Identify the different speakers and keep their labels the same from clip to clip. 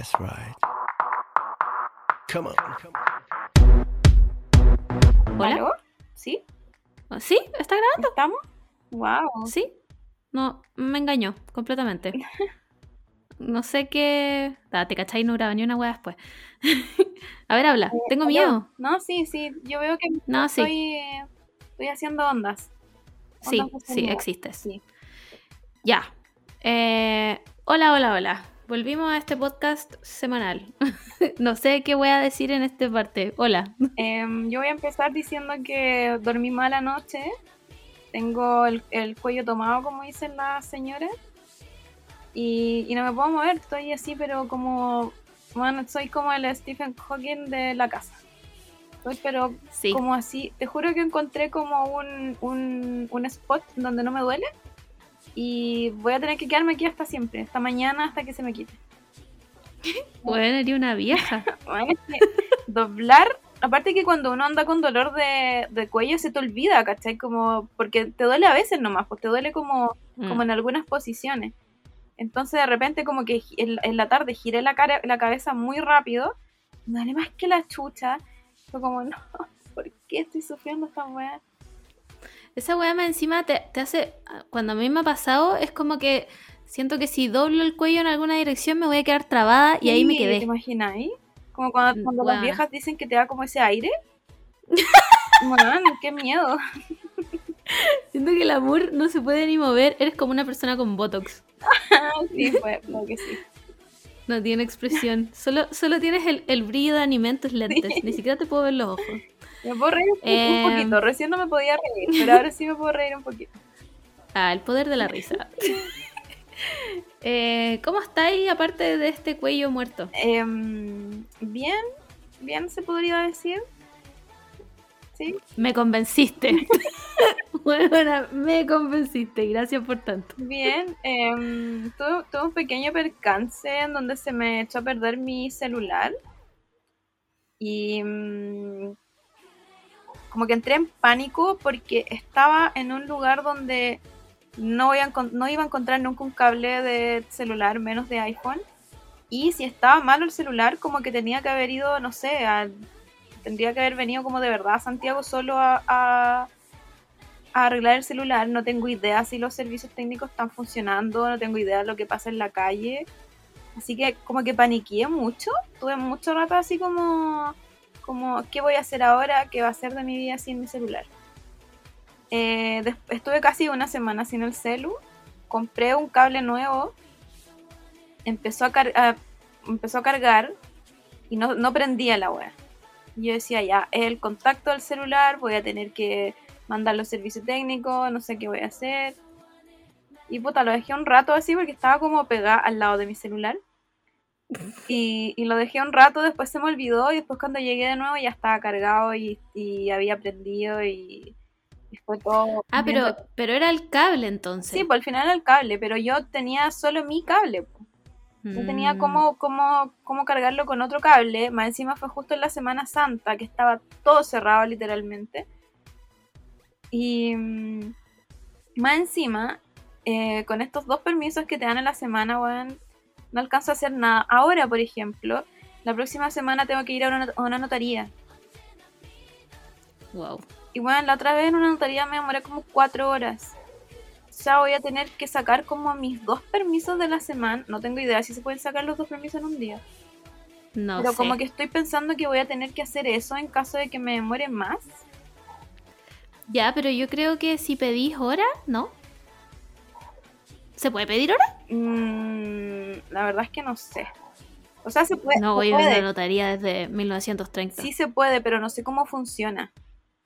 Speaker 1: That's right. Come on.
Speaker 2: ¿Hola?
Speaker 3: ¿Aló? ¿Sí?
Speaker 2: ¿Sí? ¿Está grabando?
Speaker 3: ¿Estamos? Wow.
Speaker 2: ¿Sí? No, me engañó completamente. No sé qué. Ah, te cachai, no graba ni una wea después. A ver, habla. Tengo miedo.
Speaker 3: No, sí, sí. Yo veo que
Speaker 2: No, sí.
Speaker 3: estoy, eh, estoy haciendo ondas.
Speaker 2: Sí,
Speaker 3: Ondas
Speaker 2: sí, existes.
Speaker 3: Sí.
Speaker 2: Ya. Eh, hola, hola, hola. Volvimos a este podcast semanal. no sé qué voy a decir en esta parte. Hola.
Speaker 3: Em, yo voy a empezar diciendo que dormí mal anoche. Tengo el, el cuello tomado, como dicen las señoras. Y, y no me puedo mover. Estoy así, pero como. Bueno, soy como el Stephen Hawking de la casa. Estoy, pero
Speaker 2: Sí.
Speaker 3: como así. Te juro que encontré como un, un, un spot donde no me duele. Y voy a tener que quedarme aquí hasta siempre. Hasta mañana, hasta que se me quite.
Speaker 2: Bueno, eres una vieja.
Speaker 3: Bueno, es que doblar, aparte que cuando uno anda con dolor de, de cuello se te olvida, ¿cachai? Como, porque te duele a veces nomás, pues te duele como, como
Speaker 2: Mm.
Speaker 3: en algunas posiciones. Entonces de repente como que en, en la tarde giré la, cara, la cabeza muy rápido, me duele más que la chucha. Fue como, no, ¿por qué estoy sufriendo esta weá?
Speaker 2: Esa weá más encima te, te hace. Cuando a mí me ha pasado, es como que siento que si doblo el cuello en alguna dirección me voy a quedar trabada y ahí me
Speaker 3: Sí, ¿Te
Speaker 2: quedé.
Speaker 3: imagináis? Como cuando,
Speaker 2: Mm,
Speaker 3: cuando las viejas dicen que te da como ese aire. Man, qué miedo.
Speaker 2: Siento que el amor no se puede ni mover. Eres como una persona con botox.
Speaker 3: Sí, fue, creo que sí.
Speaker 2: No tiene expresión. Solo, solo tienes el, el brillo de anime en tus lentes. Ni siquiera te puedo ver los ojos.
Speaker 3: Me puedo reír un, un
Speaker 2: Em.
Speaker 3: poquito. Recién no me podía reír, pero ahora sí me puedo reír un poquito.
Speaker 2: Ah, el poder de la risa. Eh, ¿Cómo estáis aparte de este cuello muerto?
Speaker 3: Em, bien, bien se podría decir. Sí,
Speaker 2: Me convenciste. bueno, me convenciste. Gracias por tanto.
Speaker 3: bien. Em, tuve, tuve un pequeño percance en donde se me echó a perder mi celular. Y mm, como que entré en pánico porque estaba en un lugar donde no, voy a no iba a encontrar nunca un cable de celular, menos de iPhone. Y si estaba malo el celular, como que tenía que haber ido, no sé, tendría que haber venido como de verdad a Santiago solo a, a- a arreglar el celular. No tengo idea si los servicios técnicos están funcionando, no tengo idea de lo que pasa en la calle. Así que como que paniqué mucho, tuve mucho rato así como, como ¿qué voy a hacer ahora? ¿Qué va a ser de mi vida sin mi celular? Eh, estuve casi una semana sin el celu, compré un cable nuevo, empezó a- empezó a cargar y no, no prendía la web. Yo decía, ya, es el contacto del celular, voy a tener que mandar los servicios técnicos, no sé qué voy a hacer. Y puta, lo dejé un rato así porque estaba como pegada al lado de mi celular. Y, y lo dejé un rato, después se me olvidó y después cuando llegué de nuevo ya estaba cargado y, y había prendido y, y fue todo.
Speaker 2: Ah,
Speaker 3: bien
Speaker 2: pero, pero era el cable entonces.
Speaker 3: Sí, pues al final era el cable, pero yo tenía solo mi cable. No tenía
Speaker 2: Mm.
Speaker 3: cómo, cómo, cómo cargarlo con otro cable. Más encima fue justo en la Semana Santa, que estaba todo cerrado literalmente. Y mm, más encima, eh, con estos dos permisos que te dan en la semana, weón, no alcanzo a hacer nada. Ahora, por ejemplo, la próxima semana tengo que ir a una, a una notaría.
Speaker 2: Wow.
Speaker 3: Y bueno, la otra vez en una notaría me demoré como cuatro horas. O sea, voy a tener que sacar como mis dos permisos de la semana. No tengo idea si se pueden sacar los dos permisos en un día.
Speaker 2: No
Speaker 3: pero
Speaker 2: sé.
Speaker 3: como que estoy pensando que voy a tener que hacer eso en caso de que me demore más.
Speaker 2: Ya, pero yo creo que si pedís hora, ¿no? ¿Se puede pedir hora?
Speaker 3: Mm, la verdad es que no sé. O sea, se puede.
Speaker 2: No
Speaker 3: se
Speaker 2: voy a
Speaker 3: puede.
Speaker 2: la notaría desde 1930.
Speaker 3: Sí se puede, pero no sé cómo funciona.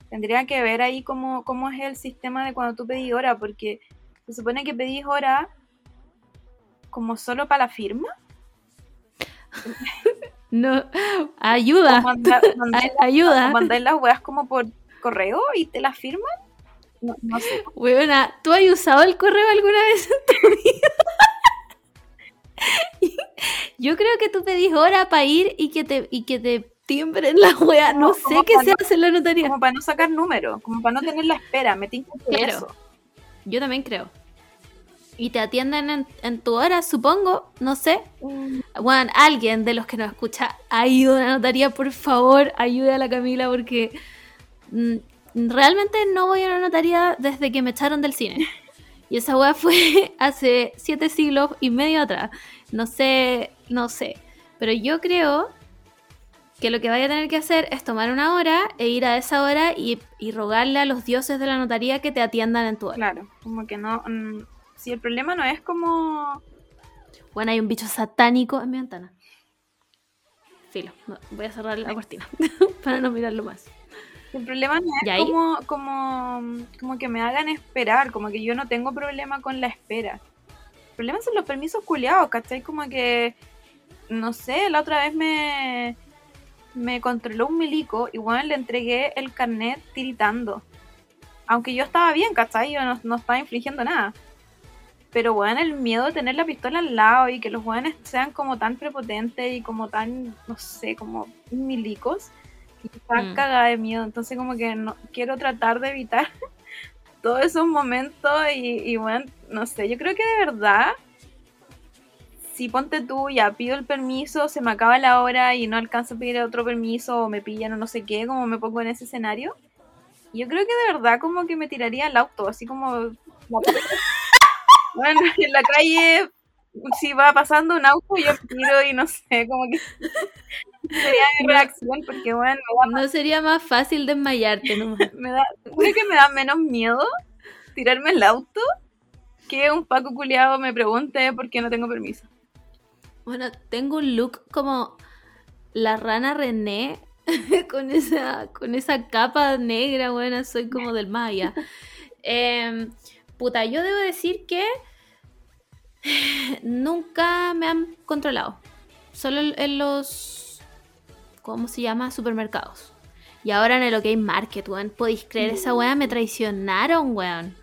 Speaker 3: Tendría que ver ahí cómo, cómo es el sistema de cuando tú pedís hora, porque se supone que pedís hora como solo para la firma.
Speaker 2: No, ayuda.
Speaker 3: O manda- mandáis
Speaker 2: Ay- ayuda.
Speaker 3: mandáis las weas como por correo y te las firman. No, no sé.
Speaker 2: Weona, ¿tú has usado el correo alguna vez en tu vida? Yo creo que tú pedís hora para ir y que te, y que te timbren la wea. No
Speaker 3: No,
Speaker 2: sé qué se
Speaker 3: no-
Speaker 2: hace en la notaría.
Speaker 3: Como para no sacar número, como para no tener la espera. Me
Speaker 2: Claro.
Speaker 3: eso.
Speaker 2: Yo también creo. y te atienden en, en tu hora, supongo, no sé.
Speaker 3: Mm,
Speaker 2: Bueno, alguien de los que nos escucha ha ido a la notaría, por favor, ayude a la Camila porque mm, realmente no voy a la notaría desde que me echaron del cine. Y esa weá fue hace siete siglos y medio atrás. No sé, no sé. Pero yo creo que lo que vaya a tener que hacer es tomar una hora e ir a esa hora y, y rogarle a los dioses de la notaría que te atiendan en tu hora.
Speaker 3: Claro, como que no. mm, si el problema no es como.
Speaker 2: Bueno, hay un bicho satánico en mi ventana. Filo, no, voy a cerrar la cortina para no mirarlo más.
Speaker 3: El problema no
Speaker 2: ¿Y
Speaker 3: es como, como, como que me hagan esperar, como que yo no tengo problema con la espera. El problema son los permisos culiados, ¿cachai? Como que, no sé, la otra vez me, me controló un milico y bueno, le entregué el carnet tiritando. Aunque yo estaba bien, ¿cachai? Yo no, no estaba infligiendo nada. Pero bueno, el miedo de tener la pistola al lado y que los jóvenes sean como tan prepotentes y como tan, no sé, como milicos. Y estaba
Speaker 2: Mm.
Speaker 3: cagada de miedo. Entonces como que no quiero tratar de evitar todos esos momentos y, y bueno, no sé, yo creo que de verdad, si ponte tú, ya pido el permiso, se me acaba la hora y no alcanzo a pedir otro permiso o me pillan o no sé qué, como me pongo en ese escenario. Yo creo que de verdad como que me tiraría al auto, así como... Bueno, en la calle, si va pasando un auto, yo tiro y no sé, como que sería mi reacción, porque bueno,
Speaker 2: No sería más fácil desmayarte nomás.
Speaker 3: me da, creo que me da menos miedo tirarme el auto que un Paco culiado me pregunte por qué no tengo permiso.
Speaker 2: Bueno, tengo un look como la rana René con esa, con esa capa negra, bueno, soy como del Maya. Em, puta, yo debo decir que nunca me han controlado. Solo en- los, ¿cómo se llama? Supermercados. Y ahora en el OK Market, weón. ¿Podéis creer esa weá? Me traicionaron, weón.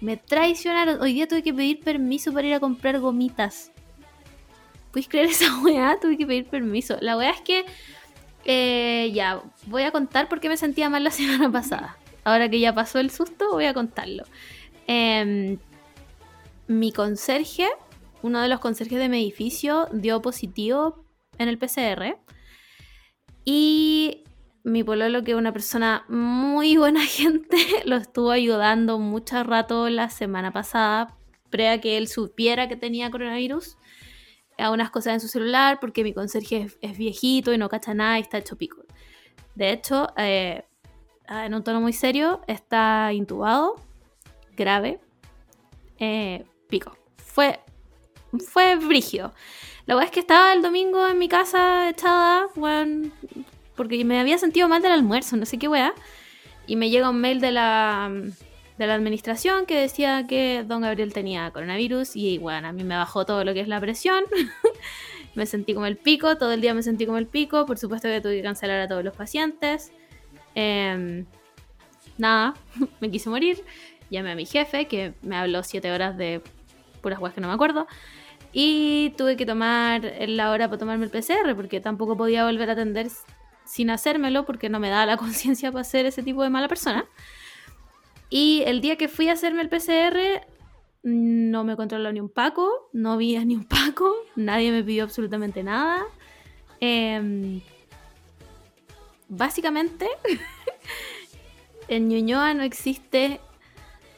Speaker 2: Me traicionaron. Hoy día tuve que pedir permiso para ir a comprar gomitas. ¿Puedes creer esa weá? Tuve que pedir permiso. La weá es que. eh, ya, voy a contar por qué me sentía mal la semana pasada. Ahora que ya pasó el susto, voy a contarlo. Em, mi conserje, uno de los conserjes de mi edificio, dio positivo en el PCR. Y mi pololo, que es una persona muy buena gente, lo estuvo ayudando mucho rato la semana pasada, pre a que él supiera que tenía coronavirus a unas cosas en su celular porque mi conserje es, viejito y no cacha nada y está hecho pico. De hecho, eh, en un tono muy serio, está intubado, grave, eh, pico. Fue, fue brígido. La verdad es que estaba el domingo en mi casa echada, weón, porque me había sentido mal del almuerzo, no sé qué weá. Y me llega un mail de la, de la administración que decía que don Gabriel tenía coronavirus y bueno, a mí me bajó todo lo que es la presión. me sentí como el pico, todo el día me sentí como el pico. Por supuesto que tuve que cancelar a todos los pacientes. Em, nada, me quise morir. Llamé a mi jefe que me habló siete horas de puras weas que no me acuerdo. Y tuve que tomar la hora para tomarme el PCR porque tampoco podía volver a atender sin hacérmelo porque no me daba la conciencia para ser ese tipo de mala persona. Y el día que fui a hacerme el PCR, no me controló ni un Paco, no vi a ni un Paco, nadie me pidió absolutamente nada. Em, básicamente, en Ñuñoa no existe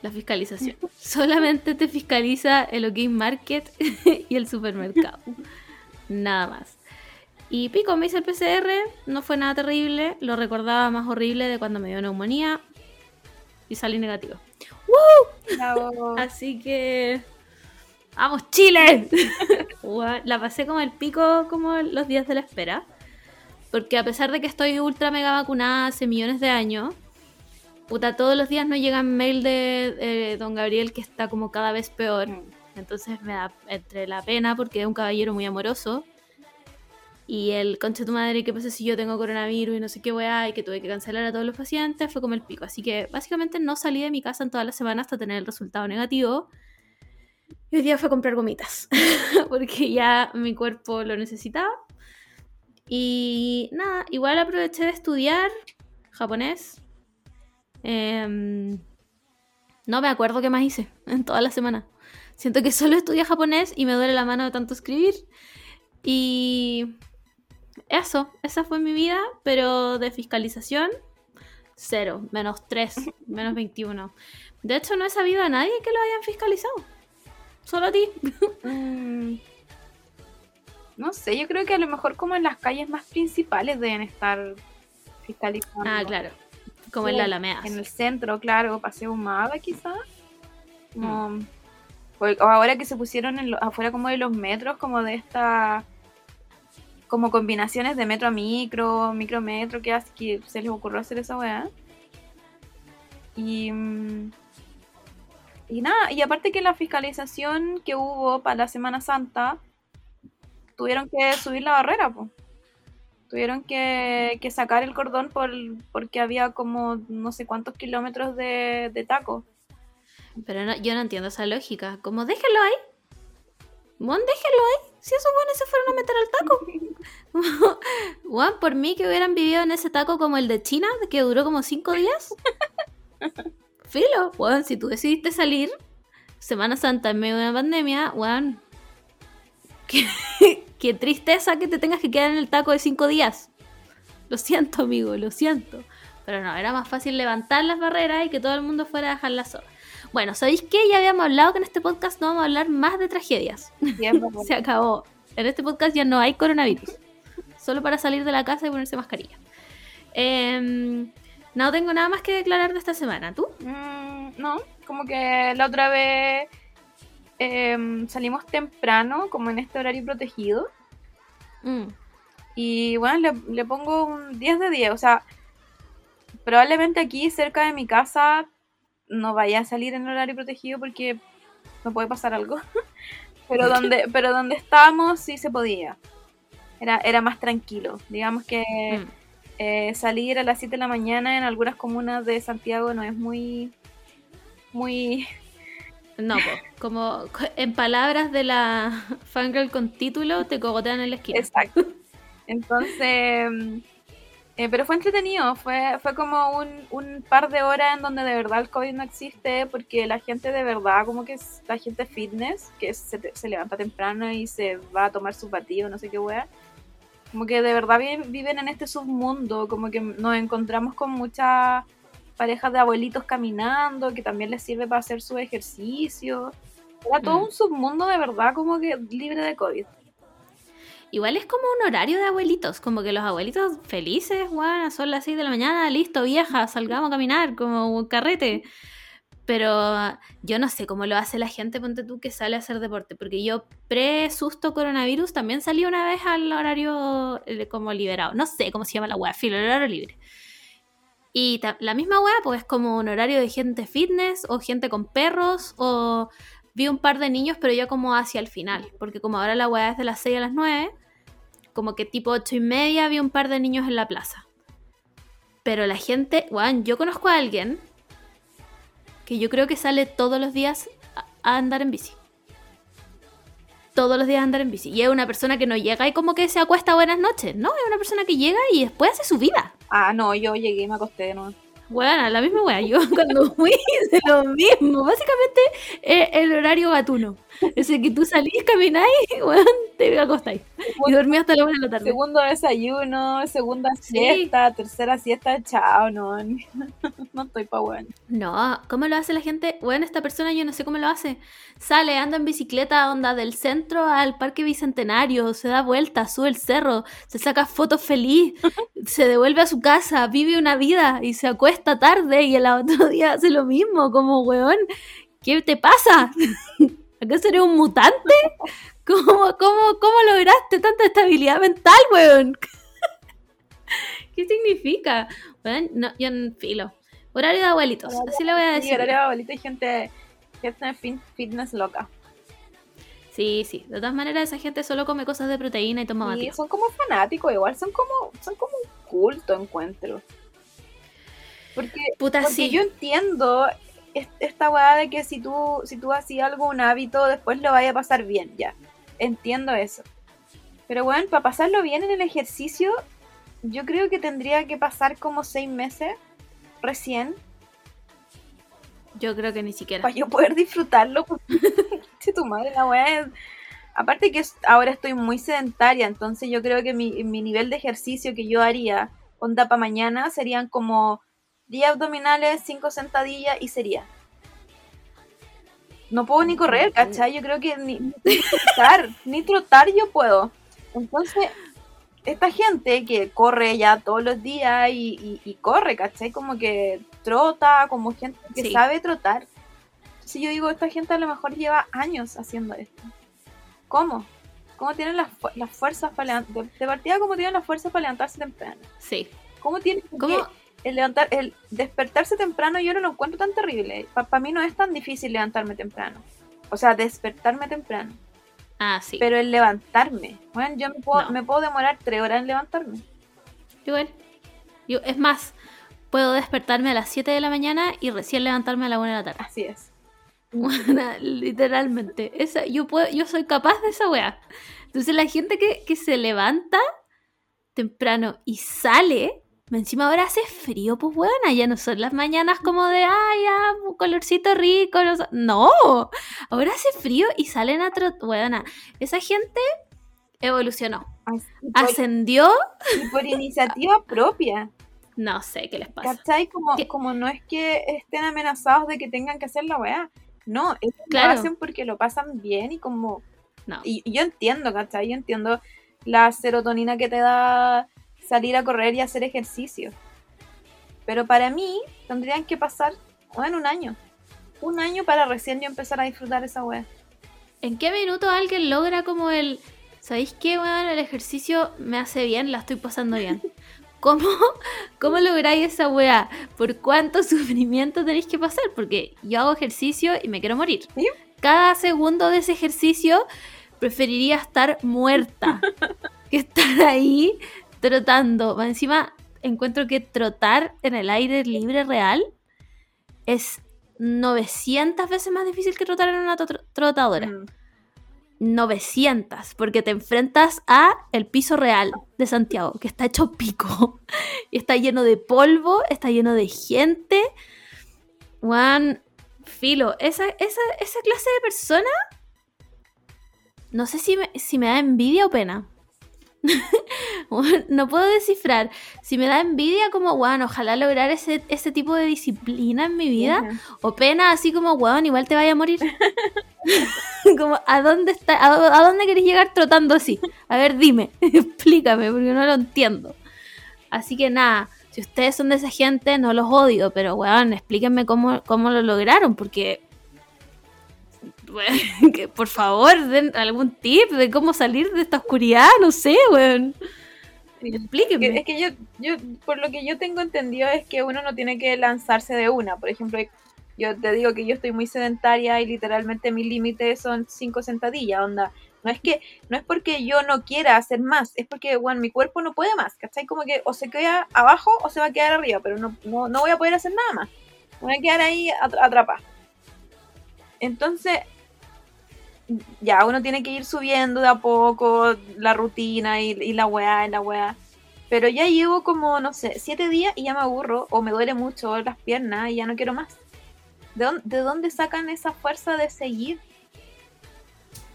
Speaker 2: la fiscalización. Solamente te fiscaliza el OK Market y el supermercado. Nada más. Y pico, me hice el PCR, no fue nada terrible, lo recordaba más horrible de cuando me dio neumonía y salí negativo.
Speaker 3: Bravo.
Speaker 2: Así que. ¡Vamos, Chile! La pasé como el pico, como los días de la espera. Porque a pesar de que estoy ultra mega vacunada hace millones de años, puta, todos los días no llegan mail de eh, don Gabriel que está como cada vez peor.
Speaker 3: Mm.
Speaker 2: Entonces me da entre la pena porque es un caballero muy amoroso. Y el concha de tu madre, ¿qué pasa si yo tengo coronavirus y no sé qué weá? Y que tuve que cancelar a todos los pacientes, fue como el pico. Así que básicamente no salí de mi casa en toda la semana hasta tener el resultado negativo. Y hoy día fue a comprar gomitas, porque ya mi cuerpo lo necesitaba. Y nada, igual aproveché de estudiar japonés. Em, no me acuerdo qué más hice en toda la semana. Siento que solo estudio japonés y me duele la mano de tanto escribir. Y eso, esa fue mi vida, pero de fiscalización, cero, menos 3, menos 21. De hecho, no he sabido a nadie que lo hayan fiscalizado. Solo a ti.
Speaker 3: Mm, no sé, yo creo que a lo mejor como en las calles más principales deben estar fiscalizando.
Speaker 2: Ah, claro. Como en la Alameda.
Speaker 3: En el centro, claro, Paseo Humada quizás. Como-
Speaker 2: Mm.
Speaker 3: o- ahora que se pusieron en lo- afuera como de los metros, como de esta como combinaciones de metro a micro, micro metro, que que se les ocurrió hacer esa weá. Y, mm, y nada, y aparte que la fiscalización que hubo para la Semana Santa, tuvieron que subir la barrera, pues. Tuvieron que, que sacar el cordón por, porque había como no sé cuántos kilómetros de, de taco.
Speaker 2: Pero no- yo no entiendo esa lógica. Como déjenlo ahí. Juan, déjenlo ahí. Si esos buenos se fueron a meter al taco. Juan, por mí que hubieran vivido en ese taco como el de China, que duró como cinco días. Filo, Juan, si tú decidiste salir Semana Santa en medio de una pandemia, Juan. Qué, qué tristeza que te tengas que quedar en el taco de cinco días. Lo siento, amigo, lo siento. Pero no, era más fácil levantar las barreras y que todo el mundo fuera a dejar la. Bueno, ¿sabéis qué? Ya habíamos hablado que en este podcast no vamos a hablar más de tragedias.
Speaker 3: Verdad.
Speaker 2: Se acabó. En este podcast ya no hay coronavirus. Solo para salir de la casa y ponerse mascarilla. Em, no tengo nada más que declarar de esta semana. ¿Tú?
Speaker 3: Mm, no, como que la otra vez em, salimos temprano, como en este horario protegido.
Speaker 2: Mm.
Speaker 3: Y bueno, le, le pongo un 10 de 10. O sea, probablemente aquí cerca de mi casa no vaya a salir en horario protegido porque me puede pasar algo. pero donde, pero donde estábamos sí se podía. Era, era más tranquilo. Digamos que
Speaker 2: Mm.
Speaker 3: eh, salir a las 7 de la mañana en algunas comunas de Santiago no es muy. Muy.
Speaker 2: No, como co- en palabras de la fangirl con título, te cogotean en la esquina.
Speaker 3: Exacto. Entonces, eh, pero fue entretenido, fue, fue como un, un par de horas en donde de verdad el COVID no existe, porque la gente de verdad, como que es la gente fitness, que se, se levanta temprano y se va a tomar su batido, no sé qué wea, como que de verdad vi- viven en este submundo, como que nos encontramos con muchas parejas de abuelitos caminando, que también les sirve para hacer su ejercicio. Era todo
Speaker 2: Mm.
Speaker 3: un submundo de verdad como que libre de COVID.
Speaker 2: Igual es como un horario de abuelitos, como que los abuelitos felices, bueno, son las 6 de la mañana, listo, vieja, salgamos a caminar, como un carrete. Pero yo no sé cómo lo hace la gente, ponte tú, que sale a hacer deporte, porque yo pre-susto coronavirus también salí una vez al horario eh, como liberado. No sé cómo se llama la wea, filo, el horario libre. Y la misma wea, pues es como un horario de gente fitness o gente con perros o vi un par de niños, pero ya como hacia el final, porque como ahora la wea es de las 6 a las 9, como que tipo 8 y media vi un par de niños en la plaza. Pero la gente, weón, yo conozco a alguien que yo creo que sale todos los días a andar en bici. Todos los días a andar en bici. Y es una persona que no llega y como que se acuesta buenas noches. No, es una persona que llega y después hace su vida.
Speaker 3: Ah, no, yo llegué y me acosté, ¿no?
Speaker 2: Bueno, la misma wea. Yo cuando fui hice lo mismo. Básicamente eh, el horario gatuno. Ese que tú salís, camináis, weón, te acostáis. Y dormí hasta la una de la tarde.
Speaker 3: Segundo desayuno, segunda
Speaker 2: Sí.
Speaker 3: siesta, tercera siesta, chao, no. No estoy pa' bueno.
Speaker 2: No, ¿cómo lo hace la gente? Bueno, esta persona yo no sé cómo lo hace. Sale, anda en bicicleta, onda del centro al parque bicentenario, se da vueltas, sube el cerro, se saca fotos feliz, se devuelve a su casa, vive una vida y se acuesta tarde y el otro día hace lo mismo, como weón. ¿Qué te pasa? ¿Acaso eres un mutante? ¿Cómo, cómo, cómo lograste tanta estabilidad mental, weón? ¿Qué significa? Weón, no, yo en filo. Horario de abuelitos, así le voy a
Speaker 3: Sí,
Speaker 2: decir.
Speaker 3: horario de abuelita y gente, gente fin- fitness loca.
Speaker 2: Sí, sí. De todas maneras, esa gente solo come cosas de proteína y toma
Speaker 3: Y
Speaker 2: batido.
Speaker 3: son como fanáticos, igual, son como, son como un culto, encuentro. Porque,
Speaker 2: Puta,
Speaker 3: porque
Speaker 2: sí.
Speaker 3: yo entiendo esta weá de que si tú, si tú hacías algo, un hábito, después lo vaya a pasar bien, ya. Entiendo eso. Pero bueno, para pasarlo bien en el ejercicio, yo creo que tendría que pasar como seis meses recién.
Speaker 2: Yo creo que ni siquiera.
Speaker 3: Para yo poder disfrutarlo, si tu madre la weá es... Aparte que ahora estoy muy sedentaria, entonces yo creo que mi, mi nivel de ejercicio que yo haría, onda para mañana, serían como 10 abdominales, 5 sentadillas y sería. No puedo ni correr, ¿cachai? Yo creo que ni, ni trotar, ni trotar yo puedo. Entonces, esta gente que corre ya todos los días y, y- y corre, ¿cachai? Como que trota, como gente que
Speaker 2: Sí.
Speaker 3: sabe trotar. Entonces yo digo, esta gente a lo mejor lleva años haciendo esto. ¿Cómo? ¿Cómo tienen las, las fuerzas para levantarse? De, de partida, ¿cómo tienen las fuerzas para levantarse temprano?
Speaker 2: Sí.
Speaker 3: ¿Cómo tienen
Speaker 2: ¿Cómo?
Speaker 3: El levantar, el despertarse temprano yo no lo encuentro tan terrible. Para mí no es tan difícil levantarme temprano. O sea, despertarme temprano.
Speaker 2: Ah, sí.
Speaker 3: Pero el levantarme, bueno, yo me puedo,
Speaker 2: No.
Speaker 3: me puedo demorar tres horas en levantarme.
Speaker 2: Igual. Yo, es más, puedo despertarme a las 7 de la mañana y recién levantarme a la 1 de la tarde.
Speaker 3: Así es.
Speaker 2: Literalmente. Esa, yo, puedo, yo soy capaz de esa weá. Entonces la gente que, que se levanta temprano y sale, encima ahora hace frío, pues buena, ya no son las mañanas como de, ay, ya, un colorcito rico. No, sé". No, ahora hace frío y salen a trotar. Buena, esa gente evolucionó.
Speaker 3: Así, por,
Speaker 2: Ascendió,
Speaker 3: y por iniciativa propia.
Speaker 2: no sé qué les pasa.
Speaker 3: ¿Cachai? Como,
Speaker 2: ¿Qué?
Speaker 3: como no es que estén amenazados de que tengan que hacer la weá. No, ellos
Speaker 2: Claro.
Speaker 3: lo hacen porque lo pasan bien y como...
Speaker 2: No.
Speaker 3: Y, y yo entiendo, ¿cachai? Yo entiendo la serotonina que te da salir a correr y hacer ejercicio. Pero para mí tendrían que pasar, bueno, un año. Un año para recién yo empezar a disfrutar esa weá.
Speaker 2: ¿En qué minuto alguien logra como el... ¿Sabéis qué, weón? El ejercicio me hace bien, la estoy pasando bien. ¿Cómo, ¿Cómo lográis esa weá? ¿Por cuánto sufrimiento tenéis que pasar? Porque yo hago ejercicio y me quiero morir.
Speaker 3: ¿Sí?
Speaker 2: Cada segundo de ese ejercicio preferiría estar muerta que estar ahí trotando. Encima, encuentro que trotar en el aire libre real es 900 veces más difícil que trotar en una tro- trotadora.
Speaker 3: Mm.
Speaker 2: 900, porque te enfrentas a el piso real de Santiago, que está hecho pico. Y está lleno de polvo, está lleno de gente. Juan, filo, esa, esa, esa clase de persona, no sé si me, si me da envidia o pena. Weón, no puedo descifrar si me da envidia como, bueno, ojalá lograr ese, ese tipo de disciplina en mi vida. O pena, así como, weón, igual te vaya a morir. como, ¿a dónde está, a, a dónde querés llegar trotando así? A ver, dime, explícame, porque no lo entiendo. Así que nada, si ustedes son de esa gente, no los odio, pero weón, explíquenme cómo, cómo lo lograron, porque. que por favor, den algún tip de cómo salir de esta oscuridad, no sé, weón. Explíquenme.
Speaker 3: Que- Es que yo, yo, por lo que yo tengo entendido es que uno no tiene que lanzarse de una. Por ejemplo, yo te digo que yo estoy muy sedentaria y literalmente mi límite son cinco sentadillas, onda. No es que, no es porque yo no quiera hacer más, es porque, bueno, mi cuerpo no puede más, ¿cachai? Como que o se queda abajo o se va a quedar arriba, pero no, no, no voy a poder hacer nada más. Me voy a quedar ahí atra- atrapada. Entonces, ya, uno tiene que ir subiendo de a poco la rutina y, la weá, y la weá. Pero ya llevo como, no sé, siete días y ya me aburro o me duele mucho las piernas y ya no quiero más. ¿De dónde, de dónde sacan esa fuerza de seguir?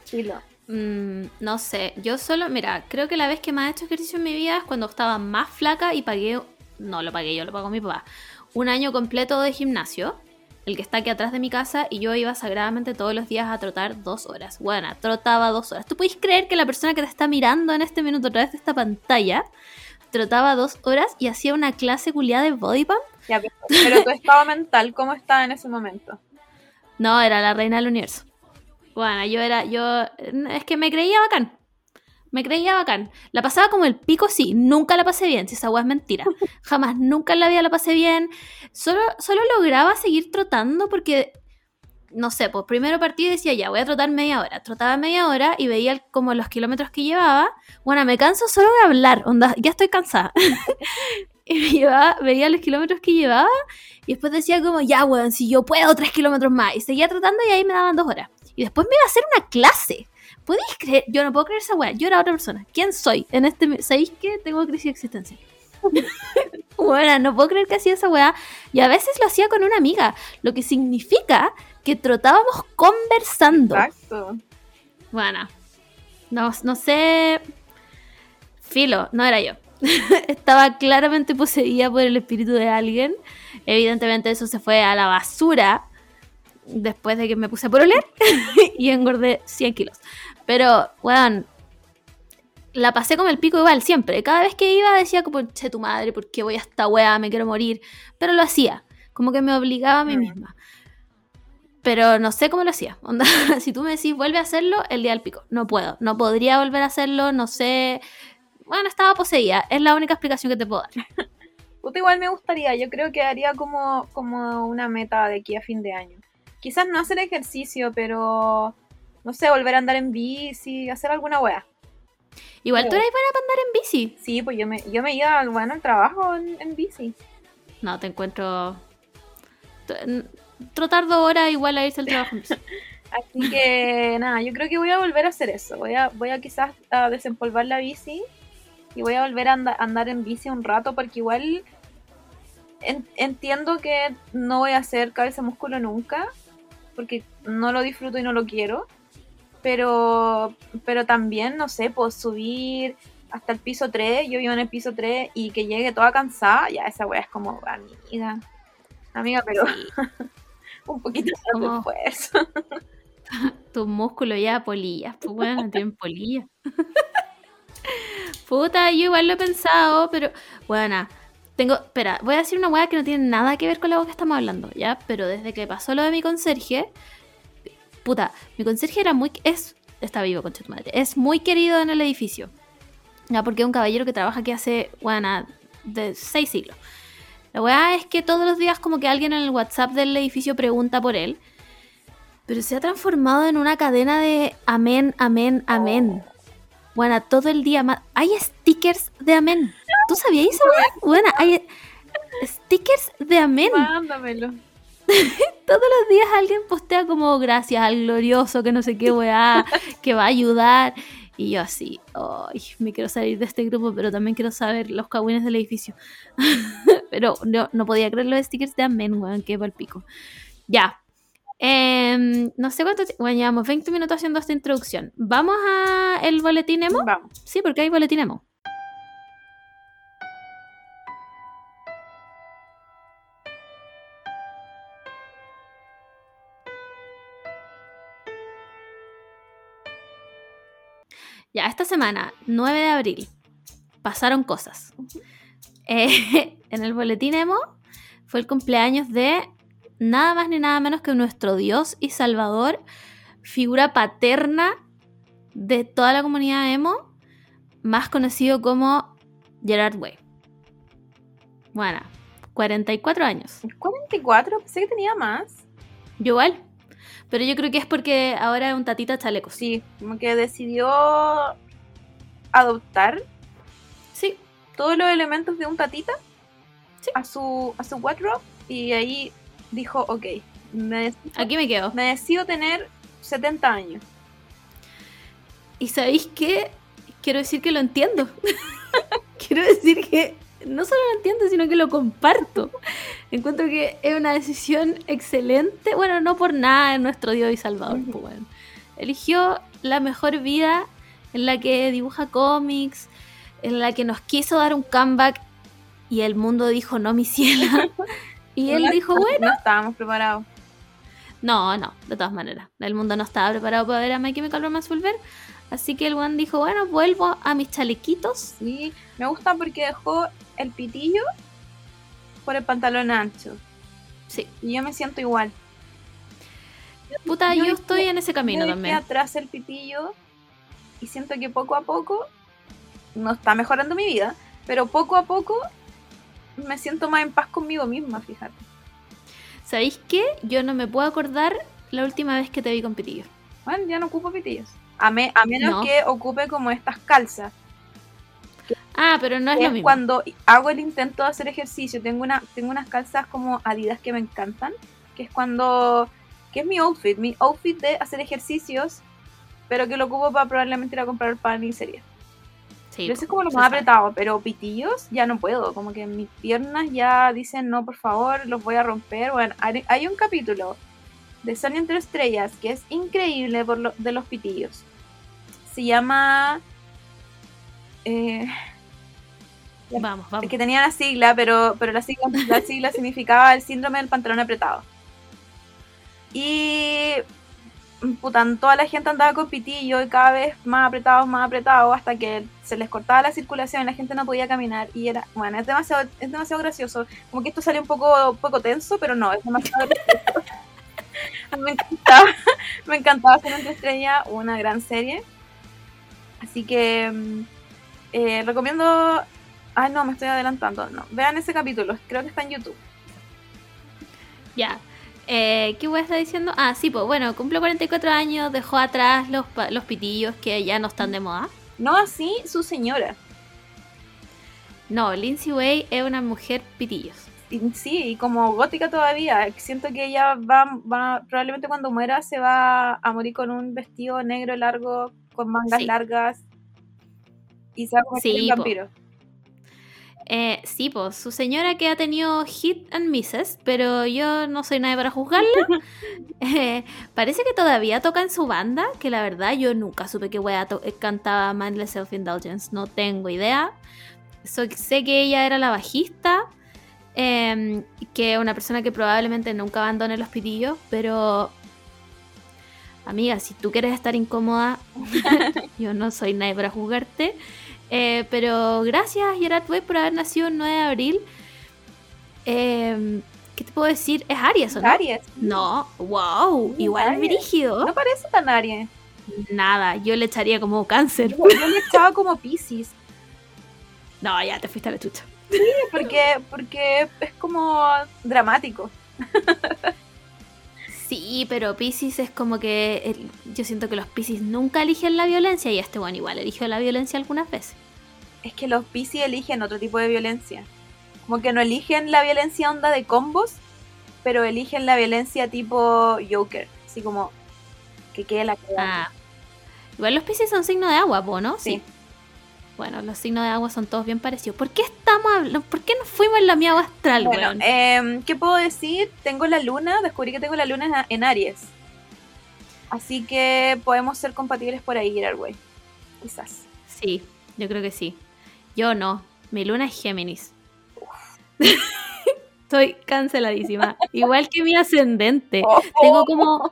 Speaker 3: Filo.
Speaker 2: Mm, no sé, yo solo, mira, creo que la vez que más he hecho ejercicio en mi vida es cuando estaba más flaca y pagué, no lo pagué yo, lo pagó mi papá, un año completo de gimnasio, el que está aquí atrás de mi casa, y yo iba sagradamente todos los días a trotar dos horas. Bueno, trotaba dos horas. ¿Tú podéis creer que la persona que te está mirando en este minuto a través de esta pantalla trotaba dos horas y hacía una clase culiada de body pump?
Speaker 3: Ya, pero, tu estado mental, ¿cómo está en ese momento?
Speaker 2: No, era la reina del universo. Bueno, yo era, yo, es que me creía bacán. Me creía bacán. La pasaba como el pico, sí. Nunca la pasé bien, si esa weá es mentira. Jamás, nunca en la vida la pasé bien. Solo, solo lograba seguir trotando porque, no sé, pues primero partí y decía, ya, voy a trotar media hora. Trotaba media hora y veía como los kilómetros que llevaba. Bueno, me canso solo de hablar, onda, ya estoy cansada. y me llevaba, veía los kilómetros que llevaba y después decía como, ya, weón, si yo puedo, tres kilómetros más. Y seguía trotando y ahí me daban dos horas. Y después me iba a hacer una clase. ¿Podéis creer? Yo no puedo creer esa weá. Yo era otra persona. ¿Quién soy? En este... ¿Sabéis qué? Tengo crisis existencial. Bueno, no puedo creer que hacía esa weá. Y a veces lo hacía con una amiga, lo que significa que trotábamos conversando.
Speaker 3: Exacto.
Speaker 2: Bueno, no, no sé. Filo, no era yo. Estaba claramente poseída por el espíritu de alguien. Evidentemente eso se fue a la basura después de que me puse por oler y engordé 100 kilos. Pero, weón, la pasé como el pico igual, siempre. Cada vez que iba decía como, che tu madre, ¿por qué voy a esta weá? Me quiero morir. Pero lo hacía, como que me obligaba a mí
Speaker 3: Mm.
Speaker 2: misma. Pero no sé cómo lo hacía. Onda, si tú me decís, vuelve a hacerlo, el día del pico. No puedo, no podría volver a hacerlo, no sé. Bueno, estaba poseída, es la única explicación que te puedo dar.
Speaker 3: Puta, igual me gustaría, yo creo que haría como, como una meta de aquí a fin de año. Quizás no hacer ejercicio, pero no sé, volver a andar en bici, hacer alguna wea.
Speaker 2: Igual tú eres buena para andar en bici.
Speaker 3: Sí, pues yo me, yo me iba bueno, al trabajo en, en bici.
Speaker 2: No, te encuentro. Trotar dos horas igual a irse al trabajo en bici.
Speaker 3: Así que nada, yo creo que voy a volver a hacer eso. Voy a, voy a quizás a desempolvar la bici y voy a volver a anda- andar en bici un rato porque igual en- entiendo que no voy a hacer cabeza músculo nunca porque no lo disfruto y no lo quiero. Pero, pero también, no sé, puedo subir hasta el piso 3, yo vivo en el piso 3 y que llegue toda cansada, ya esa wea es como, amiga, amiga, pero un poquito de
Speaker 2: Como-
Speaker 3: esfuerzo.
Speaker 2: Tus músculos ya polillas, pues bueno, tienen polillas. Puta, yo igual lo he pensado, pero bueno, tengo, espera, voy a decir una weá que no tiene nada que ver con la que estamos hablando, ¿ya? Pero desde que pasó lo de mi conserje, puta, mi conserje era muy, es, está vivo, concha tu madre, es muy querido en el edificio, ya, porque es un caballero que trabaja aquí hace, bueno, de seis siglos. La weá es que todos los días como que alguien en el WhatsApp del edificio pregunta por él, pero se ha transformado en una cadena de amén, amén, amén. Bueno, todo el día más. Hay stickers de amén. ¿Tú sabías eso? Bueno, hay stickers de amén.
Speaker 3: Mándamelo.
Speaker 2: Todos los días alguien postea como gracias al glorioso, que no sé qué weá, que va a ayudar. Y yo así, ay, me quiero salir de este grupo, pero también quiero saber los cagüines del edificio. pero no, no podía creer los stickers de amén, weón, que el pico. Ya. Em, no sé cuánto. ti- Bueno, llevamos 20 minutos haciendo esta introducción. ¿Vamos a el boletín emo?
Speaker 3: Vamos.
Speaker 2: Sí, porque hay boletín emo. Ya, esta semana, 9 de abril, pasaron cosas. Eh, en el boletín emo fue el cumpleaños de nada más ni nada menos que nuestro Dios y Salvador, figura paterna de toda la comunidad emo, más conocido como Gerard Way. Bueno, 44 años.
Speaker 3: 44, pensé que tenía más.
Speaker 2: Yo igual. Pero yo creo que es porque ahora es un tatita chalecos.
Speaker 3: Sí, como que decidió adoptar
Speaker 2: Sí,
Speaker 3: todos los elementos de un tatita
Speaker 2: Sí.
Speaker 3: a su a su wardrobe y ahí dijo, ok, me decido,
Speaker 2: aquí me quedo.
Speaker 3: me decido tener 70 años.
Speaker 2: ¿Y sabéis qué? Quiero decir que lo entiendo. Quiero decir que no solo lo entiendo, sino que lo comparto. Encuentro que es una decisión excelente. Bueno, no por nada en nuestro Dios y Salvador. Pues, bueno. Eligió la mejor vida en la que dibuja cómics, en la que nos quiso dar un comeback y el mundo dijo no, mi ciela. Y él
Speaker 3: No-
Speaker 2: dijo,
Speaker 3: no-
Speaker 2: bueno,
Speaker 3: No estábamos preparados.
Speaker 2: no, no, de todas maneras. El mundo no estaba preparado para ver a My Chemical Romance volver. Así que el one dijo, bueno, vuelvo a mis chalequitos.
Speaker 3: Sí, me gusta porque dejó el pitillo por el pantalón ancho.
Speaker 2: Sí,
Speaker 3: Y yo me siento igual.
Speaker 2: puta, yo,
Speaker 3: Yo
Speaker 2: estoy en ese camino
Speaker 3: Yo
Speaker 2: también.
Speaker 3: atrás el pitillo y siento que poco a poco no está mejorando mi vida, pero poco a poco me siento más en paz conmigo misma, fíjate.
Speaker 2: ¿Sabéis qué? Yo no me puedo acordar la última vez que te vi con pitillo.
Speaker 3: Bueno, ya no ocupo pitillos. A, me- a menos
Speaker 2: No.
Speaker 3: que ocupe como estas calzas.
Speaker 2: Ah, pero no es
Speaker 3: que
Speaker 2: lo
Speaker 3: es
Speaker 2: mismo.
Speaker 3: cuando hago el intento de hacer ejercicio. Tengo una, tengo unas calzas como adidas que me encantan. Que es cuando. que es mi outfit. Mi outfit de hacer ejercicios. Pero que lo ocupo para probablemente ir a comprar pan y cereal.
Speaker 2: Sí,
Speaker 3: Pero ese es como lo más
Speaker 2: sabe.
Speaker 3: apretado, pero pitillos ya no puedo. Como que mis piernas ya dicen, no, por favor, los voy a romper. Bueno, hay, un capítulo de Sonia entre estrellas que es increíble por lo, de los pitillos. Se llama... eh,
Speaker 2: Vamos, vamos.
Speaker 3: es que tenía la sigla, pero, pero la, sigla, la sigla significaba el síndrome del pantalón apretado. Y puta, toda la gente andaba con pitillo y cada vez más apretados, más apretados, hasta que se les cortaba la circulación, la gente no podía caminar y era, bueno, es demasiado, es demasiado gracioso. Como que esto sale un poco, un poco tenso, pero no, es demasiado gracioso. me encantaba, me encantaba ser entre estrella, una gran serie. Así que mm, eh, recomiendo Ay, no, me estoy adelantando. No, vean ese capítulo, creo que está en YouTube.
Speaker 2: Ya. Eh, ¿Qué voy a estar diciendo? Ah, sí, pues bueno, cumple 44 años, dejó atrás los, los pitillos que ya no están de moda.
Speaker 3: No así su señora.
Speaker 2: No, Lindsay Way es una mujer pitillos.
Speaker 3: Sí, y como gótica todavía. Siento que ella va, va, probablemente cuando muera se va a morir con un vestido negro largo, con mangas
Speaker 2: Sí.
Speaker 3: largas. Y se va a convertir
Speaker 2: Sí,
Speaker 3: en
Speaker 2: po. Eh, sí, pues su señora que ha tenido hit and misses, pero yo no soy nadie para juzgarla. Eh, parece que todavía toca en su banda, que la verdad yo nunca supe que wea eh, cantaba Mindless Self-Indulgence, no tengo idea. So- sé que ella era la bajista, eh, que es una persona que probablemente nunca abandone los pitillos, pero... Amiga, si tú quieres estar incómoda, yo no soy nadie para juzgarte. Eh, pero gracias, Gerard Way, por haber nacido el 9 de abril. Eh, ¿Qué te puedo decir? ¿Es Aries o no?
Speaker 3: Aries.
Speaker 2: No, wow,
Speaker 3: Sí,
Speaker 2: igual
Speaker 3: Aries.
Speaker 2: brígido.
Speaker 3: No parece tan Aries.
Speaker 2: Nada, yo le echaría como cáncer.
Speaker 3: Yo, yo le echaba como Pisces.
Speaker 2: No, ya te fuiste a la chucha.
Speaker 3: Porque, porque es como dramático.
Speaker 2: Sí, pero Pisces es como que el- yo siento que los Pisces nunca eligen la violencia y este bueno igual eligió la violencia algunas veces.
Speaker 3: Es que los Pisces eligen otro tipo de violencia. Como que no eligen la violencia onda de combos, pero eligen la violencia tipo Joker. Así como que quede la cagada.
Speaker 2: Ah. Igual los Pisces son signos de agua, ¿no?
Speaker 3: Sí.
Speaker 2: Bueno, los signos de agua son todos bien parecidos. ¿Por qué estamos hablando? ¿Por qué nos fuimos en la miagua astral,
Speaker 3: Bueno,
Speaker 2: weón?
Speaker 3: em, ¿qué puedo decir? Tengo la luna, descubrí que tengo la luna en, Aries. Así que podemos ser compatibles por ahí, Gerard Way. Quizás.
Speaker 2: Sí, yo creo que sí. Yo no. Mi luna es Géminis. Estoy canceladísima. Igual que mi ascendente. Tengo como,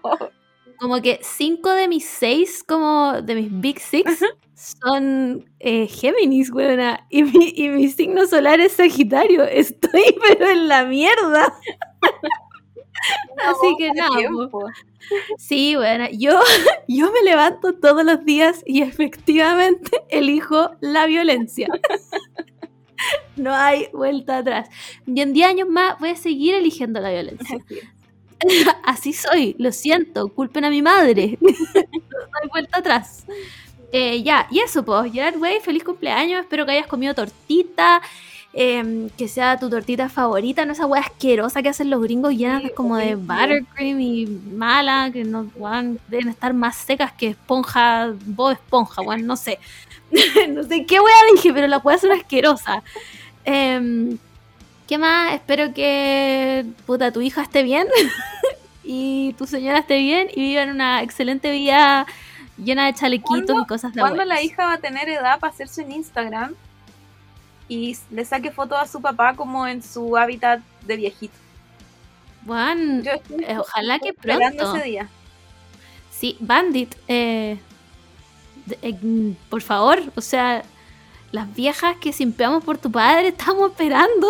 Speaker 2: como que cinco de mis seis, como de mis Big Six, son eh, Géminis, weona. Y mi, y mi signo solar es Sagitario. Estoy pero en la mierda. Así que nada,
Speaker 3: tiempo.
Speaker 2: po. Sí, bueno, yo, yo me levanto todos los días y efectivamente elijo la violencia. No hay vuelta atrás. Y en 10 años más voy a seguir eligiendo la violencia.
Speaker 3: Así
Speaker 2: soy, lo siento, culpen a mi madre. No hay vuelta atrás. Eh, ya, y eso, pues, Gerard Way, feliz cumpleaños. Espero que hayas comido tortita. eh, que sea tu tortita favorita, no esa hueá asquerosa que hacen los gringos llenas
Speaker 3: Sí,
Speaker 2: como de buttercream y mala, que no weón, deben estar más secas que esponja, Bob Esponja, weón, no sé. no sé qué hueá dije, pero las hueás son asquerosas. Em, ¿Qué más? Espero que puta, tu hija esté bien y tu señora esté bien y vivan una excelente vida llena de chalequitos
Speaker 3: ¿Cuándo-
Speaker 2: y cosas de
Speaker 3: ¿Cuándo
Speaker 2: abuelos.
Speaker 3: la hija va a tener edad para hacerse un Instagram y le saque fotos a su papá como en su hábitat de viejito? Yo estoy
Speaker 2: eh, ojalá que
Speaker 3: esperando
Speaker 2: pronto.
Speaker 3: ese día.
Speaker 2: Sí, Bandit, eh, eh, por favor, o sea, las viejas que simpeamos por tu padre, estamos esperando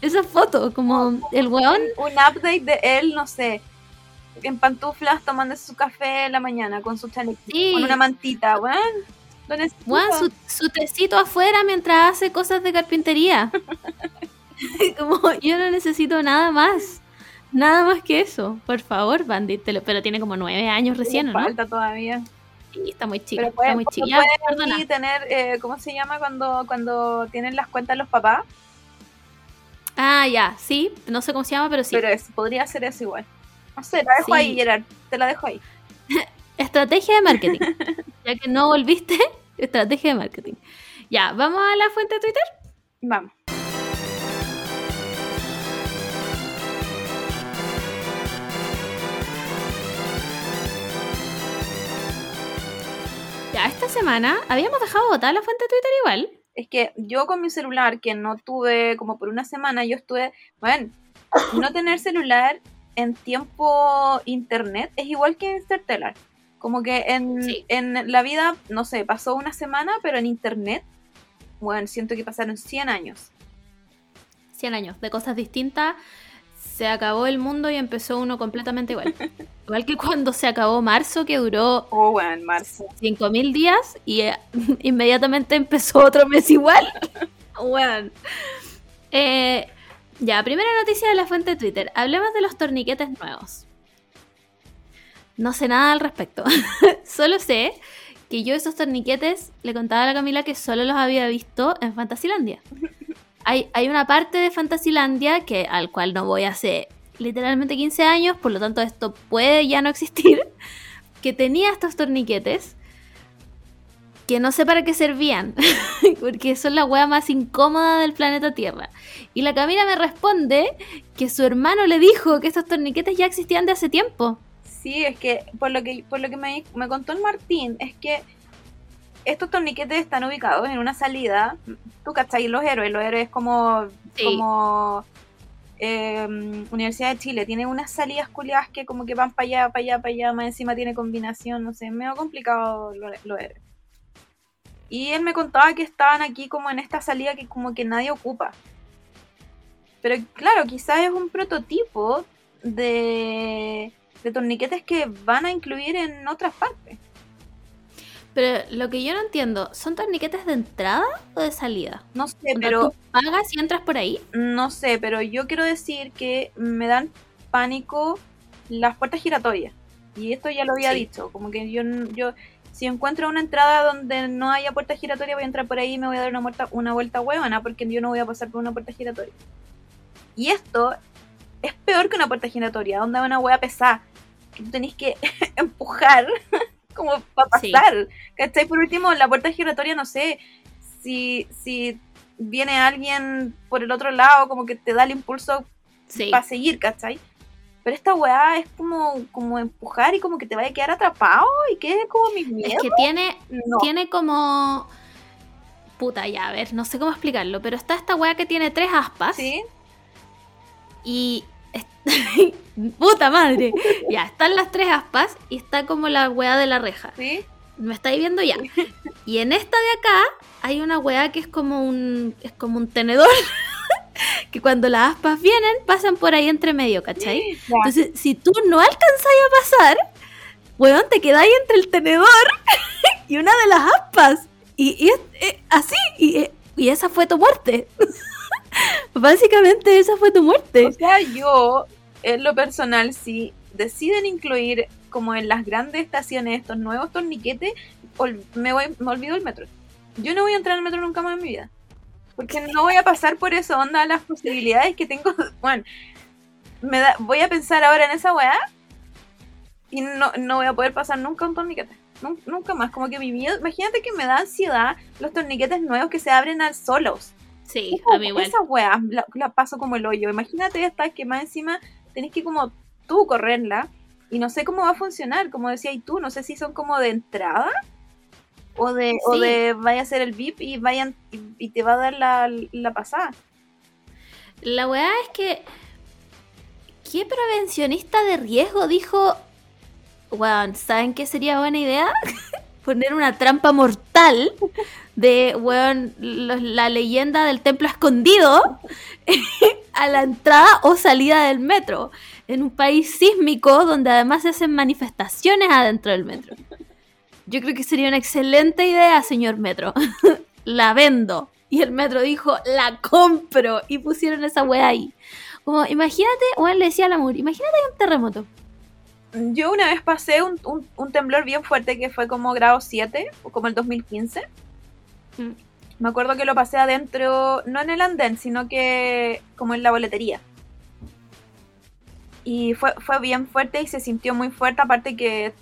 Speaker 2: esa foto, como el weón.
Speaker 3: Un update de él, no sé, en pantuflas tomándose su café en la mañana con su chalequito,
Speaker 2: Sí.
Speaker 3: con una mantita, weón.
Speaker 2: Weón, su, su tecito afuera mientras hace cosas de carpintería. como yo no necesito nada más. Nada más que eso. Por favor, Bandit. te lo- pero tiene como nueve años recién,
Speaker 3: Le
Speaker 2: ¿o ¿no?
Speaker 3: falta todavía.
Speaker 2: Sí, está muy chica.
Speaker 3: Pero puede,
Speaker 2: está muy chica.
Speaker 3: Puede tener, eh, ¿cómo se llama cuando, cuando tienen las cuentas los papás?
Speaker 2: Ah, ya, sí. No sé cómo se llama, pero sí.
Speaker 3: Pero es- podría ser eso igual. No sé, la dejo
Speaker 2: Sí.
Speaker 3: ahí, Gerard. Te la dejo ahí.
Speaker 2: Estrategia de marketing. ya que no volviste, estrategia de marketing. Ya, ¿vamos a la fuente de Twitter?
Speaker 3: Vamos.
Speaker 2: Ya, esta semana habíamos dejado botar la fuente de Twitter igual.
Speaker 3: Es que yo con mi celular, que no tuve como por una semana, yo estuve, bueno, no tener celular en tiempo internet es igual que Interstellar. Como que en,
Speaker 2: Sí.
Speaker 3: en la vida, no sé, pasó una semana, pero en internet, bueno, siento que pasaron 100 años.
Speaker 2: 100 años de cosas distintas. Se acabó el mundo y empezó uno completamente igual. igual que cuando se acabó marzo, que duró
Speaker 3: Oh, bueno, marzo.
Speaker 2: 5000 días y eh, inmediatamente empezó otro mes igual. Weón. Eh, ya, primera noticia de la fuente de Twitter. Hablemos de los torniquetes nuevos. No sé nada al respecto. solo sé que yo esos torniquetes le contaba a la Camila que solo los había visto en Fantasilandia. Hay, hay una parte de Fantasilandia que, al cual no voy hace literalmente 15 años, por lo tanto esto puede ya no existir, que tenía estos torniquetes que no sé para qué servían, porque son la wea más incómoda del planeta Tierra. Y la Camila me responde que su hermano le dijo que estos torniquetes ya existían de hace tiempo.
Speaker 3: Sí, es que por lo que, por lo que me, me contó el Martín, es que estos torniquetes están ubicados en una salida. Tú cachai, los héroes, los héroes como,
Speaker 2: Sí.
Speaker 3: como eh, Universidad de Chile, tiene unas salidas culiadas que como que van para allá, para allá, para allá, más encima tiene combinación, no sé, medio complicado lo- héroes. Y él me contaba que estaban aquí como en esta salida que como que nadie ocupa. Pero claro, quizás es un prototipo de, de torniquetes que van a incluir en otras partes.
Speaker 2: Pero lo que yo no entiendo, ¿son torniquetes de entrada o de salida?
Speaker 3: No sé, pero
Speaker 2: ¿Tú pagas y entras por ahí?
Speaker 3: no sé, pero yo quiero decir que me dan pánico las puertas giratorias. Y esto ya lo había
Speaker 2: Sí.
Speaker 3: dicho, como que yo yo si encuentro una entrada donde no haya puerta giratoria, voy a entrar por ahí y me voy a dar una vuelta, una vuelta huevona, porque yo no voy a pasar por una puerta giratoria. Y esto es peor que una puerta giratoria, donde una hueá pesada, que tú tenés que empujar como para
Speaker 2: Sí.
Speaker 3: pasar. ¿Cachai? Por último, la puerta giratoria, no sé, si, si viene alguien por el otro lado, como que te da el impulso
Speaker 2: Sí.
Speaker 3: para seguir, ¿cachai? Pero esta weá es como, como empujar y como que te vaya a quedar atrapado y que es como mi miedo.
Speaker 2: Es que tiene,
Speaker 3: no.
Speaker 2: tiene como... Puta, ya, a ver, no sé cómo explicarlo, pero está esta weá que tiene tres aspas
Speaker 3: ¿Sí?
Speaker 2: y... Puta madre. Ya, están las tres aspas y está como la weá de la reja.
Speaker 3: ¿Sí?
Speaker 2: Me estáis viendo ya. Y en esta de acá hay una weá que es como un, es como un tenedor. que cuando las aspas vienen, pasan por ahí entre medio, ¿cachai? Entonces, si tú no alcanzáis a pasar, weón, te quedáis entre el tenedor y una de las aspas. Y, eh, así, y, eh, y esa fue tu muerte. Básicamente esa fue tu muerte.
Speaker 3: O sea, yo, en lo personal, si deciden incluir como en las grandes estaciones estos nuevos torniquetes, me, voy, me olvido el metro. Yo no voy a entrar al metro nunca más en mi vida. Porque no voy a pasar por eso, onda, las posibilidades que tengo. Bueno, me da, voy a pensar ahora en esa weá y no, no voy a poder pasar nunca un torniquete. Nun- Nunca más, como que mi miedo. Imagínate que me da ansiedad los torniquetes nuevos que se abren al solos.
Speaker 2: Sí, a mí igual.
Speaker 3: Esa weá la, la paso como el hoyo. Imagínate esta que más encima tenés que como tú correrla y no sé cómo va a funcionar, como decías tú, no sé si son como de entrada o de, o de vaya a ser el VIP y vayan y, y te va a dar la, la pasada.
Speaker 2: La weá es que. ¿Qué prevencionista de riesgo dijo? Weón, ¿saben qué sería buena idea? Poner una trampa mortal de, weón, la leyenda del templo escondido a la entrada o salida del metro. En un país sísmico donde además se hacen manifestaciones adentro del metro. Yo creo que sería una excelente idea, señor metro. la vendo. Y el metro dijo, la compro. Y pusieron esa weá ahí. Como, imagínate, weón, le decía al amor, imagínate un terremoto.
Speaker 3: Yo una vez pasé un, un- un temblor bien fuerte que fue como grado 7, o como el 2015.
Speaker 2: Mm.
Speaker 3: Me acuerdo que lo pasé adentro, no en el andén, sino que como en la boletería. Y fue, fue bien fuerte y se sintió muy fuerte, aparte que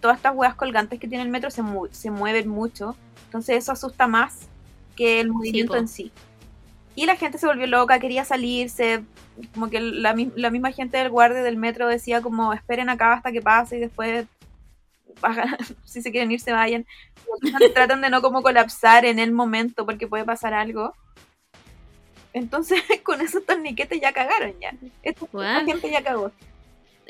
Speaker 3: todas estas hueas colgantes que tiene el metro se, mu- se mueven mucho. Entonces eso asusta más. que el movimiento
Speaker 2: po.
Speaker 3: en sí. Y la gente se volvió loca, quería salirse, como que la, mi- la misma gente del guardia del metro decía como esperen acá hasta que pase y después si se quieren ir se vayan. Tratan de no como colapsar en el momento porque puede pasar algo. Entonces con esos torniquetes ya cagaron ya. Esta, gente ya cagó.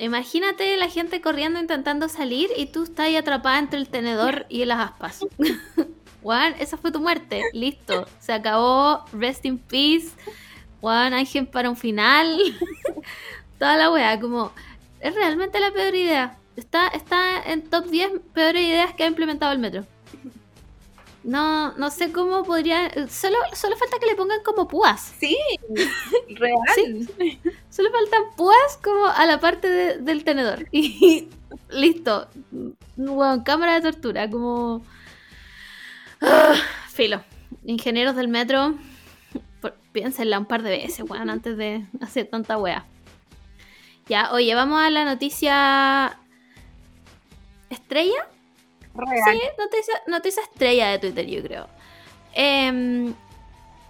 Speaker 2: Imagínate la gente corriendo intentando salir y tú estás ahí atrapada entre el tenedor y las aspas. Juan, esa fue tu muerte. Listo. Se acabó. Rest in peace. Juan, Ángel para un final. Toda la wea, como. Es realmente la peor idea. Está, está en top 10 peores ideas que ha implementado el metro. No, no sé cómo podría. Solo, solo falta que le pongan como púas.
Speaker 3: Sí, real.
Speaker 2: Sí. Solo faltan púas como a la parte de- del tenedor. Y listo. Bueno, cámara de tortura, como. Ah, filo. Ingenieros del metro, por- piénsenla un par de veces, weón, antes de hacer tanta wea. Ya, oye, vamos a la noticia. ¿Estrella?
Speaker 3: Real.
Speaker 2: Sí, noticia, noticia estrella de Twitter, yo creo. Em,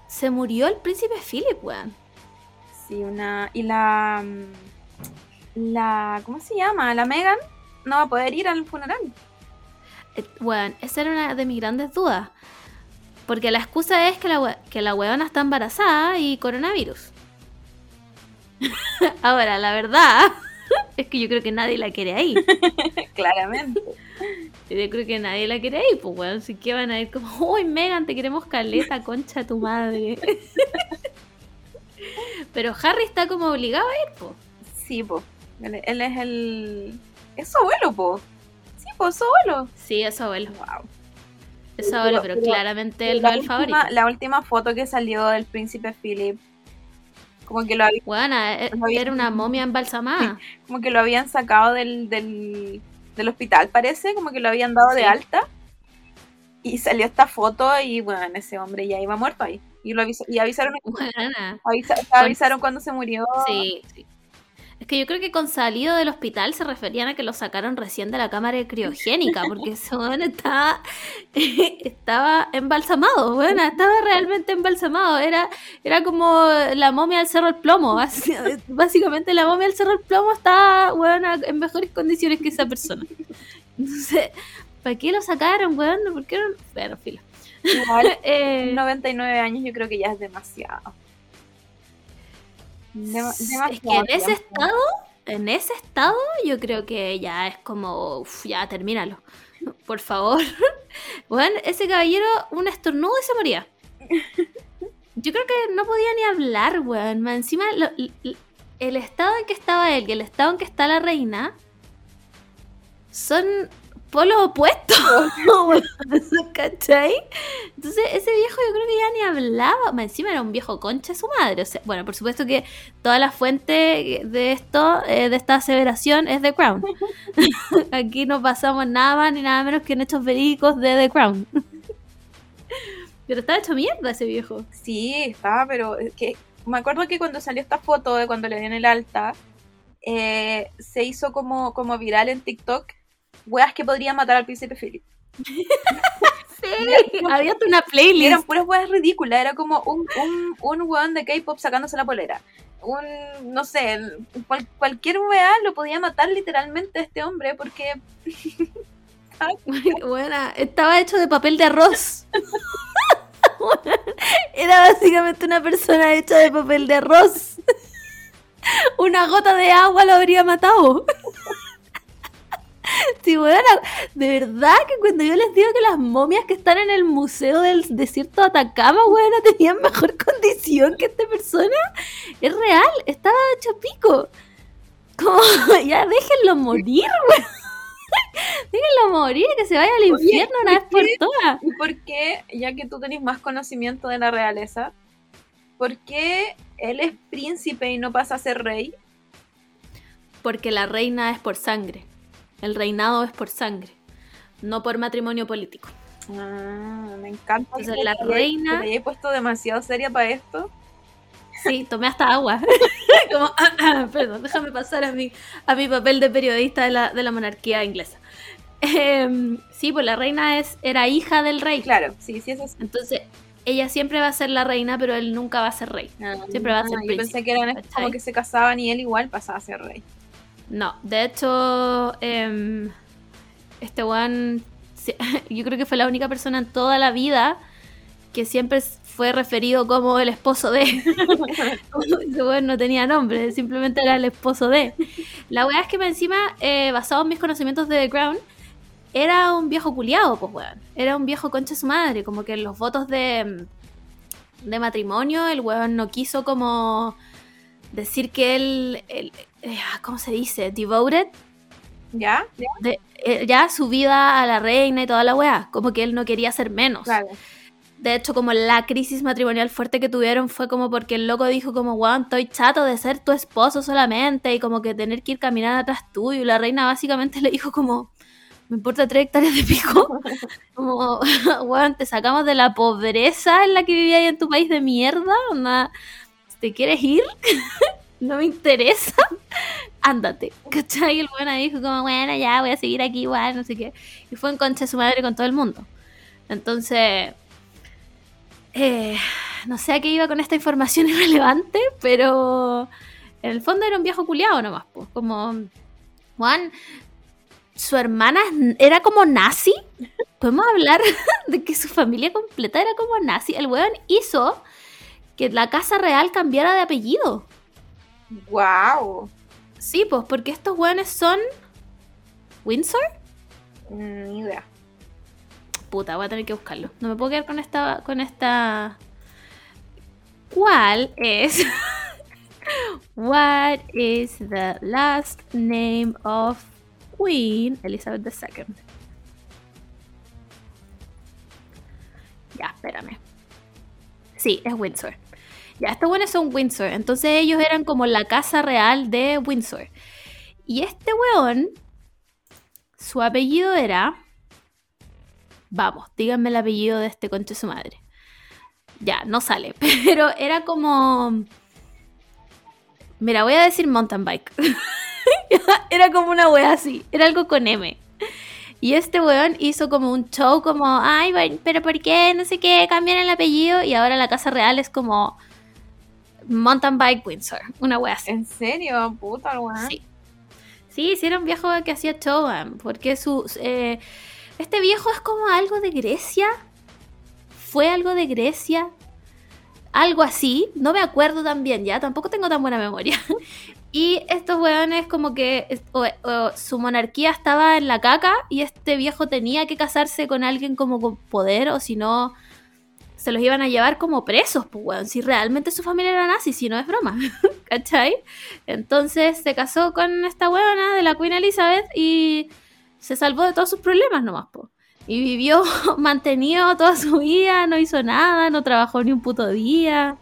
Speaker 2: se murió el príncipe Philip, weón.
Speaker 3: Sí, una. Y la. mm, La. ¿Cómo se llama? La Megan no va a poder ir al funeral.
Speaker 2: Eh, Weón, esa era una de mis grandes dudas. Porque la excusa es que la, que la weona está embarazada y coronavirus. Ahora, la verdad es que yo creo que nadie la quiere ahí.
Speaker 3: Claramente.
Speaker 2: Yo creo que nadie la quiere ahí, pues weón. Así que van a ir como, uy, Megan, te queremos caleta, concha tu madre. Pero Harry está como obligado a ir, pues.
Speaker 3: Sí, po. Él, él es el. Es su abuelo, po. Sí, po, su abuelo.
Speaker 2: Sí, es su abuelo.
Speaker 3: Wow.
Speaker 2: Es su abuelo,
Speaker 3: Pero-
Speaker 2: claramente él no es el
Speaker 3: última,
Speaker 2: favorito.
Speaker 3: la última foto que salió del príncipe Philip. Como que lo, había-
Speaker 2: Weona, eh, era una momia embalsamada.
Speaker 3: como que lo habían sacado del, del, del hospital, parece. Como que lo habían dado de
Speaker 2: Sí.
Speaker 3: alta. Y salió esta foto y bueno, ese hombre ya iba muerto ahí. Y lo avis- y avisaron, avisa- avisaron cuando se murió.
Speaker 2: Sí, sí. Que yo creo que con salido del hospital se referían a que lo sacaron recién de la cámara criogénica, porque ese weón estaba, estaba embalsamado, bueno, estaba realmente embalsamado. Era, era como la momia del Cerro del Plomo. Básicamente la momia del Cerro del Plomo estaba weón, en mejores condiciones que esa persona. Entonces, ¿para qué lo sacaron, weón? ¿Por qué no? Bueno, filo.
Speaker 3: Igual,
Speaker 2: Eh,
Speaker 3: 99 años yo creo que ya es demasiado.
Speaker 2: Es que en ese
Speaker 3: tiempo.
Speaker 2: estado, en ese estado, yo creo que ya es como, uf, ya termínalo. Por favor. Bueno, ese caballero, un estornudo y se moría. Yo creo que no podía ni hablar, weón. Encima, lo- el estado en que estaba él y el estado en que está la reina son polos opuestos. ¿Cachai? Entonces, ese viejo yo creo que ya ni hablaba. Más encima era un viejo concha de su madre. O sea, bueno, por supuesto que toda la fuente de esto, eh, de esta aseveración, es The Crown. Aquí no pasamos nada más ni nada menos que en hechos verídicos de The Crown. Pero estaba hecho mierda ese viejo.
Speaker 3: Sí, estaba, pero es que me acuerdo que cuando salió esta foto de cuando le dieron el alta, eh, se hizo como, como viral en TikTok, weas que podrían matar al príncipe Philip.
Speaker 2: Sí, había una playlist.
Speaker 3: eran puras weas ridículas, era como un, un, un weón de K-pop sacándose la polera. Un, no sé, cual- cualquier wea lo podía matar literalmente a este hombre porque
Speaker 2: Bueno, estaba hecho de papel de arroz. Era básicamente una persona hecha de papel de arroz. Una gota de agua lo habría matado. Sí, bueno, de verdad que cuando yo les digo que las momias que están en el museo del desierto de Atacama, bueno, tenían mejor condición que esta persona, es real, estaba hecho pico. Como, ya déjenlo morir, weón. Déjenlo morir, que se vaya al
Speaker 3: Oye,
Speaker 2: infierno una vez
Speaker 3: ¿por
Speaker 2: todas.
Speaker 3: ¿Y por qué, ya que tú tenés más conocimiento de la realeza, por qué él es príncipe y no pasa a ser rey?
Speaker 2: Porque la reina es por sangre. El reinado es por sangre. No por matrimonio político.
Speaker 3: Ah, me encanta.
Speaker 2: Entonces,
Speaker 3: que
Speaker 2: la
Speaker 3: te
Speaker 2: reina-
Speaker 3: te hayas puesto demasiado seria para esto.
Speaker 2: Sí, tomé hasta agua. Como, ah, ah, perdón, déjame pasar a mi, a mi papel de periodista de la, de la monarquía inglesa. Em, sí, pues la reina es, era hija del rey.
Speaker 3: Claro, sí, sí, es así.
Speaker 2: Entonces, ella siempre va a ser la reina, pero él nunca va a ser rey. Siempre va a ser
Speaker 3: Ah, Yo
Speaker 2: príncipe,
Speaker 3: pensé que eran como que se casaban y él igual pasaba a ser rey.
Speaker 2: No, de hecho, em, este sí, yo creo que fue la única persona en toda la vida que siempre fue referido como el esposo de. Weón no tenía nombre, simplemente era el esposo de. La weá es que me encima, eh, basado en mis conocimientos de The Crown, era un viejo culiado, pues weón. Era un viejo concha su madre, como que en los votos de, de matrimonio el weón no quiso como decir que él- eh, ¿cómo se dice? Devoted
Speaker 3: ¿Ya? ¿Ya?
Speaker 2: de, eh, ya su vida a la reina y toda la weá, como que él no quería ser menos.
Speaker 3: Claro.
Speaker 2: De hecho, como la crisis matrimonial fuerte que tuvieron fue como porque el loco dijo como, weón, estoy chato de ser tu esposo solamente y como que tener que ir caminando atrás tuyo. Y la reina básicamente le dijo como, me importa tres hectáreas de pico. como, weón, te sacamos de la pobreza en la que vivías en tu país de mierda. ¿te quieres ir? no me interesa. Ándate. ¿Cachai? Y el ahí dijo como, bueno, ya voy a seguir aquí igual, no sé qué. Y fue en concha de su madre con todo el mundo. Entonces... Eh, no sé a qué iba con esta información irrelevante, pero en el fondo era un viejo culiado nomás, pues. Como, Juan, su hermana era como nazi. Podemos hablar de que su familia completa era como nazi. El weón hizo que la casa real cambiara de apellido.
Speaker 3: ¡Wow!
Speaker 2: Sí, pues, porque estos weones son. ¿Windsor?
Speaker 3: Ni idea.
Speaker 2: Puta, voy a tener que buscarlo. No me puedo quedar con esta. con esta. ¿Cuál es? What is the last name of Queen Elizabeth II? Ya, espérame. Sí, es Windsor. Ya, estos buenos son Windsor. Entonces ellos eran como la casa real de Windsor. Y este weón, su apellido era. Vamos, díganme el apellido de este conche su madre. Ya, no sale, pero era como. Mira, voy a decir mountain bike. era como una wea así, era algo con M. Y este weón hizo como un show como, ay, pero ¿por qué? No sé qué, cambian el apellido y ahora la casa real es como Mountain Bike Windsor, una wea así.
Speaker 3: ¿En serio? Puta, weón.
Speaker 2: Sí. Sí, sí, era un viejo que hacía weón, porque su, eh, este viejo es como algo de Grecia. Fue algo de Grecia. Algo así. No me acuerdo tan bien ya. Tampoco tengo tan buena memoria. Y estos weones como que es- o- o su monarquía estaba en la caca y este viejo tenía que casarse con alguien como con poder o si no se los iban a llevar como presos, pues weón. Si realmente su familia era nazi, si no es broma. ¿Cachai? Entonces se casó con esta weona de la Queen Elizabeth y se salvó de todos sus problemas nomás, po. Y vivió mantenido toda su vida, no hizo nada, no trabajó ni un puto día.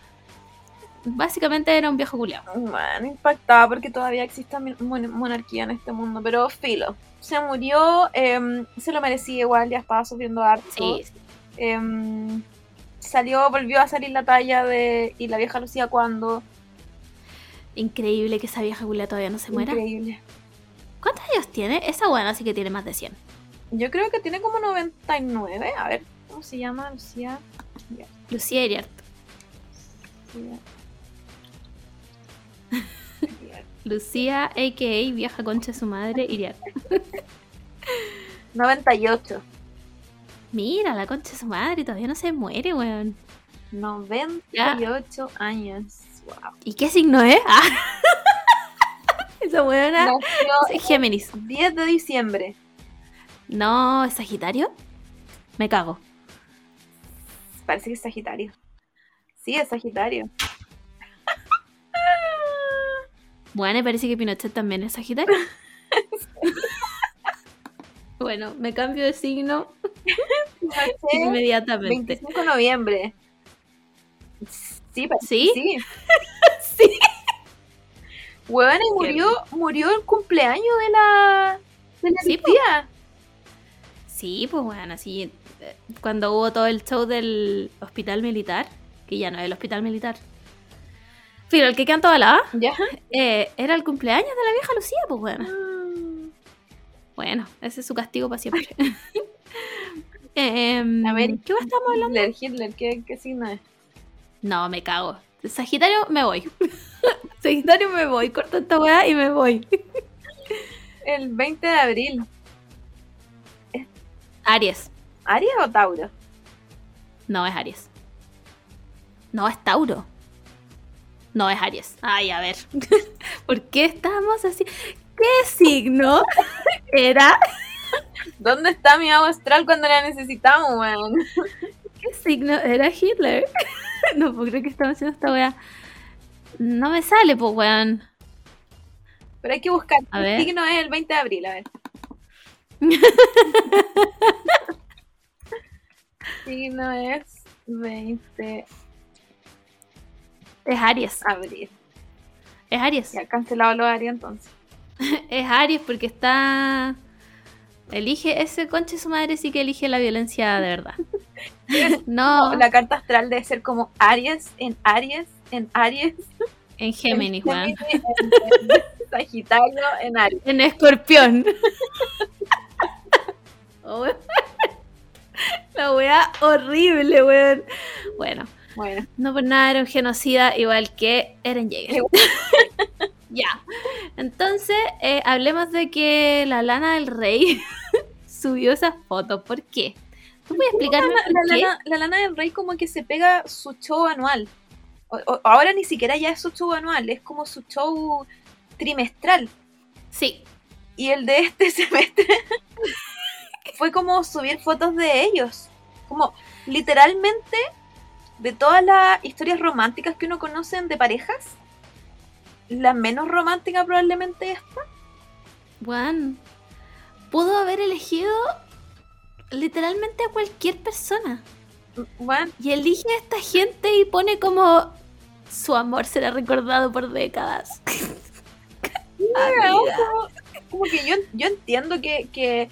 Speaker 2: Básicamente era un viejo culiao.
Speaker 3: Man, impactada porque todavía existe mon- monarquía en este mundo, pero filo. Se murió, em, se lo merecía igual, ya estaba sufriendo harto.
Speaker 2: Sí, sí.
Speaker 3: Em, salió, volvió a salir la talla de ¿Y la vieja Lucía cuando?
Speaker 2: Increíble que esa vieja culia todavía no se muera.
Speaker 3: Increíble.
Speaker 2: ¿Cuántos años tiene? Esa buena sí que tiene más de 100.
Speaker 3: Yo creo que tiene como 99. A ver, ¿cómo se llama Lucía?
Speaker 2: Lucía Iriart.
Speaker 3: Lucía.
Speaker 2: Lucía, a.k.a. vieja concha de su madre, Iriart.
Speaker 3: 98.
Speaker 2: Mira, la concha de su madre todavía no se muere, weón.
Speaker 3: 98 años. Wow.
Speaker 2: ¿Y qué signo es? Ah. Esa weona
Speaker 3: Nació
Speaker 2: es Géminis.
Speaker 3: 10 de diciembre.
Speaker 2: No, ¿es Sagitario? Me cago.
Speaker 3: Parece que es Sagitario. Sí, es Sagitario.
Speaker 2: Bueno, y parece que Pinochet también es Sagitario. bueno, me cambio de signo inmediatamente.
Speaker 3: 25 de noviembre. Sí,
Speaker 2: ¿Sí?
Speaker 3: sí.
Speaker 2: Sí.
Speaker 3: Y murió, murió el cumpleaños de la, de la
Speaker 2: Sí,
Speaker 3: tía.
Speaker 2: Sí, pues bueno, así eh, cuando hubo todo el show del hospital militar, que ya no es el hospital militar. Pero el que toda la
Speaker 3: ¿Ya?
Speaker 2: eh, era el cumpleaños de la vieja Lucía, pues bueno. Bueno, ese es su castigo para siempre. Em,
Speaker 3: A ver,
Speaker 2: ¿qué más estamos hablando?
Speaker 3: Hitler, Hitler, ¿qué, qué signo es?
Speaker 2: No, me cago. Sagitario, me voy. Sagitario, me voy. Corto esta weá y me voy.
Speaker 3: El 20 de abril.
Speaker 2: Aries.
Speaker 3: ¿Aries o Tauro?
Speaker 2: No, es Aries. No, es Tauro. No, es Aries. Ay, a ver. ¿Por qué estamos así? ¿Qué signo era?
Speaker 3: ¿Dónde está mi agua astral cuando la necesitamos, weón?
Speaker 2: ¿Qué signo era Hitler? No puedo creer que estamos haciendo esta weá. No me sale, pues, weón.
Speaker 3: Pero hay que buscar.
Speaker 2: A
Speaker 3: El signo es el 20 de abril, a ver. signo es 20 de
Speaker 2: Es Aries.
Speaker 3: abril.
Speaker 2: Es Aries.
Speaker 3: Ya cancelado lo haría entonces.
Speaker 2: Es Aries porque está. Elige ese conche su madre, sí que elige la violencia de verdad. No,
Speaker 3: La carta astral debe ser como Aries en Aries en Aries.
Speaker 2: en Géminis.
Speaker 3: Géminis, en- en Sagitario en Aries.
Speaker 2: En Escorpión. Oh. La weá horrible, weón. Bueno,
Speaker 3: Bueno,
Speaker 2: no por nada era un genocida igual que Eren Jaeger. Ya. Entonces, eh, hablemos de que la lana del rey subió esas fotos. ¿Por qué? ¿Tú puedes explicarme
Speaker 3: la,
Speaker 2: por
Speaker 3: la
Speaker 2: qué?
Speaker 3: lana, la lana del rey como que se pega su show anual. O- o- ahora ni siquiera ya es su show anual, es como su show trimestral.
Speaker 2: Sí,
Speaker 3: Y el de este semestre fue como subir fotos de ellos. Como literalmente de todas las historias románticas que uno conoce de parejas, la menos romántica probablemente es
Speaker 2: Juan, pudo haber elegido literalmente a cualquier persona.
Speaker 3: bueno,
Speaker 2: Y elige a esta gente y pone como su amor será recordado por décadas.
Speaker 3: Como, como que yo, yo entiendo que, que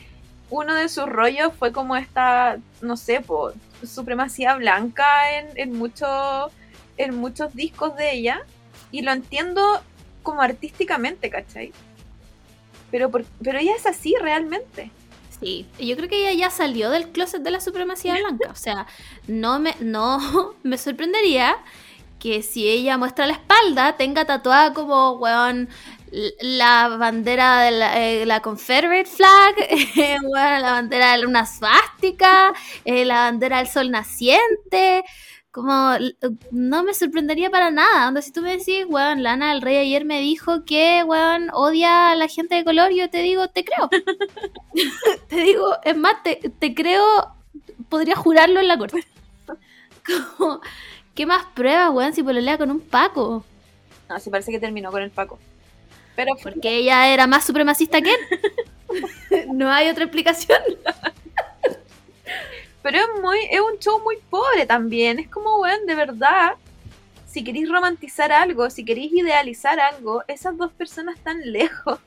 Speaker 3: uno de sus rollos fue como esta, no sé, por supremacía blanca en, en, muchos en muchos discos de ella. Y lo entiendo como artísticamente, ¿cachai? Pero, por- pero ella es así realmente.
Speaker 2: Sí, yo creo que ella ya salió del closet de la supremacía blanca. O sea, no me, no me sorprendería que si ella muestra la espalda tenga tatuada como, weón, la bandera de la, eh, la Confederate flag, eh, weón, la bandera de una svástica, eh, la bandera del sol naciente. Como, l- no me sorprendería para nada. Onda, si tú me decís, weón, Lana del Rey ayer me dijo que, weón, odia a la gente de color, yo te digo, te creo. te digo, es más, te, te creo, podría jurarlo en la corte. Como, ¿Qué más pruebas, weón, si pololea con un Paco?
Speaker 3: No, sí parece que terminó con el Paco. Pero
Speaker 2: Porque ella era más supremacista que él. no hay otra explicación.
Speaker 3: Pero es muy, es un show muy pobre también. Es como, weón, de verdad, si queréis romantizar algo, si queréis idealizar algo, esas dos personas están lejos.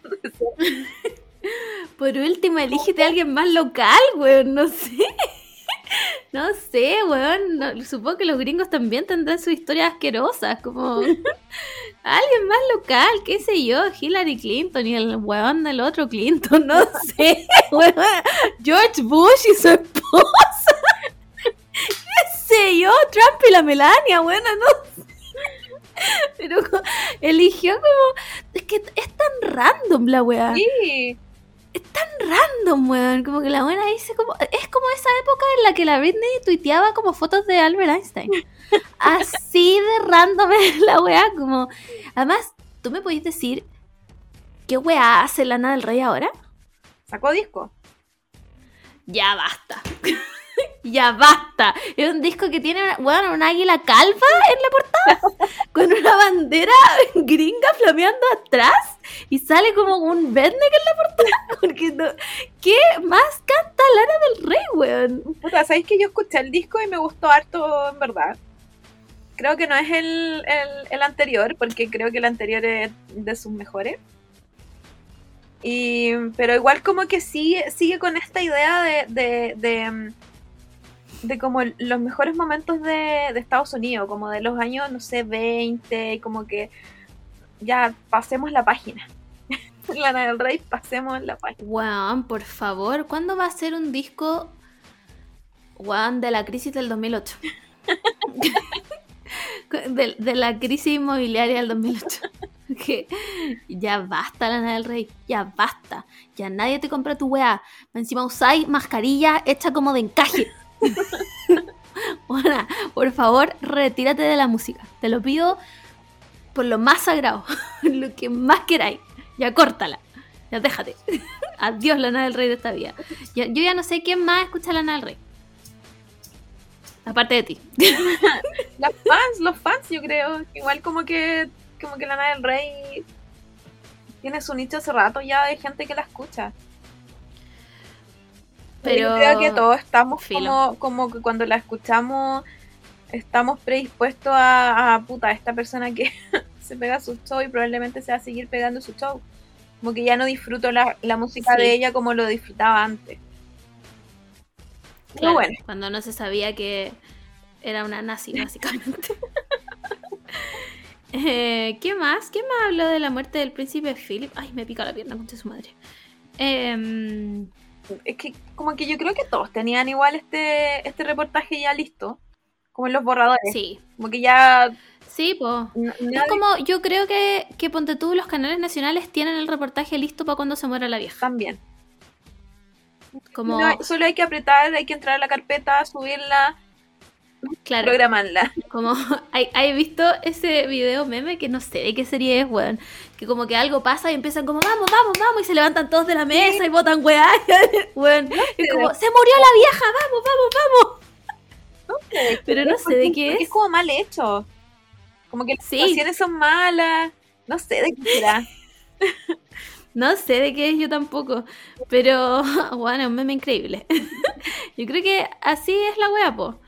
Speaker 2: Por último, elígete a alguien más local, weón, no sé. No sé, weón. no- supongo que los gringos también tendrán sus historias asquerosas, como alguien más local, qué sé yo, Hillary Clinton y el weón del otro Clinton, no sé, weón. George Bush y su esposa. Qué sé yo, Trump y la Melania, weón, no sé. Pero eligió como... Es que es tan random la weá
Speaker 3: Sí,
Speaker 2: random, weón. Como que la buena dice como. Es como esa época en la que la Britney tuiteaba como fotos de Albert Einstein. Así de random es la weá. Como. Además, ¿tú me podés decir qué weá hace Lana del Rey ahora?
Speaker 3: sacó disco.
Speaker 2: Ya basta. ya basta. Es un disco que tiene, weón, un águila calva en la portada. con una bandera gringa flameando atrás. Y sale como un Bedneck en la portada. Porque no- ¿Qué más canta Lana del Rey, weón?
Speaker 3: Puta, ¿sabéis que yo escuché el disco y me gustó harto, en verdad? Creo que no es el, el, el anterior, porque creo que el anterior es de sus mejores. Y, pero igual como que sigue, sigue con esta idea de, de, de, mm, de como los mejores momentos de, de Estados Unidos, como de los años, no sé, 20, y como que ya pasemos la página. Lana del Rey, pasemos la página.
Speaker 2: Weón, por favor, ¿cuándo va a ser un disco Juan de la crisis del 2008. de, de la crisis inmobiliaria del 2008. Que ya basta, Lana del Rey, ya basta. Ya nadie te compra tu weá. Encima usáis mascarilla hecha como de encaje. Bueno, por favor, retírate de la música. Te lo pido por lo más sagrado, lo que más queráis. Ya córtala. Ya déjate. Adiós, Lana del Rey de esta vida. Yo ya no sé quién más escucha Lana del Rey. Aparte de ti.
Speaker 3: Las fans, los fans, yo creo. Igual como que, como que Lana del Rey tiene su nicho hace rato ya de gente que la escucha.
Speaker 2: Pero
Speaker 3: yo creo que todos estamos como, como que cuando la escuchamos estamos predispuestos a, a puta, esta persona que se pega su show y probablemente se va a seguir pegando su show. Como que ya no disfruto la, la música
Speaker 2: Sí.
Speaker 3: de ella como lo disfrutaba antes. Pero bueno,
Speaker 2: cuando no se sabía que era una nazi, básicamente. Eh, ¿Qué más? ¿Qué más habló de la muerte del príncipe Philip? Ay, me pica la pierna, concha su madre. Em,
Speaker 3: es que como que yo creo que todos tenían igual este, este reportaje ya listo. Como en los borradores.
Speaker 2: sí,
Speaker 3: Como que ya
Speaker 2: sí, pues. Es como, yo creo que, que ponte tú, los canales nacionales tienen el reportaje listo para cuando se muera la vieja.
Speaker 3: también.
Speaker 2: Como,
Speaker 3: No, solo hay que apretar, hay que entrar a la carpeta, subirla,
Speaker 2: claro,
Speaker 3: programarla.
Speaker 2: como, ¿hay, visto ese video meme que no sé de qué serie es, weón? Que como que algo pasa y empiezan como, vamos, vamos, vamos, y se levantan todos de la mesa y botan weá, weón. Es como, se murió la vieja, vamos, vamos, vamos. Pero no sé de qué
Speaker 3: Porque
Speaker 2: es.
Speaker 3: como mal hecho. Como que las
Speaker 2: Sí.
Speaker 3: actuaciones son malas. No sé de qué será.
Speaker 2: No sé de qué es yo tampoco, pero bueno, es un meme increíble. yo creo que así es la wea, po.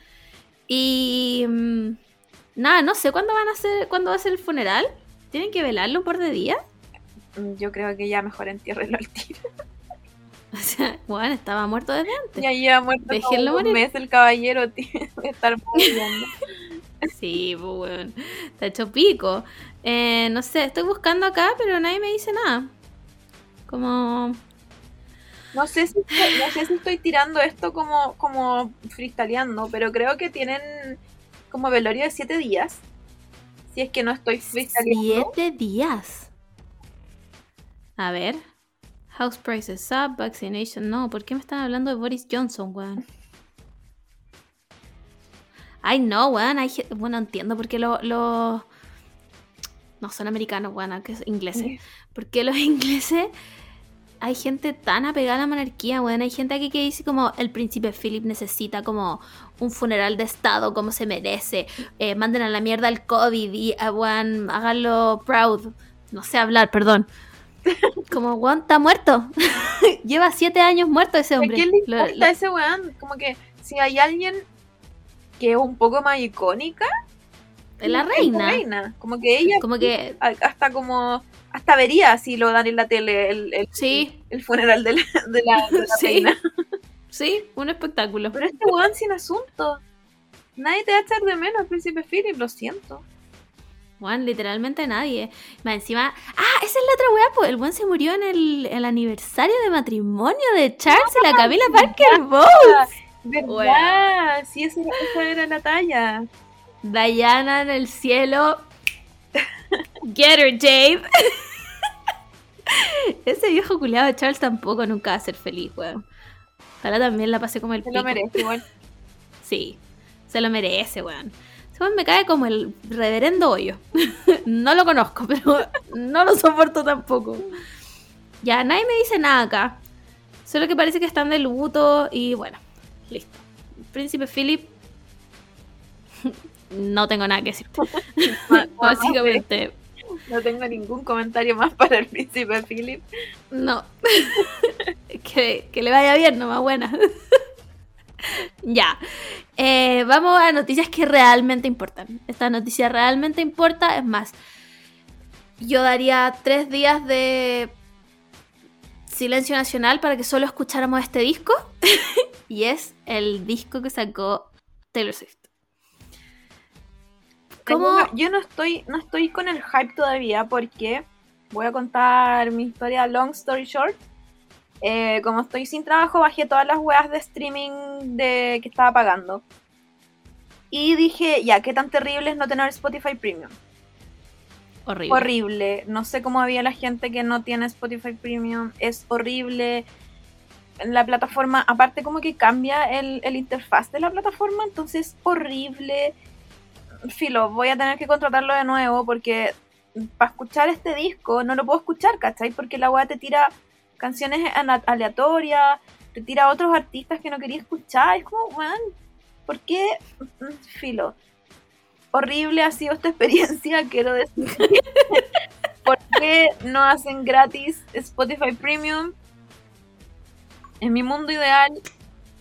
Speaker 2: Y mm, nada, no sé cuándo van a hacer, cuándo va a ser el funeral. ¿Tienen que velarlo por de día?
Speaker 3: Mm, Yo creo que ya mejor entiérrelo al tiro.
Speaker 2: O sea, bueno, estaba muerto desde antes.
Speaker 3: Ya lleva muerto
Speaker 2: Déjenlo
Speaker 3: como un mes el caballero, tío. De estar muriendo.
Speaker 2: Sí, pues bueno, está hecho pico. Eh, no sé, estoy buscando acá, pero nadie me dice nada. Como,
Speaker 3: No sé si estoy, no sé si estoy tirando esto como, como freestyleando, pero creo que tienen como velorio de siete días. Si es que no estoy freestyleando.
Speaker 2: siete días. A ver. House prices up, vaccination. No, ¿por qué me están hablando de Boris Johnson, weón? Ay, no, weón. bueno, entiendo por qué los. Lo... No son americanos, weón, que es ingleses. ¿Por qué los ingleses hay gente tan apegada a la monarquía, weón? Hay gente aquí que dice como el príncipe Philip necesita como un funeral de estado como se merece. Eh, manden a la mierda el COVID y ah, weón, háganlo proud. No sé hablar, perdón. Como, weón, está muerto. Lleva siete años muerto ese
Speaker 3: ¿A
Speaker 2: hombre.
Speaker 3: quién le importa
Speaker 2: lo-
Speaker 3: ese weón? Como que si hay alguien que es un poco más icónica,
Speaker 2: es la
Speaker 3: es
Speaker 2: reina.
Speaker 3: reina. Como que ella
Speaker 2: Como que,
Speaker 3: a- hasta como hasta vería si lo dan en la tele el, el,
Speaker 2: sí,
Speaker 3: el funeral de la, de la, de la
Speaker 2: Sí.
Speaker 3: reina.
Speaker 2: sí, un espectáculo.
Speaker 3: Pero este weón sin asunto. Nadie te va a echar de menos, príncipe Philip, lo siento.
Speaker 2: Juan, literalmente nadie. Más encima. Ah, esa es la otra weá, pues. El buen se murió en el, el aniversario de matrimonio de Charles y la Camila Parker Bowles.
Speaker 3: ¿Verdad? Sí, esa era, esa era la talla.
Speaker 2: Diana en el cielo. Get her, Jade. Ese viejo culiado de Charles tampoco nunca va a ser feliz, weón. Ojalá también la pase como el
Speaker 3: Se
Speaker 2: pico.
Speaker 3: lo merece igual.
Speaker 2: Sí, se lo merece, weón. Ese weón me cae como el reverendo hoyo. no lo conozco, pero no lo soporto tampoco. Ya, nadie me dice nada acá. Solo que parece que están de luto y bueno, listo. Príncipe Philip. No tengo nada que decir. Básicamente,
Speaker 3: No tengo ningún comentario más para el príncipe Philip.
Speaker 2: no. que, que le vaya bien, nomás buena. ya. Eh, vamos a noticias que realmente importan. Esta noticia realmente importa. Es más, yo daría tres días de silencio nacional para que solo escucháramos este disco. y es el disco que sacó Taylor Swift. ¿Cómo?
Speaker 3: Yo no estoy, no estoy con el hype todavía porque voy a contar mi historia long story short. eh, como estoy sin trabajo, bajé todas las weas de streaming de que estaba pagando. Y dije, ya, qué tan terrible es no tener Spotify Premium.
Speaker 2: Horrible.
Speaker 3: Horrible. No sé cómo había la gente que no tiene Spotify Premium. Es horrible. La plataforma, aparte como que cambia el, el interfaz de la plataforma, entonces horrible. Filo, voy a tener que contratarlo de nuevo porque para escuchar este disco no lo puedo escuchar, ¿cachai? Porque la weá te tira canciones aleatorias, te tira otros artistas que no quería escuchar. Es como, weón, ¿por qué? Mm, Filo. Horrible ha sido esta experiencia, quiero decir. ¿Por qué no hacen gratis Spotify Premium? En mi mundo ideal,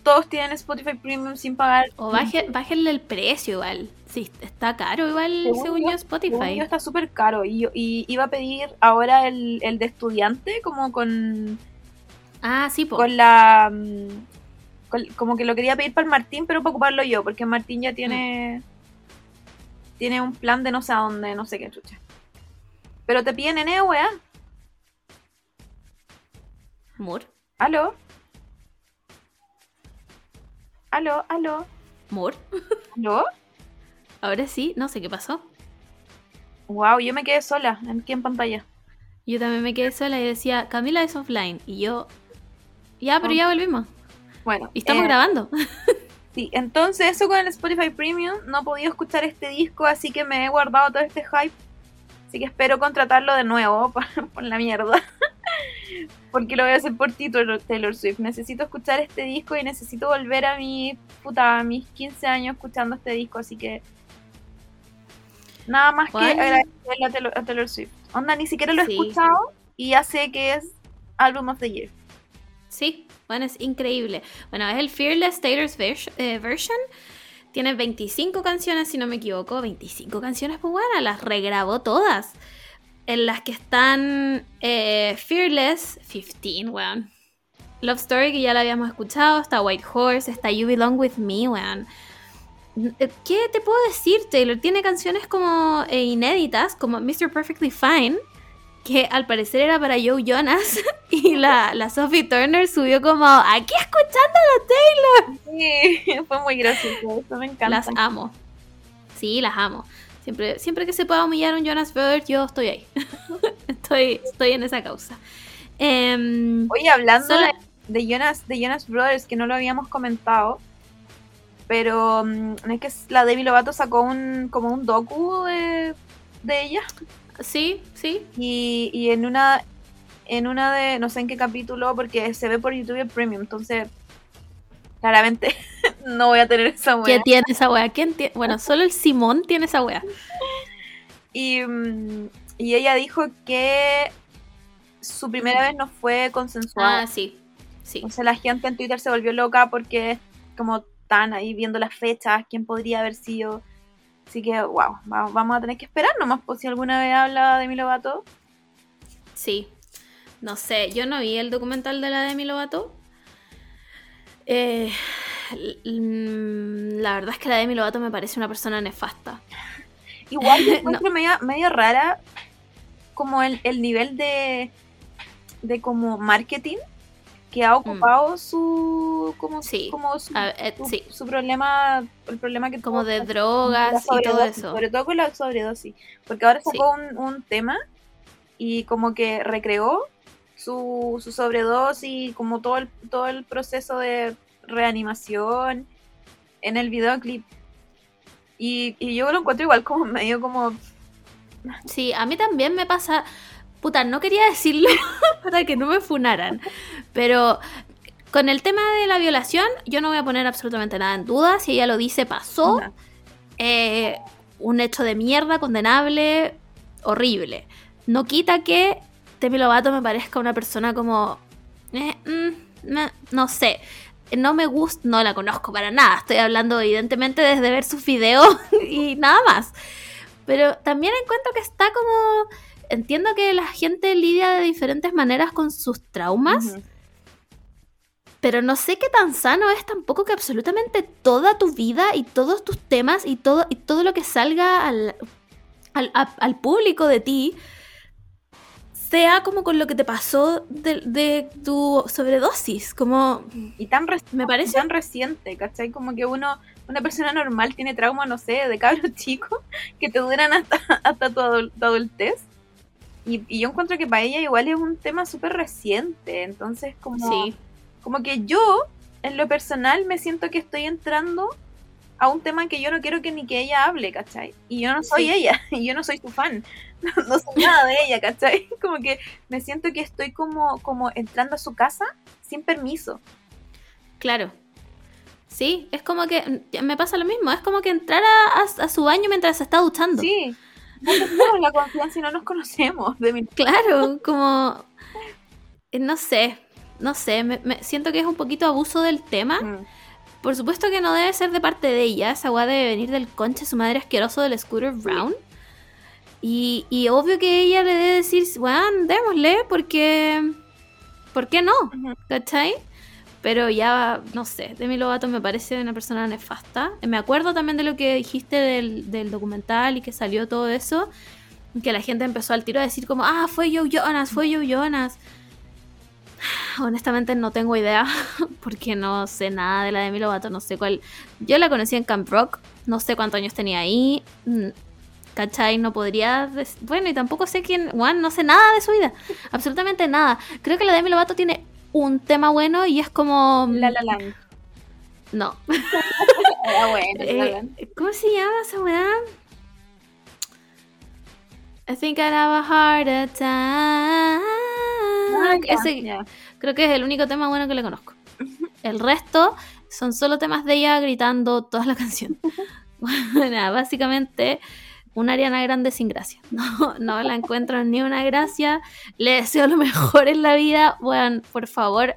Speaker 3: todos tienen Spotify Premium sin pagar.
Speaker 2: O baje, bájenle el precio igual. Sí, está caro igual,
Speaker 3: Según
Speaker 2: según,
Speaker 3: yo-
Speaker 2: yo,
Speaker 3: Según
Speaker 2: Spotify.
Speaker 3: yo está súper caro y, yo- y iba a pedir ahora el, el de estudiante como con,
Speaker 2: Ah, sí, po.
Speaker 3: con la... mm, con- como que lo quería pedir para el Martín, pero para ocuparlo yo, porque Martín ya tiene... Tiene un plan de no sé a dónde, no sé qué chucha. Pero te piden en weá.
Speaker 2: Moore.
Speaker 3: ¿Aló? ¿Aló? ¿Aló?
Speaker 2: Moore.
Speaker 3: ¿Aló?
Speaker 2: Ahora sí, no sé qué pasó.
Speaker 3: Wow, yo me quedé sola aquí en pantalla.
Speaker 2: Yo también me quedé sola y decía, Camila es offline. Y yo, ya, pero
Speaker 3: Ah.
Speaker 2: ya volvimos.
Speaker 3: Bueno,
Speaker 2: Y estamos
Speaker 3: eh,
Speaker 2: grabando.
Speaker 3: Sí, entonces eso con el Spotify Premium, no he podido escuchar este disco, así que me he guardado todo este hype. Así que espero contratarlo de nuevo por, por la mierda. Porque lo voy a hacer por ti, Taylor Taylor Swift. Necesito escuchar este disco y necesito volver a mi puta, a mis 15 años escuchando este disco, así que nada más que agradecerle a Taylor, a Taylor Swift. Onda, ni siquiera lo he
Speaker 2: Sí.
Speaker 3: escuchado y ya sé que es Album of the Year.
Speaker 2: Sí, bueno, es increíble. Bueno, es el Fearless Taylor's eh, Version. Tiene 25 canciones, si no me equivoco. 25 canciones, pues bueno, las regrabó todas. En las que están eh, Fearless, 15, weón. Love Story, que ya la habíamos escuchado. Está White Horse, está You Belong With Me, weón. ¿Qué te puedo decir, Taylor? Tiene canciones como eh, inéditas, como Mr. Perfectly Fine, que al parecer era para Joe Jonas, y la, la Sophie Turner subió como, aquí escuchándolo,
Speaker 3: Sí, fue muy gracioso, eso me encanta.
Speaker 2: Las amo. Sí, las amo. Siempre, siempre que se pueda humillar a un Jonas Brothers, yo estoy ahí. estoy, estoy en esa causa. Em,
Speaker 3: Oye, hablando de Jonas, de Jonas Brothers, que no lo habíamos comentado, pero mm, es que la Demi Lovato sacó un como un docu de, de ella
Speaker 2: sí, sí.
Speaker 3: y, y en una en una de no sé en qué capítulo porque se ve por YouTube Premium, entonces claramente no voy a tener esa
Speaker 2: ¿Quién
Speaker 3: wea.
Speaker 2: tiene esa wea? ¿Quién tiene? Bueno, solo el Simón tiene esa wea.
Speaker 3: Y, mm, y ella dijo que su primera vez no fue consensuada.
Speaker 2: Ah, sí. Sí.
Speaker 3: Entonces la gente en Twitter se volvió loca porque como están ahí viendo las fechas, quién podría haber sido. Así que, wow, va- vamos a tener que esperar nomás por si alguna vez habla de mi Lovato.
Speaker 2: Sí. No sé, yo no vi el documental de la Demi Lovato. Eh, mm, la verdad es que la Demi Lovato me parece una persona nefasta.
Speaker 3: Igual
Speaker 2: No.
Speaker 3: encuentro media rara como el, el nivel de, de como marketing que ha ocupado su como,
Speaker 2: Mm. Sí.
Speaker 3: como su,
Speaker 2: A- eh,
Speaker 3: su-
Speaker 2: sí,
Speaker 3: su problema el problema que
Speaker 2: como de drogas y todo eso.
Speaker 3: Sobre todo con la sobredosis. Porque ahora
Speaker 2: Sí.
Speaker 3: sacó un, un tema y como que recreó su, su sobredosis, como todo el, todo el proceso de reanimación en el videoclip. Y, y yo lo encuentro igual como medio como...
Speaker 2: Sí, a mí también me pasa. Puta, no quería decirlo para que no me funaran. Pero con el tema de la violación, yo no voy a poner absolutamente nada en duda. Si ella lo dice, pasó. Eh, un hecho de mierda, condenable, horrible. No quita que Demi Lovato me parezca una persona como. eh, mm, me- no sé. No me gusta, no la conozco para nada. Estoy hablando evidentemente desde ver sus videos y nada más. Pero también encuentro que está como. Entiendo que la gente lidia de diferentes maneras con sus traumas.
Speaker 3: Ujú.
Speaker 2: Pero no sé qué tan sano es tampoco que absolutamente toda tu vida y todos tus temas y todo, y todo lo que salga al, al, a- al público de ti sea como con lo que te pasó de, de tu sobredosis, como
Speaker 3: Y tan,
Speaker 2: me parece
Speaker 3: tan reciente, ¿cachai? Como que uno, una persona normal tiene trauma, no sé, de cabros chicos que te duran hasta, hasta tu, adul- tu adultez. Y, y yo encuentro que para ella igual es un tema súper reciente. Entonces, como,
Speaker 2: sí,
Speaker 3: como que yo, en lo personal, me siento que estoy entrando a un tema que yo no quiero que ni que ella hable, ¿cachai? Y yo no soy
Speaker 2: Sí.
Speaker 3: ella, y yo no soy su fan, no, no soy nada de ella, ¿cachai? Como que me siento que estoy como, como entrando a su casa sin permiso.
Speaker 2: claro. Sí, es como que me pasa lo mismo, es como que entrar a, a- a su baño mientras se está duchando.
Speaker 3: Sí, no tenemos la confianza y no nos conocemos. De mi...
Speaker 2: Claro, como no sé, no sé, me, me- siento que es un poquito abuso del tema.
Speaker 3: Mm.
Speaker 2: Por supuesto que no debe ser de parte de ella, esa weá debe venir del conche su madre asqueroso del Scooter Brown. Y, y obvio que ella le debe decir, weón, démosle, porque. ¿Por qué no?
Speaker 3: Ujú.
Speaker 2: ¿Cachai? Pero ya, no sé, Demi Lovato me parece una persona nefasta. Me acuerdo también de lo que dijiste del, del documental y que salió todo eso. Que la gente empezó al tiro a decir como, ah, fue Joe Jonas, fue Joe Jonas. Honestamente no tengo idea, porque no sé nada de la Demi Lovato, no sé cuál. Yo la conocí en Camp Rock, no sé cuántos años tenía ahí. mm, ¿Cachai? No podría. Bueno, y tampoco sé quién. Juan, no sé nada de su vida. Absolutamente nada. Creo que la Demi Lovato tiene un tema bueno y es como.
Speaker 3: La La Land.
Speaker 2: No.
Speaker 3: Era bueno, La La
Speaker 2: Eh. ¿Cómo se llama esa weá? I think I'd have a heart attack.
Speaker 3: Ah,
Speaker 2: Ese creo que es el único tema bueno que le conozco. El resto son solo temas de ella gritando toda la canción. Bueno, básicamente una Ariana Grande sin gracia. No, no la encuentro ni una gracia. Le deseo lo mejor en la vida. Bueno, por favor,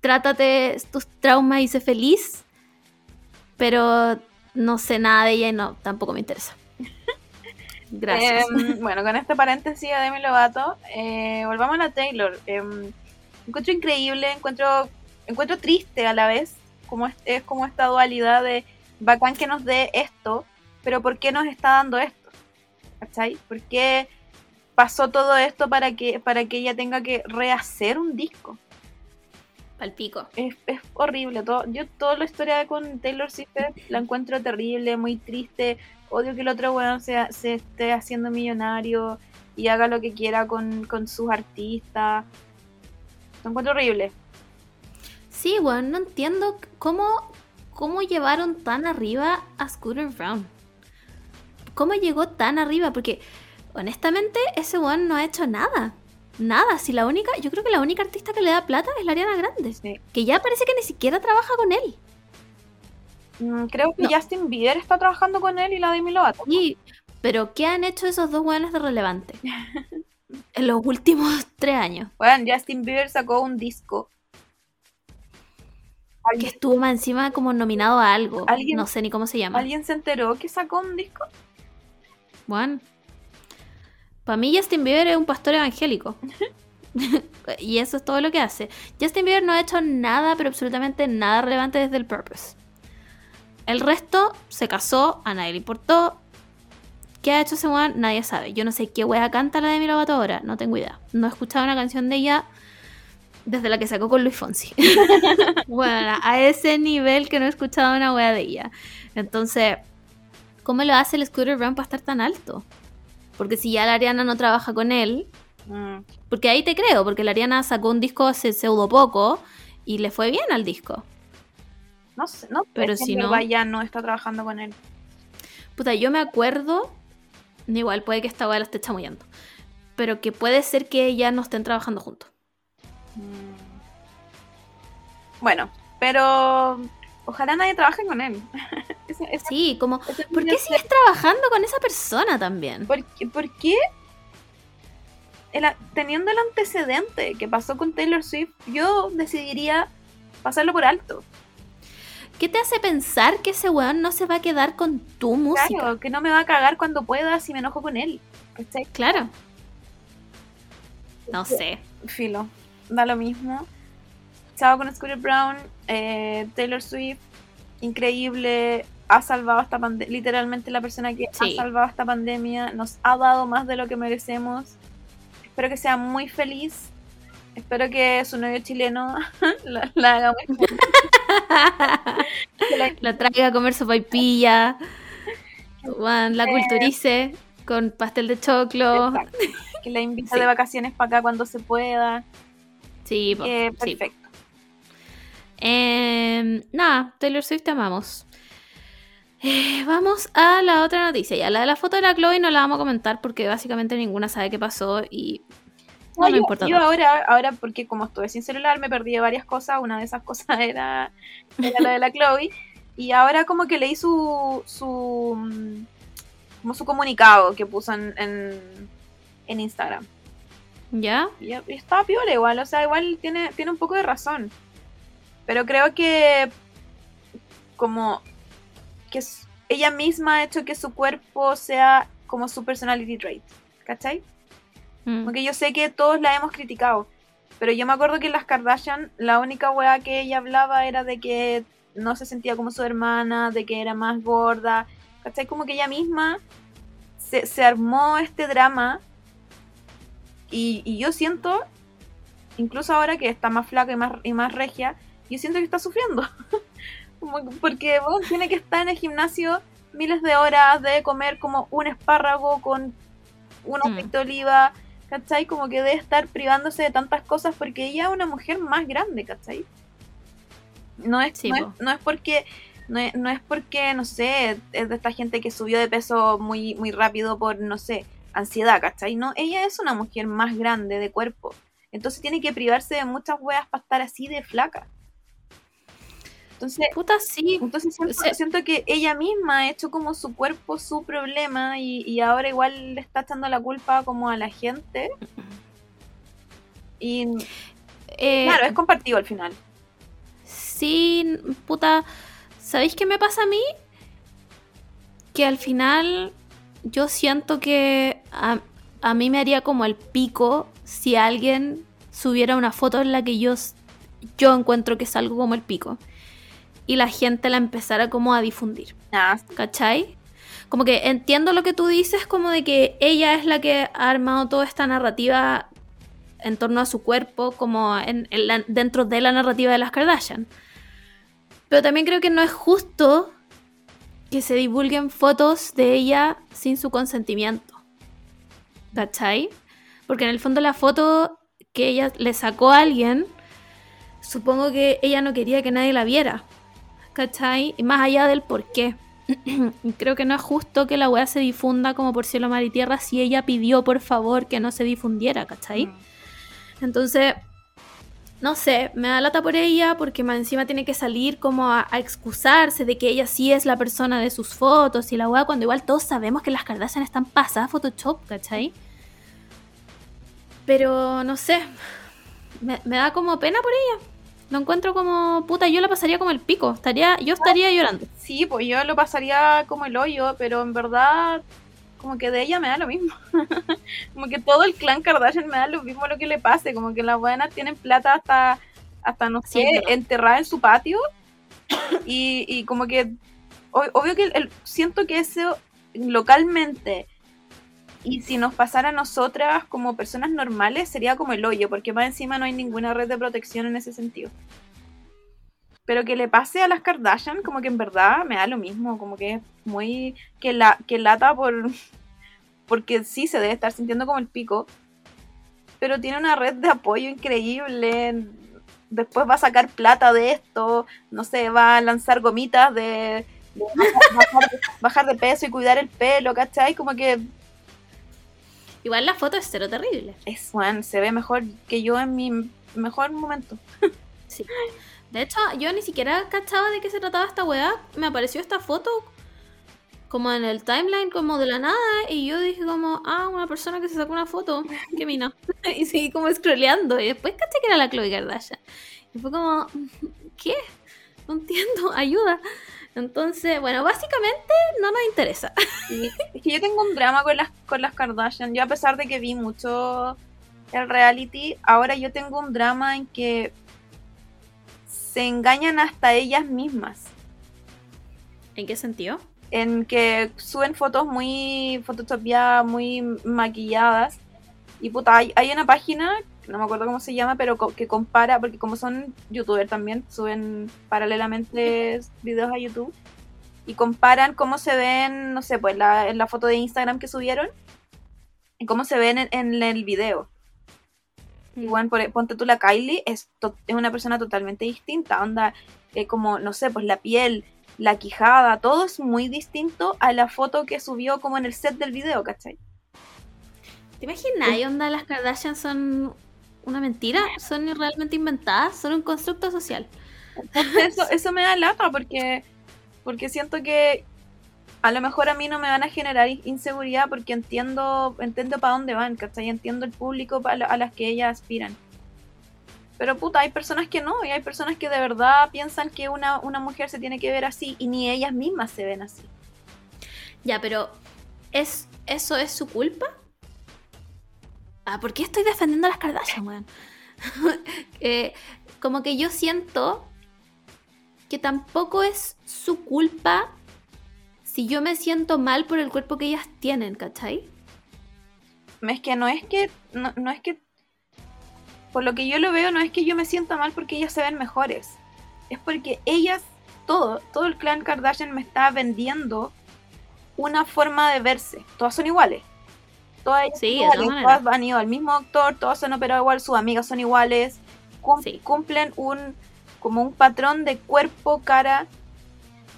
Speaker 2: trátate tus traumas y sé feliz. Pero no sé nada de ella y no, tampoco me interesa. Gracias.
Speaker 3: Em, bueno, con este paréntesis de Demi Lovato, eh, volvamos a Taylor. Em, encuentro increíble, encuentro, encuentro triste a la vez, como es, es como esta dualidad de bacán que nos dé esto, pero ¿por qué nos está dando esto? ¿Cachai? ¿Por qué pasó todo esto para que, para que ella tenga que rehacer un disco?
Speaker 2: Palpico.
Speaker 3: Es, es horrible. Todo, yo toda la historia con Taylor Swift la encuentro terrible, muy triste. Odio que el otro weón se, se esté haciendo millonario y haga lo que quiera con, con sus artistas. Lo encuentro horrible.
Speaker 2: Sí, bueno, no entiendo cómo, cómo llevaron tan arriba a Scooter Brown. ¿Cómo llegó tan arriba? Porque honestamente ese weón no ha hecho nada. Nada. Si la única, yo creo que la única artista que le da plata es la Ariana Grande.
Speaker 3: Sí.
Speaker 2: Que ya parece que ni siquiera trabaja con él.
Speaker 3: Mm, creo que
Speaker 2: No.
Speaker 3: Justin Bieber está trabajando con él y la Demi Lovato.
Speaker 2: Y, pero ¿qué han hecho esos dos weones de relevante? en los últimos tres años.
Speaker 3: Bueno, Justin Bieber sacó un disco.
Speaker 2: Que
Speaker 3: ¿Alguien,
Speaker 2: estuvo más encima como nominado a algo.
Speaker 3: ¿Alguien-
Speaker 2: No sé ni cómo se llama.
Speaker 3: ¿Alguien se enteró que sacó un disco?
Speaker 2: Juan. Para mí Justin Bieber es un pastor evangélico. y eso es todo lo que hace. Justin Bieber no ha hecho nada, pero absolutamente nada relevante desde el Purpose. El resto se casó, a nadie le importó. ¿Qué ha hecho ese weón? Nadie sabe. Yo no sé qué wea canta la de Lovato ahora, no tengo idea. No he escuchado una canción de ella desde la que sacó con Luis Fonsi. bueno, a ese nivel que no he escuchado una wea de ella. Entonces, ¿cómo lo hace el Scooter Brown para estar tan alto? Porque si ya la Ariana no trabaja con él,
Speaker 3: Mm,
Speaker 2: porque ahí te creo, porque la Ariana sacó un disco hace pseudo poco y le fue bien al disco.
Speaker 3: no sé, no
Speaker 2: Pero
Speaker 3: si
Speaker 2: no-
Speaker 3: verdad ya no está trabajando con él.
Speaker 2: Puta, yo me acuerdo, igual puede que esta weá la esté chamullando, pero que puede ser que ya no estén trabajando juntos.
Speaker 3: Mm. Bueno, pero ojalá nadie trabaje con él.
Speaker 2: Sí, como, ¿por qué sigues trabajando con esa persona también?
Speaker 3: ¿Por qué? por qué el teniendo el antecedente que pasó con Taylor Swift, yo decidiría pasarlo por alto?
Speaker 2: ¿Qué te hace pensar que ese weón no se va a quedar con tu música?
Speaker 3: Claro, que no me va a cagar cuando pueda si me enojo con él. ¿Cachai?
Speaker 2: Claro. No sé.
Speaker 3: Filo, da lo mismo. Chao con Scooter Brown, eh, Taylor Swift, increíble, ha salvado esta pandemia, literalmente la persona que
Speaker 2: Sí.
Speaker 3: ha salvado esta pandemia, nos ha dado más de lo que merecemos. espero que sea muy feliz. Espero que su novio chileno la, la haga muy feliz. La-
Speaker 2: La traiga a comer su paipilla. La culturice con pastel de choclo.
Speaker 3: Exacto. Que la invite
Speaker 2: Sí.
Speaker 3: de vacaciones para acá cuando se pueda.
Speaker 2: Sí,
Speaker 3: Eh,
Speaker 2: sí.
Speaker 3: perfecto.
Speaker 2: Em, nada, Taylor Swift te amamos. Eh, vamos a la otra noticia. Ya, la de la foto de la Chloe no la vamos a comentar porque básicamente ninguna sabe qué pasó y no,
Speaker 3: No,
Speaker 2: me importa.
Speaker 3: yo ahora, ahora, porque como estuve sin celular, me perdí de varias cosas. Una de esas cosas era, era la de la Chloe. Y ahora como que leí su, su mm, como su comunicado que puso en, en, en Instagram.
Speaker 2: ¿Ya?
Speaker 3: Y, y está piola igual, o sea, igual tiene, tiene un poco de razón. Pero creo que como que ella misma ha hecho que su cuerpo sea como su personality trait. ¿Cachai?
Speaker 2: Mm.
Speaker 3: Porque yo sé que todos la hemos criticado. Pero yo me acuerdo que en las Kardashian la única weá que ella hablaba era de que no se sentía como su hermana, de que era más gorda. ¿Cachai? Como que ella misma se, se armó este drama. Y, y yo siento, incluso ahora que está más flaca y más, y más regia, yo siento que está sufriendo. Porque tiene que estar en el gimnasio miles de horas, de comer como un espárrago con un
Speaker 2: Mm.
Speaker 3: aceite de oliva, ¿cachai? Como que debe estar privándose de tantas cosas porque ella es una mujer más grande, ¿cachai? No es,
Speaker 2: Sí,
Speaker 3: no, es, no es porque, no es, no es porque, no sé, es de esta gente que subió de peso muy, muy rápido por, no sé, ansiedad, ¿cachai? No, ella es una mujer más grande de cuerpo. Entonces tiene que privarse de muchas weas para estar así de flaca. Entonces,
Speaker 2: Puta, sí.
Speaker 3: entonces siento,
Speaker 2: Sí.
Speaker 3: siento que ella misma ha hecho como su cuerpo su problema y, y ahora igual le está echando la culpa como a la gente. Y
Speaker 2: Eh,
Speaker 3: claro, es compartido al final.
Speaker 2: Sí, puta. ¿Sabéis qué me pasa a mí? Que al final yo siento que a, a mí me haría como el pico si alguien subiera una foto en la que yo, yo encuentro que es algo como el pico. Y la gente la empezara como a difundir.
Speaker 3: Ah,
Speaker 2: ¿Cachai? Como que entiendo lo que tú dices, como de que ella es la que ha armado toda esta narrativa en torno a su cuerpo, como en, en la- dentro de la narrativa de las Kardashian. Pero también creo que no es justo que se divulguen fotos de ella sin su consentimiento. ¿Cachai? Porque en el fondo la foto que ella le sacó a alguien, supongo que ella no quería que nadie la viera. ¿Cachai? Y más allá del por qué. Creo que no es justo que la weá se difunda como por cielo, mar y tierra si ella pidió por favor que no se difundiera, ¿cachai?
Speaker 3: Mm.
Speaker 2: Entonces, no sé, me da lata por ella porque más encima tiene que salir como a, a excusarse de que ella sí es la persona de sus fotos y la weá, cuando igual todos sabemos que las Kardashian están pasadas Photoshop, ¿cachai? Pero no sé, me, me da como pena por ella. Lo encuentro como puta, yo la pasaría como el pico, estaría, yo estaría llorando.
Speaker 3: Sí, pues yo lo pasaría como el hoyo, pero en verdad, como que de ella me da lo mismo. como que todo el clan Kardashian me da lo mismo lo que le pase. Como que las buenas tienen plata hasta, hasta no sé, enterrada en su patio. y, y como que, ob- obvio que el- siento que eso localmente. Y si nos pasara a nosotras como personas normales, sería como el hoyo, porque más encima no hay ninguna red de protección en ese sentido. Pero que le pase a las Kardashian, como que en verdad me da lo mismo, como que es muy. que la que lata por. porque sí se debe estar sintiendo como el pico. Pero tiene una red de apoyo increíble. Después va a sacar plata de esto. No sé, va a lanzar gomitas de. de bajar, bajar de- peso y cuidar el pelo, ¿cachai? Como que
Speaker 2: Igual la foto es cero terrible.
Speaker 3: es Juan, se ve mejor que yo en mi mejor momento.
Speaker 2: Sí. De hecho, yo ni siquiera cachaba de qué se trataba esta weá. Me apareció esta foto como en el timeline, como de la nada. Y yo dije como, ah, una persona que se sacó una foto. Qué mina. y seguí como scrolleando. Y después caché que era la Chloe Kardashian. Y fue como, ¿qué? No entiendo, ayuda. Entonces, bueno, básicamente no nos interesa.
Speaker 3: Sí, es que yo tengo un drama con las, con las Kardashian. Yo a pesar de que vi mucho el reality, ahora yo tengo un drama en que se engañan hasta ellas mismas.
Speaker 2: ¿En qué sentido?
Speaker 3: En que suben fotos muy photoshopeadas, muy maquilladas. Y puta, hay, hay una página, no me acuerdo cómo se llama, pero co- que compara, porque como son youtubers también, suben paralelamente videos a YouTube. Y comparan cómo se ven, no sé, pues la, en la foto de Instagram que subieron. Y cómo se ven en, en el video. Y bueno, por- ponte tú la Kylie, es, es una persona totalmente distinta. Onda, eh, como, no sé, pues la piel, la quijada, todo es muy distinto a la foto que subió como en el set del video, ¿cachai?
Speaker 2: ¿Te imaginas? ¿Y onda las Kardashian son una mentira? ¿Son realmente inventadas? ¿Son un constructo social?
Speaker 3: Eso, eso me da lata porque, porque siento que a lo mejor a mí no me van a generar in- inseguridad porque entiendo entiendo para dónde van, ¿cachai? Entiendo el público pa- a las que ellas aspiran. Pero puta, hay personas que no, y hay personas que de verdad piensan que una, una mujer se tiene que ver así y ni ellas mismas se ven así.
Speaker 2: Ya, pero ¿es, ¿eso es su culpa? Ah, ¿por qué estoy defendiendo a las Kardashian? Eh, como que yo siento que tampoco es su culpa si yo me siento mal por el cuerpo que ellas tienen, ¿cachai?
Speaker 3: Es que no es que, no, no es que, por lo que yo lo veo, no es que yo me sienta mal porque ellas se ven mejores. Es porque ellas, todo, todo el clan Kardashian me está vendiendo una forma de verse. Todas son iguales. Todas, ellas
Speaker 2: Sí,
Speaker 3: iguales,
Speaker 2: todas
Speaker 3: han ido al mismo doctor, todas se han operado igual, sus amigas son iguales. cum-
Speaker 2: Sí.
Speaker 3: Cumplen un, como un patrón de cuerpo, cara,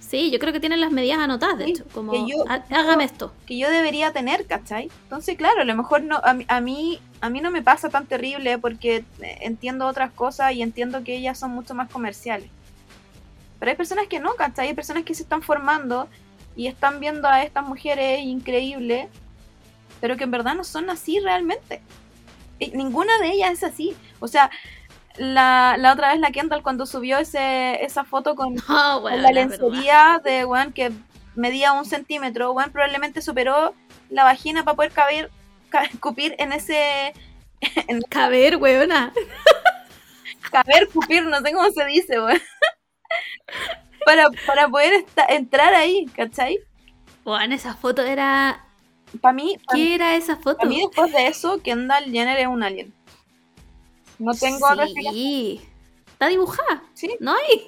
Speaker 2: Sí, yo creo que tienen las medidas anotadas, de
Speaker 3: Sí,
Speaker 2: hecho. Como,
Speaker 3: que yo-
Speaker 2: "Há- hágame esto.
Speaker 3: que yo debería tener, ¿cachai? Entonces, claro, a lo mejor no, a, mí- a mí a mí no me pasa tan terrible porque entiendo otras cosas y entiendo que ellas son mucho más comerciales. Pero hay personas que no, ¿cachai? Hay personas que se están formando y están viendo a estas mujeres increíbles, pero que en verdad no son así realmente. Y ninguna de ellas es así. O sea, la, la otra vez la Kendall cuando subió ese, esa foto con,
Speaker 2: bueno,
Speaker 3: la lencería de weón que medía un centímetro, weón probablemente superó la vagina para poder caber, ca- cupir en ese
Speaker 2: Caber, weona.
Speaker 3: caber, cupir, no sé cómo se dice, weón. para, para poder entrar ahí, ¿cachai?
Speaker 2: Bueno, esa foto era.
Speaker 3: Para mí, para
Speaker 2: ¿Qué era esa foto?
Speaker 3: mí después de eso, Kendall Jenner es un alien. No tengo.
Speaker 2: Sí. Está dibujada.
Speaker 3: Sí.
Speaker 2: No hay.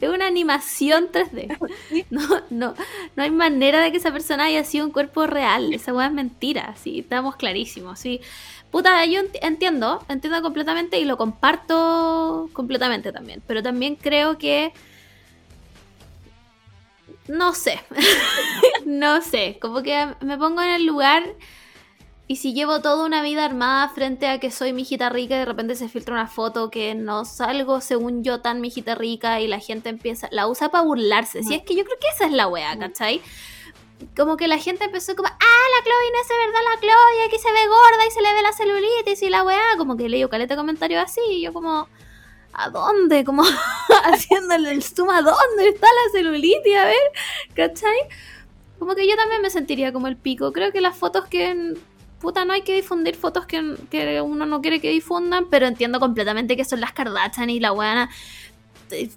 Speaker 2: Es una animación 3D.
Speaker 3: Sí.
Speaker 2: No, no, no hay manera de que esa persona haya sido un cuerpo real. Esa weá es mentira. Sí, estamos clarísimos. Sí. Puta, yo ent- entiendo, entiendo completamente y lo comparto completamente también. Pero también creo que. No sé. no sé. Como que me pongo en el lugar. Y si llevo toda una vida armada frente a que soy mijita rica y de repente se filtra una foto que no salgo según yo tan mijita rica y la gente empieza, la usa para burlarse. Si es que yo creo que esa es la wea, ¿cachai? Como que la gente empezó como, ah, la Chloe no es de verdad la Chloe, aquí se ve gorda y se le ve la celulitis y la weá. Como que leí caleta de comentarios así y yo como, ¿a dónde? Como haciéndole el zoom a dónde está la celulitis, a ver, ¿cachai? Como que yo también me sentiría como el pico. Creo que las fotos que puta, no hay que difundir fotos que, que, uno no quiere que difundan, pero entiendo completamente que son las Kardashian y la weana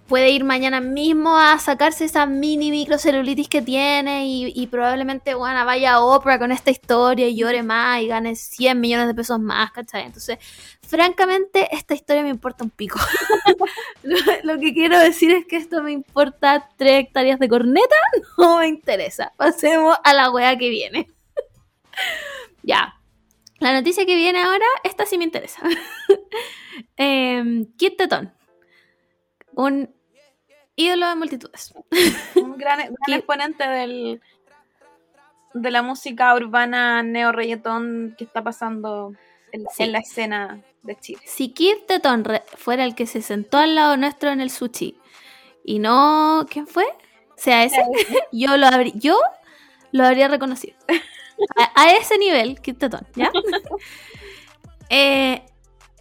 Speaker 2: puede ir mañana mismo a sacarse esa mini microcelulitis que tiene y, y probablemente weana vaya a Oprah con esta historia y llore más y gane 100 millones de pesos más, ¿cachai? Entonces, francamente, esta historia me importa un pico. lo, lo que quiero decir es que esto me importa 3 hectáreas de corneta, no me interesa. Pasemos a la wea que viene. Ya. La noticia que viene ahora, esta sí me interesa. eh, Kit Teton. Un ídolo de multitudes.
Speaker 3: Un gran, gran exponente del, de la música urbana neo-reggaetón que está pasando en,
Speaker 2: Sí.
Speaker 3: en la escena de Chile.
Speaker 2: Si Kit Teton re- fuera el que se sentó al lado nuestro en el sushi y no. ¿Quién fue? Sea ese, yo lo, habrí- yo lo habría reconocido. A, a ese nivel, Kit Teton, ¿ya? Eh,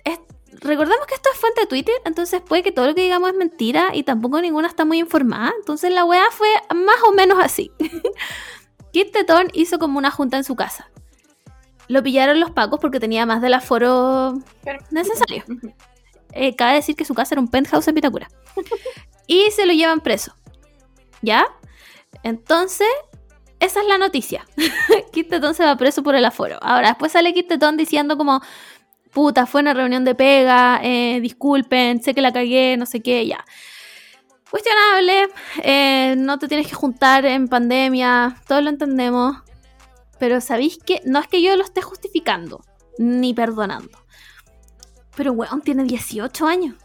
Speaker 2: es- recordemos que esto es fuente de Twitter, entonces puede que todo lo que digamos es mentira y tampoco ninguna está muy informada. Entonces la weá fue más o menos así. Kit Teton hizo como una junta en su casa. Lo pillaron los pacos porque tenía más del aforo necesario. Eh, cabe decir que su casa era un penthouse en Pitacura. Y se lo llevan preso. ¿Ya? Entonces, esa es la noticia. Kit Tetón se va preso por el aforo. Ahora, después sale Kit Tetón diciendo como, puta, fue una reunión de pega, eh, disculpen, sé que la cagué, no sé qué, ya. Cuestionable, eh, no te tienes que juntar en pandemia, todos lo entendemos. Pero sabéis que no es que yo lo esté justificando, ni perdonando. Pero weón, tiene 18 años.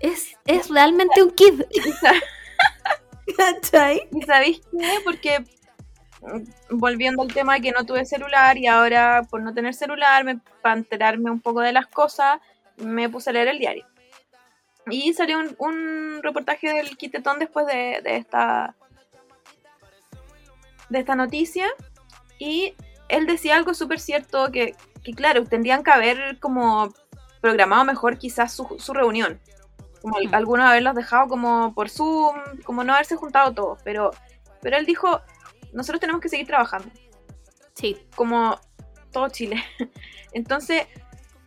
Speaker 2: es, es realmente un kid. ¿Cachai?
Speaker 3: ¿Y sabéis qué? Porque mm, volviendo al tema de que no tuve celular y ahora por no tener celular, me, para enterarme un poco de las cosas, me puse a leer el diario. Y salió un, un reportaje del Quitetón después de, de esta de esta noticia y él decía algo súper cierto que, que, claro, tendrían que haber como programado mejor quizás su, su reunión. Como
Speaker 2: Mm.
Speaker 3: algunos haberlos dejado como por Zoom, como no haberse juntado todos, pero, pero él dijo, nosotros tenemos que seguir trabajando,
Speaker 2: Sí.
Speaker 3: como todo Chile. Entonces,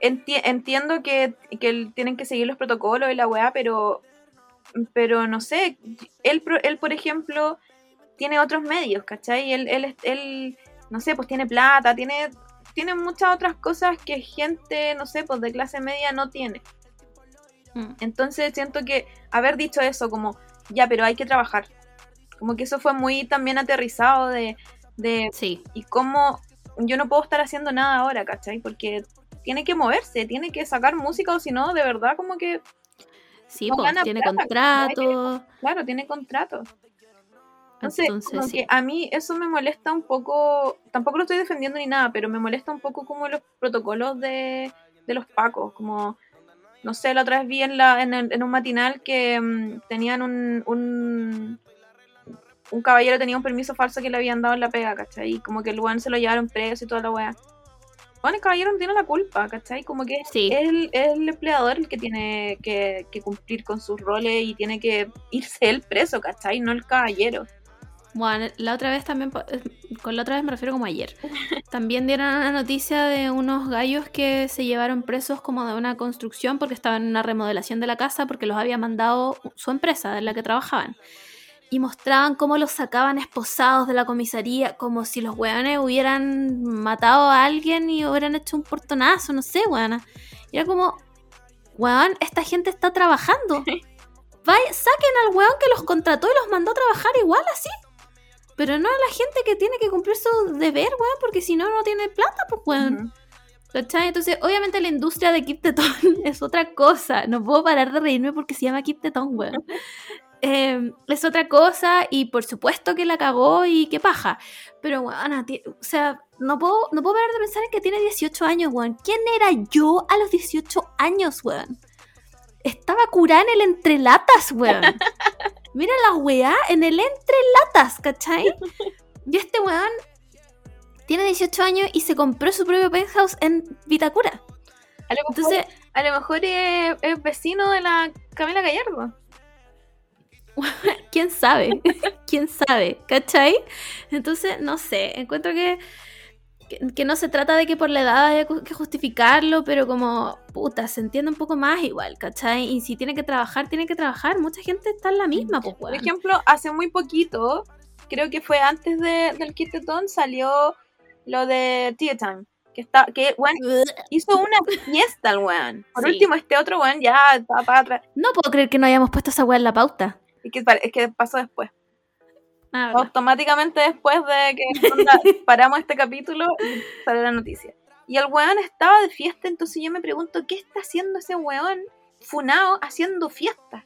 Speaker 3: enti- entiendo que, que tienen que seguir los protocolos y la weá, pero, pero no sé, él, pro- él por ejemplo, tiene otros medios, ¿cachai? Él, él, él, no sé, pues tiene plata, tiene, tiene muchas otras cosas que gente, no sé, pues de clase media no tiene.
Speaker 2: Mm.
Speaker 3: Entonces siento que haber dicho eso como, ya, pero hay que trabajar. Como que eso fue muy también aterrizado de, de
Speaker 2: Sí.
Speaker 3: y cómo yo no puedo estar haciendo nada ahora, ¿cachai? Porque tiene que moverse, tiene que sacar música o si no, de verdad como que,
Speaker 2: Sí,
Speaker 3: No
Speaker 2: pues, tiene
Speaker 3: plata,
Speaker 2: contrato.
Speaker 3: claro, tiene contrato. Entonces,
Speaker 2: Entonces,
Speaker 3: como
Speaker 2: sí.
Speaker 3: que a mí eso me molesta un poco, tampoco lo estoy defendiendo ni nada, pero me molesta un poco como los protocolos de, de los pacos, como, no sé, la otra vez vi en, la, en, el- en un matinal que mm, tenían un, un, un caballero tenía un permiso falso que le habían dado en la pega, ¿cachai? Y como que el weón se lo llevaron preso y toda la wea. Bueno, el caballero no tiene la culpa, ¿cachai? Como que
Speaker 2: Sí.
Speaker 3: es, el, es el empleador el que tiene que, que cumplir con sus roles y tiene que irse él preso, ¿cachai? No el caballero.
Speaker 2: Bueno, la otra vez también, eh, con la otra vez me refiero como ayer, también dieron una noticia de unos gallos que se llevaron presos como de una construcción porque estaban en una remodelación de la casa porque los había mandado su empresa en la que trabajaban. Y mostraban cómo los sacaban esposados de la comisaría, como si los weones hubieran matado a alguien y hubieran hecho un portonazo, no sé, weona. Y era como, weón, esta gente está trabajando. Vaya, saquen al weón que los contrató y los mandó a trabajar igual así. Pero no a la gente que tiene que cumplir su deber, weón, porque si no, no tiene plata, pues, weón. Entonces, obviamente la industria de Keep Teton es otra cosa. No puedo parar de reírme porque se llama Keep Teton, weón. Eh, es otra cosa y por supuesto que la cagó y qué paja. Pero, weón, o sea, no puedo, no puedo parar de pensar en que tiene 18 años, weón. ¿Quién era yo a los 18 años, weón? Estaba curada en el entrelatas, weón. Mira la weá en el entrelatas, ¿cachai? Y este weón tiene 18 años y se compró su propio penthouse en Vitacura.
Speaker 3: A lo mejor,
Speaker 2: Entonces,
Speaker 3: a lo mejor es, es vecino de la Camila Gallardo.
Speaker 2: ¿quién sabe? ¿Quién sabe? ¿Cachai? Entonces, no sé, encuentro que, que, que no se trata de que por la edad haya que justificarlo, pero como, puta, se entiende un poco más igual, ¿cachai? Y si tiene que trabajar, tiene que trabajar. Mucha gente está en la misma, pues,
Speaker 3: Por
Speaker 2: weón.
Speaker 3: ejemplo, hace muy poquito, creo que fue antes de, del Kittetón, salió lo de Tea Time. Que, está, que bueno, hizo una fiesta el weón. Por
Speaker 2: Sí.
Speaker 3: último, este otro weón ya estaba para atrás.
Speaker 2: No puedo creer que no hayamos puesto esa weá en la pauta.
Speaker 3: Y que, es que pasó después.
Speaker 2: Ah.
Speaker 3: Automáticamente después de que onda, paramos este capítulo, salió la noticia. Y el weón estaba de fiesta, entonces yo me pregunto, ¿qué está haciendo ese weón funao haciendo fiesta?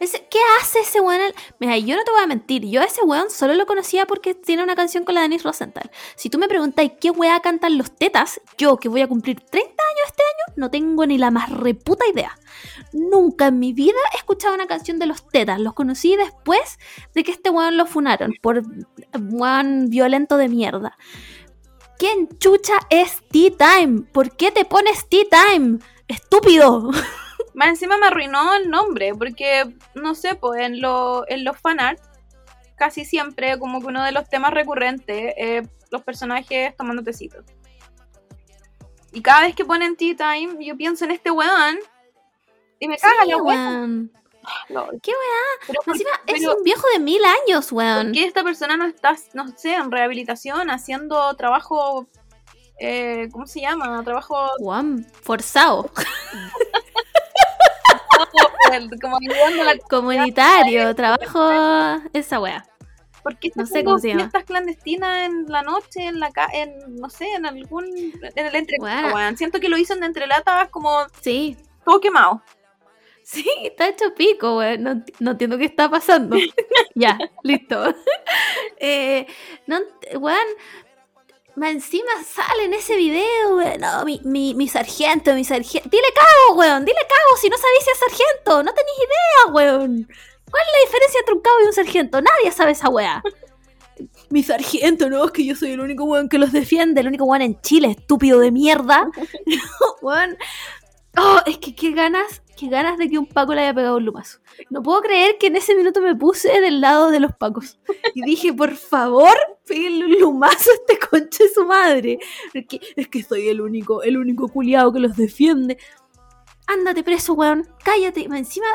Speaker 2: Ese- ¿Qué hace ese weón? al- Mira, yo no te voy a mentir. Yo a ese weón solo lo conocía porque tiene una canción con la Denise Rosenthal. Si tú me preguntáis qué weá cantan los tetas, yo que voy a cumplir 30 años este año, no tengo ni la más reputa idea. Nunca en mi vida he escuchado una canción de los tetas. Los conocí después de que este weón lo funaron por weón violento de mierda. ¿Quién chucha es Tea Time? ¿Por qué te pones Tea Time? ¡Estúpido!
Speaker 3: Más encima me arruinó el nombre, porque, no sé, pues en, lo, en los fanart, casi siempre, como que uno de los temas recurrentes, es los personajes tomando tecitos. Y cada vez que ponen Tea Time, yo pienso en este weón, y me caga
Speaker 2: Sí,
Speaker 3: la weón. No,
Speaker 2: ¿Qué
Speaker 3: Pero, por-
Speaker 2: Encima es
Speaker 3: pero,
Speaker 2: un viejo de mil años,
Speaker 3: ¿por
Speaker 2: weón.
Speaker 3: qué esta persona no está, no sé, en rehabilitación, haciendo trabajo, eh, ¿cómo se llama? Trabajo
Speaker 2: Weón, forzado.
Speaker 3: como
Speaker 2: Comunitario, trabajo. Esa wea.
Speaker 3: ¿Por qué está
Speaker 2: No sé cómo se llama.
Speaker 3: fiestas clandestinas en la noche, en la ca en, no sé, en algún, en el entrelata,
Speaker 2: Bueno.
Speaker 3: weón? Siento que lo hizo en entrelatas como
Speaker 2: Sí.
Speaker 3: todo quemado.
Speaker 2: Sí, está hecho pico, weón. No, no entiendo qué está pasando. ya, listo. eh, no, ent- weón. Más encima sale en ese video, weón. No, mi, mi, mi sargento, mi sargento. Dile cabo, weón. Dile cabo si no sabéis si es sargento. No tenéis idea, weón. ¿Cuál es la diferencia entre un cabo y un sargento? Nadie sabe esa weá. Mi sargento, no, es que yo soy el único weón que los defiende, el único weón en Chile, estúpido de mierda. weón. Oh, es que qué ganas, qué ganas de que un Paco le haya pegado un lumazo. No puedo creer que en ese minuto me puse del lado de los Pacos. Y dije, por favor, pégale un lumazo a este conche su madre. Es que, es que soy el único, el único culiado que los defiende. Ándate preso, weón. Cállate. Encima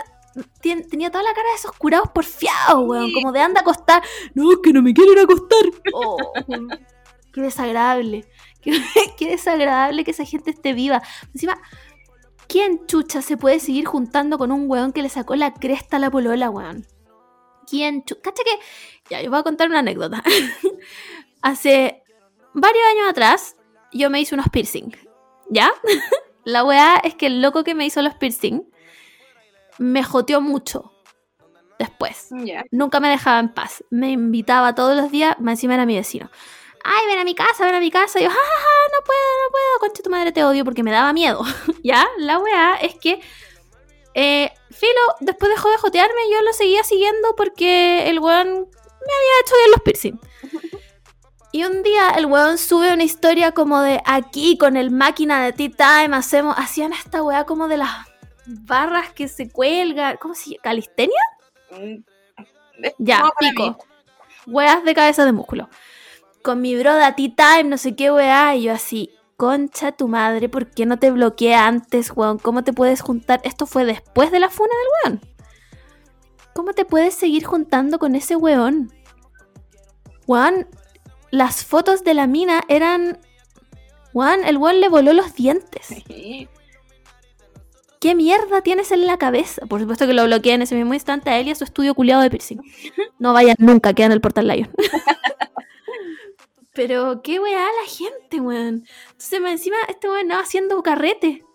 Speaker 2: tenía toda la cara de esos curados porfiados, weón. Como de anda a acostar. No, es que no me quieren acostar. Oh, qué desagradable. Qué, qué desagradable que esa gente esté viva. Encima, ¿quién chucha se puede seguir juntando con un weón que le sacó la cresta a la polola, weón? ¿Quién chucha? Cacha que. Ya, yo voy a contar una anécdota. Hace varios años atrás, yo me hice unos piercing. ¿Ya? la weá es que el loco que me hizo los piercing me joteó mucho. Después
Speaker 3: Ya.
Speaker 2: nunca me dejaba en paz. Me invitaba todos los días, más encima era mi vecino. Ay, ven a mi casa, ven a mi casa. Y yo, jajaja, no puedo, no puedo, concha tu madre, te odio porque me daba miedo. ya, la weá es que, eh, Filo, después dejó de jotearme, yo lo seguía siguiendo porque el weón me había hecho bien los piercing. Y un día el weón sube una historia como de aquí con el máquina de Tea Time, hacemos, hacían esta weá como de las barras que se cuelgan, ¿cómo se llama? ¿Calistenia?
Speaker 3: Mm,
Speaker 2: Ya, pico. Weas de cabeza de músculo. Con mi broda Tea Time, no sé qué wea. Y yo así, concha tu madre, ¿por qué no te bloqueé antes, weón? ¿Cómo te puedes juntar? Esto fue después de la funa del weón. ¿Cómo te puedes seguir juntando con ese weón? Weón, las fotos de la mina eran. Weón, el weón le voló los dientes. ¿Qué mierda tienes en la cabeza? Por supuesto que lo bloqueé en ese mismo instante a él y a su estudio culiado de piercing. No vayan nunca, queda en el Portal Lion. Pero qué weá la gente, weón. Entonces, más encima, este weón no haciendo carrete.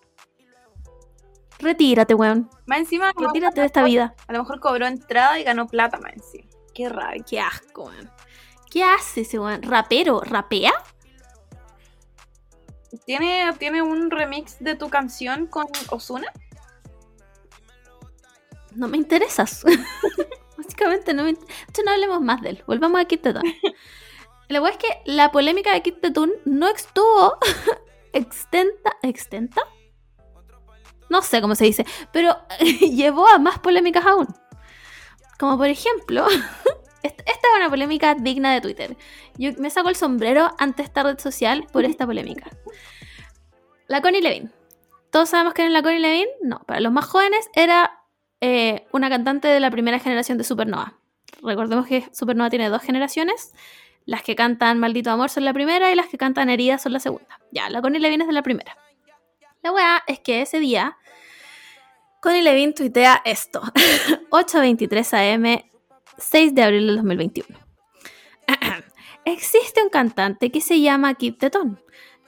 Speaker 2: Retírate, weón.
Speaker 3: Más encima,
Speaker 2: Retírate de esta vida.
Speaker 3: a lo mejor cobró entrada y ganó plata más encima. Qué rabia.
Speaker 2: Qué asco, weón. ¿Qué hace ese weón? ¿Rapero? ¿Rapea?
Speaker 3: ¿Tiene, ¿Tiene un remix de tu canción con Osuna?
Speaker 2: No me interesas. Básicamente no me... in- De hecho, no hablemos más de él. Volvamos a Kit Tetun. La weá es que la polémica de Kit Tetun no estuvo extenta... ¿Extenta? No sé cómo se dice. Pero llevó a más polémicas aún. Como por ejemplo... Esta es una polémica digna de Twitter. Yo me saco el sombrero ante esta red social por esta polémica. La Connie Levin. ¿Todos sabemos quién es la Connie Levin? No, para los más jóvenes era eh, una cantante de la primera generación de Supernova. Recordemos que Supernova tiene dos generaciones. Las que cantan Maldito Amor son la primera y las que cantan Heridas son la segunda. Ya, la Connie Levin es de la primera. La weá es que ese día Connie Levin tuitea esto. 8.23 am, 6 de abril del 2021. Existe un cantante que se llama Kid Teton.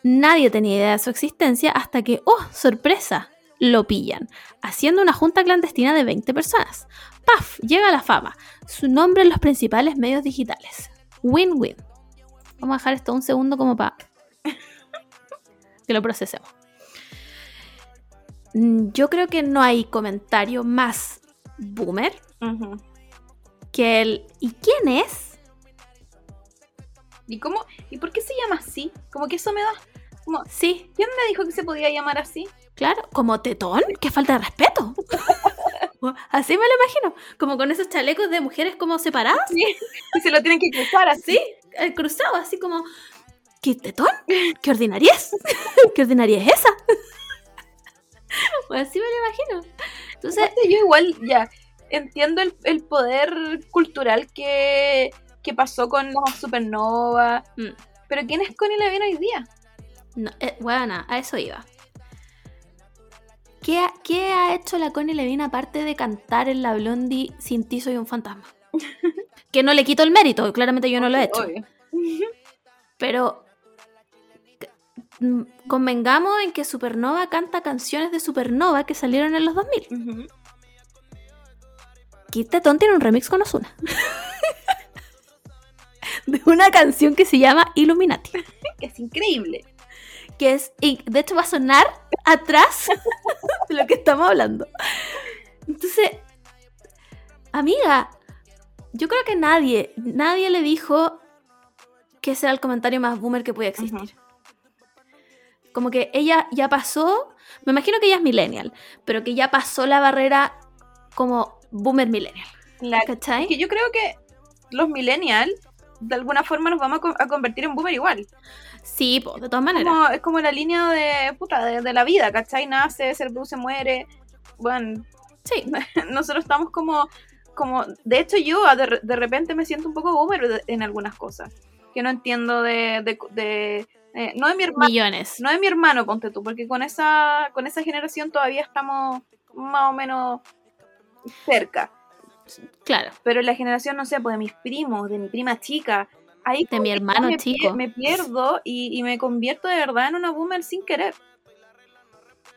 Speaker 2: Nadie tenía idea de su existencia hasta que, oh, sorpresa, lo pillan, haciendo una junta clandestina de 20 personas. ¡Paf! Llega a la fama. Su nombre en los principales medios digitales. Win-win. Vamos a dejar esto un segundo como para que lo procesemos. Mm, Yo creo que no hay comentario más boomer que el ¿y quién es?
Speaker 3: ¿Y cómo? ¿Y por qué se llama así? Como que eso me da. Como,
Speaker 2: Sí,
Speaker 3: ¿Quién me dijo que se podía llamar así?
Speaker 2: claro, como tetón, qué falta de respeto. Así me lo imagino, como con esos chalecos de mujeres como separadas,
Speaker 3: Sí. Y se lo tienen que cruzar así.
Speaker 2: sí, eh, cruzado, así como ¿qué tetón? ¿Qué ordinaria es? ¿Qué ordinaria es esa? Pues así me lo imagino. Entonces,
Speaker 3: Aparte, yo igual, ya. entiendo el, el poder cultural que, que pasó con la supernova.
Speaker 2: Mm.
Speaker 3: Pero ¿quién es Connie Levine hoy día?
Speaker 2: No, eh, bueno, a eso iba. ¿Qué ha, qué ha hecho la Connie Levine aparte de cantar en la Blondie Sin ti soy un fantasma? que no le quito el mérito, claramente yo no lo he hecho.
Speaker 3: Obvio.
Speaker 2: Pero convengamos en que Supernova canta canciones de Supernova que salieron en los 2000.
Speaker 3: Ujú.
Speaker 2: Kid Tetón tiene un remix con Ozuna. de una canción que se llama Illuminati.
Speaker 3: Que es increíble.
Speaker 2: Que es, y de hecho va a sonar atrás de lo que estamos hablando. Entonces, amiga, yo creo que nadie, nadie le dijo que ese era el comentario más boomer que podía existir. Como que ella ya pasó, me imagino que ella es millennial, pero que ya pasó la barrera como boomer millennial.
Speaker 3: La-
Speaker 2: ¿Cachai?
Speaker 3: que yo creo que los millennials de alguna forma nos vamos a, co- a convertir en boomer igual.
Speaker 2: Sí, po, de todas maneras.
Speaker 3: Como- es como la línea de puta de, de la vida, ¿cachai? Nace, se reproduce, muere. Bueno,
Speaker 2: Sí,
Speaker 3: nosotros estamos como, como, de hecho yo de, de repente me siento un poco boomer de- en algunas cosas que no entiendo de, de, de- eh, no de mi hermano,
Speaker 2: millones.
Speaker 3: no de mi hermano, ponte tú, porque con esa, con esa generación todavía estamos más o menos cerca,
Speaker 2: Claro.
Speaker 3: pero la generación, no sé, pues de mis primos, de mi prima chica, ahí
Speaker 2: De mi hermano
Speaker 3: me,
Speaker 2: chico.
Speaker 3: me pierdo y, y me convierto de verdad en una boomer sin querer.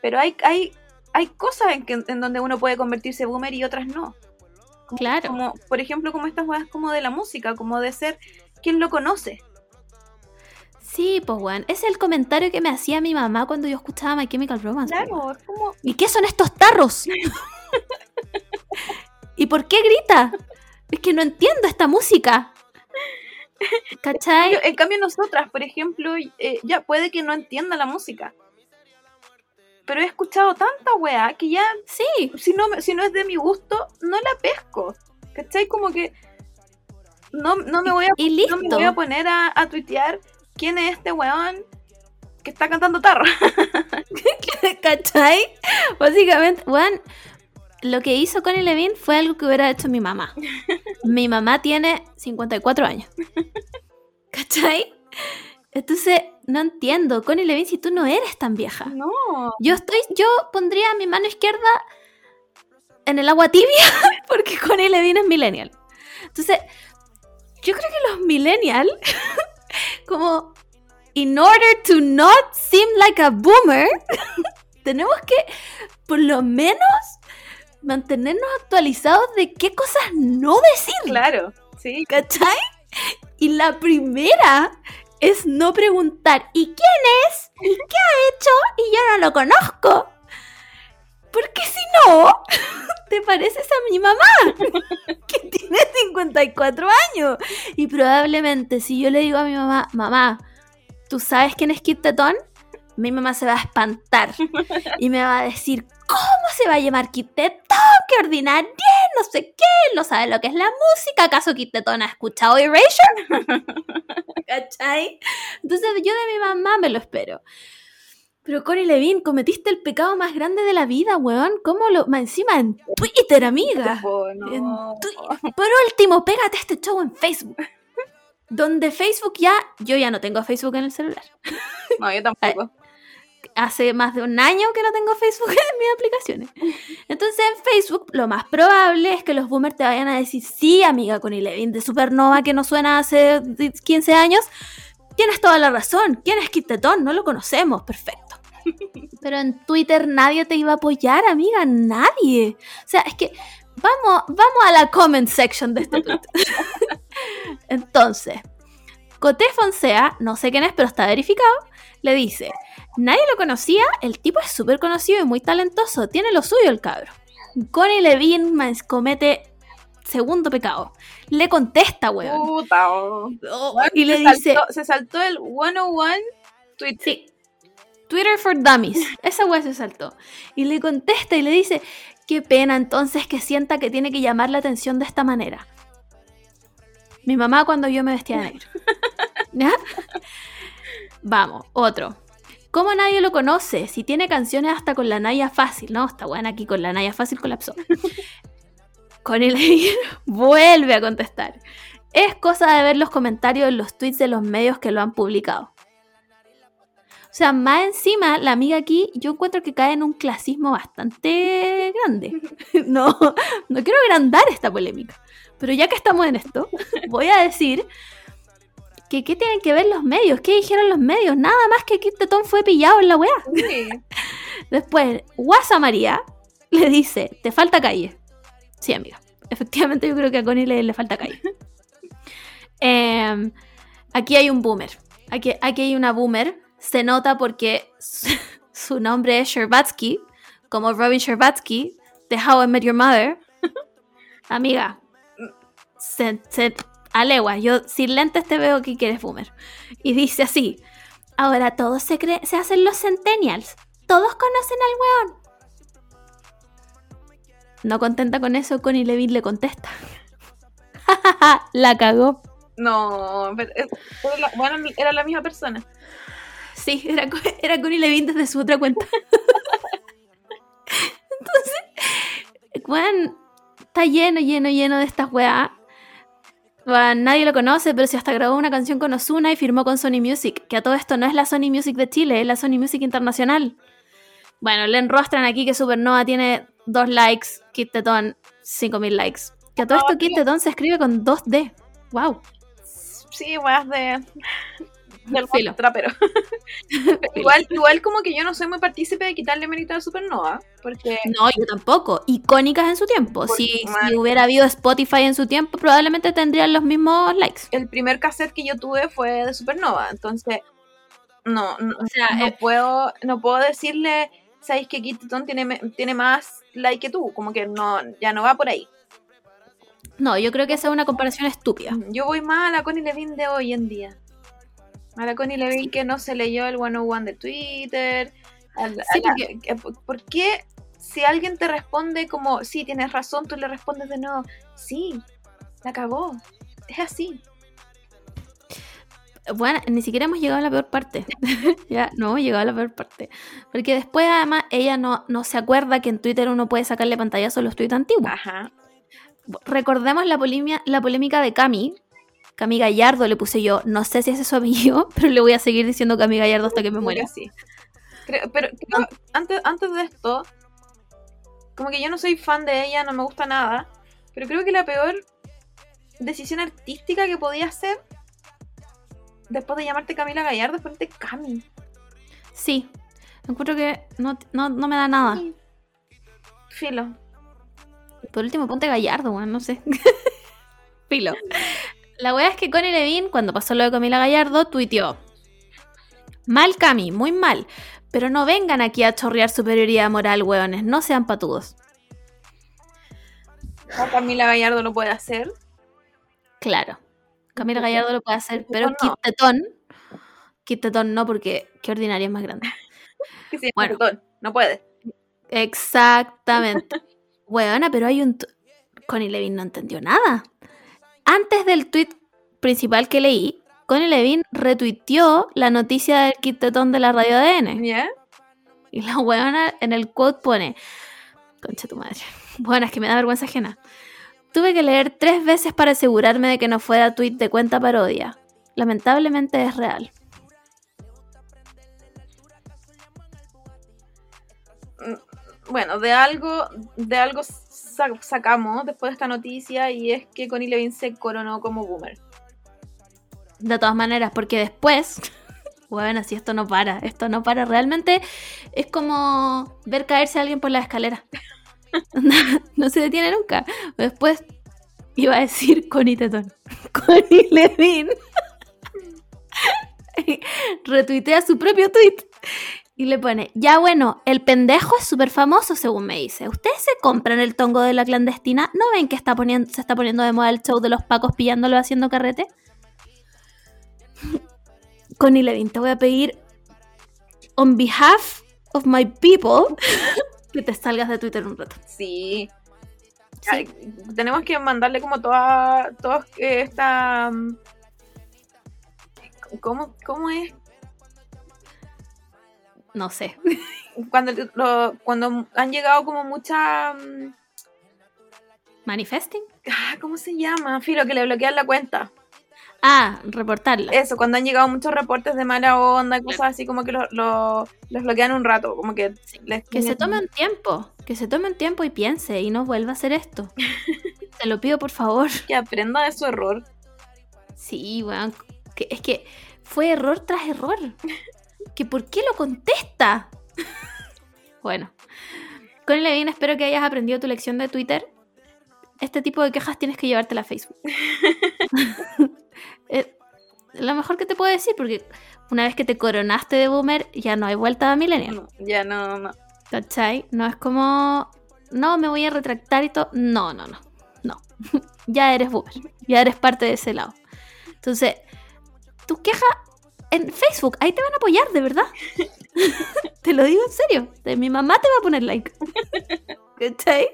Speaker 3: Pero hay, hay, hay cosas en, que, en donde uno puede convertirse boomer y otras no. Como-
Speaker 2: Claro.
Speaker 3: Como, por ejemplo, como estas cosas como de la música, como de ser quien lo conoce.
Speaker 2: Sí, pues weón. Ese es el comentario que me hacía mi mamá cuando yo escuchaba My Chemical Romance. weón.
Speaker 3: Claro, es como.
Speaker 2: ¿Y qué son estos tarros? ¿Y por qué grita? Es que no entiendo esta música.
Speaker 3: En cambio, nosotras, por ejemplo, eh, ya puede que no entienda la música. Pero he escuchado tanta weá que ya,
Speaker 2: Sí,
Speaker 3: si no, si no es de mi gusto, no la pesco. ¿Cachai? Como que no, no me voy a
Speaker 2: y
Speaker 3: no me
Speaker 2: listo.
Speaker 3: voy a poner a, a tuitear quién es este weón que está cantando tarro.
Speaker 2: ¿Cachai? Básicamente, weón, lo que hizo Connie Levine fue algo que hubiera hecho mi mamá. Mi mamá tiene 54 años. ¿Cachai? Entonces, no entiendo, Connie Levine, si tú no eres tan vieja.
Speaker 3: No.
Speaker 2: Yo estoy, yo pondría mi mano izquierda en el agua tibia porque Connie Levine es millennial. Entonces, yo creo que los millennial, como, in order to not seem like a boomer, tenemos que, por lo menos, mantenernos actualizados de qué cosas no decir.
Speaker 3: Claro, sí.
Speaker 2: ¿Cachai? Y la primera es no preguntar ¿y quién es? ¿y qué ha hecho? y yo no lo conozco. Porque si no, te pareces a mi mamá, que tiene 54 años. Y probablemente si yo le digo a mi mamá, mamá, ¿tú sabes quién es Tetón? Mi mamá se va a espantar y me va a decir, ¿cómo se va a llamar Kid Tetón? ¡Qué ordinario! No sé qué, no sabe lo que es la música. ¿Acaso Kid Tetón ha escuchado Erasure? ¿Cachai? Entonces yo de mi mamá me lo espero. Pero Connie Levine, cometiste el pecado más grande de la vida, weón. ¿Cómo lo...? Más encima en Twitter, amiga.
Speaker 3: Oh, no.
Speaker 2: En tu- Por último, pégate este show en Facebook. Donde Facebook ya... Yo ya no tengo Facebook en el celular.
Speaker 3: No, yo tampoco.
Speaker 2: Hace más de un año que no tengo Facebook en mis aplicaciones. Entonces en Facebook lo más probable es que los boomers te vayan a decir, sí, amiga Connie Levine de Supernova que no suena hace 15 años. Tienes toda la razón. ¿Quién es Kid Tetón? No lo conocemos. Perfecto. Pero en Twitter nadie te iba a apoyar, amiga. Nadie. O sea, es que vamos, vamos a la comment section de este tweet. Entonces, Coté Fonsea, no sé quién es, pero está verificado, le dice, nadie lo conocía, el tipo es súper conocido y muy talentoso, tiene lo suyo el cabro. Connie Levine comete segundo pecado. Le contesta, weón.
Speaker 3: Puta, oh.
Speaker 2: Oh, y le dice,
Speaker 3: Saltó, se saltó el 101 tweet.
Speaker 2: sí, Twitter for Dummies. Esa weá se saltó. Y le contesta y le dice, qué pena entonces que sienta que tiene que llamar la atención de esta manera. Mi mamá cuando yo me vestía de negro. ¿Ya? Vamos, otro. ¿Cómo nadie lo conoce? Si tiene canciones hasta con la Naya Fácil. No, está buena aquí con la Naya Fácil colapsó. Connie Levin vuelve a contestar. Es cosa de ver los comentarios en los tweets de los medios que lo han publicado. O sea, más encima, la amiga aquí, yo encuentro que cae en un clasismo bastante grande. No, no quiero agrandar esta polémica. Pero ya que estamos en esto, voy a decir que qué tienen que ver los medios, qué dijeron los medios, nada más que Kit Tetón fue pillado en la weá.
Speaker 3: Sí.
Speaker 2: Después, Guasa María le dice, te falta calle. Sí, amiga. Efectivamente yo creo que a Connie le, le falta calle. Em, aquí hay un boomer. Aquí, aquí hay una boomer. Se nota porque su, su nombre es Sherbatsky, como Robin Sherbatsky, de How I Met Your Mother. Amiga, se, se alegua. Yo sin lentes te veo que eres boomer. Y dice así, ahora todos se, cree- se hacen los centennials. Todos conocen al weón. No contenta con eso, Connie Levin le contesta. la cagó.
Speaker 3: No, pero, eh, era la- bueno, era la misma persona.
Speaker 2: Sí, era, era Connie Levin desde su otra cuenta. Entonces, weón, está lleno, lleno, lleno de estas weas. Weón, nadie lo conoce, pero si hasta grabó una canción con Ozuna y firmó con Sony Music, que a todo esto no es la Sony Music de Chile, es la Sony Music Internacional. Bueno, le enrostran aquí que Supernova tiene dos likes, Kit Tetón 5000 likes. Que a todo esto Kit Tetón se escribe con 2D. Wow.
Speaker 3: Sí, weas de. Del
Speaker 2: Filo.
Speaker 3: trapero. igual, igual como que yo no soy muy partícipe de quitarle mérito a Supernova. Porque
Speaker 2: No, yo tampoco. Icónicas en su tiempo. Si, si hubiera habido Spotify en su tiempo, probablemente tendrían los mismos likes.
Speaker 3: el primer cassette que yo tuve fue de Supernova. Entonces, no, no,
Speaker 2: O sea,
Speaker 3: no
Speaker 2: eh,
Speaker 3: puedo, no puedo decirle, sabéis que Kit Tetón tiene, tiene más like que tú. Como que no, ya no va por ahí.
Speaker 2: no, yo creo que esa es una comparación estúpida.
Speaker 3: Yo voy más a la Connie Levin de hoy en día. A la Connie Levin que no se leyó el 101 de Twitter.
Speaker 2: Sí,
Speaker 3: la- que- ¿Por qué si alguien te responde como, sí, tienes razón, tú le respondes de nuevo, sí, la acabó. Es así.
Speaker 2: Bueno, ni siquiera hemos llegado a la peor parte. ya, no hemos llegado a la peor parte. Porque después, además, ella no, no se acuerda que en Twitter uno puede sacarle pantallazo a los tweets antiguos.
Speaker 3: Ajá.
Speaker 2: Recordemos la, polimia- la polémica de Cami. Cami Gallardo le puse yo. No sé si ese es su apellido, pero le voy a seguir diciendo Cami Gallardo hasta que me muera.
Speaker 3: sí. Creo- pero creo- antes, antes de esto, como que yo no soy fan de ella, no me gusta nada, pero creo que la peor decisión artística que podía hacer después de llamarte Camila Gallardo es ponerte Cami.
Speaker 2: Sí. Encuentro que no, no, no me da nada.
Speaker 3: Sí. Filo.
Speaker 2: Por último, ponte Gallardo, weón, no sé. Filo. La wea es que Connie Levin, cuando pasó lo de Camila Gallardo, tuiteó. Mal Cami, muy mal. Pero no vengan aquí a chorrear superioridad moral, weones. No sean patudos.
Speaker 3: Camila Gallardo lo puede hacer.
Speaker 2: Claro. Camila Gallardo lo puede hacer,
Speaker 3: Kit
Speaker 2: pero
Speaker 3: no.
Speaker 2: Tetón. Kit Tetón no, porque qué ordinaria es más grande.
Speaker 3: Que
Speaker 2: Bueno.
Speaker 3: No puede.
Speaker 2: Exactamente. Weona, pero hay un... Connie Levin no entendió nada. Antes del tweet principal que leí, Connie Levin retuiteó la noticia del kit tetón de la radio ADN.
Speaker 3: ¿Ya?
Speaker 2: Y la weona en el quote pone... Concha tu madre. Bueno, es que me da vergüenza ajena. Tuve que leer tres veces para asegurarme de que no fuera tweet de cuenta parodia. Lamentablemente es real.
Speaker 3: Bueno, de algo, de algo sa- sacamos después de esta noticia y es que Connie Levin se coronó como boomer.
Speaker 2: De todas maneras, porque después, bueno, si esto no para, esto no para, realmente es como ver caerse a alguien por la escalera. no se detiene nunca. Después iba a decir Connie Tetón. Connie Levin retuitea su propio tweet y le pone, ya bueno, el pendejo es súper famoso según me dice. ¿Ustedes se compran el tongo de la clandestina? ¿No ven que está poniendo, se está poniendo de moda el show de los pacos pillándolo haciendo carrete? Connie Levin, te voy a pedir, on behalf of my people, que te salgas de Twitter un rato.
Speaker 3: Sí. Tenemos que mandarle como toda, toda eh, esta... mm, ¿Cómo, ¿Cómo es?
Speaker 2: No sé.
Speaker 3: Cuando, lo- cuando han llegado como muchas... mm,
Speaker 2: ¿Manifesting?
Speaker 3: Ah, ¿Cómo se llama? Filo, que le bloquean la cuenta.
Speaker 2: Ah, reportarla.
Speaker 3: Eso, cuando han llegado muchos reportes de mala onda, cosas así como que lo, lo- los bloquean un rato, como que les
Speaker 2: Que se tome un tiempo, que se tome un tiempo y piense y no vuelva a hacer esto. Te lo pido por favor.
Speaker 3: que aprenda de su error.
Speaker 2: Sí, weón. que- es que fue error tras error. ¿Que ¿Por qué lo contesta? bueno. Con Levin, espero que hayas aprendido tu lección de Twitter. Este tipo de quejas tienes que llevártela a Facebook. Eh, lo mejor que te puedo decir, porque una vez que te coronaste de boomer, ya no hay vuelta a millennial.
Speaker 3: No, ya no, no.
Speaker 2: ¿Cachai? No es como, no, me voy a retractar y todo. No, no, no. No. ya eres boomer. Ya eres parte de ese lado. Entonces, tu queja en Facebook, ahí te van a apoyar, de verdad. te lo digo en serio. De mi mamá te va a poner like. ¿Cachai?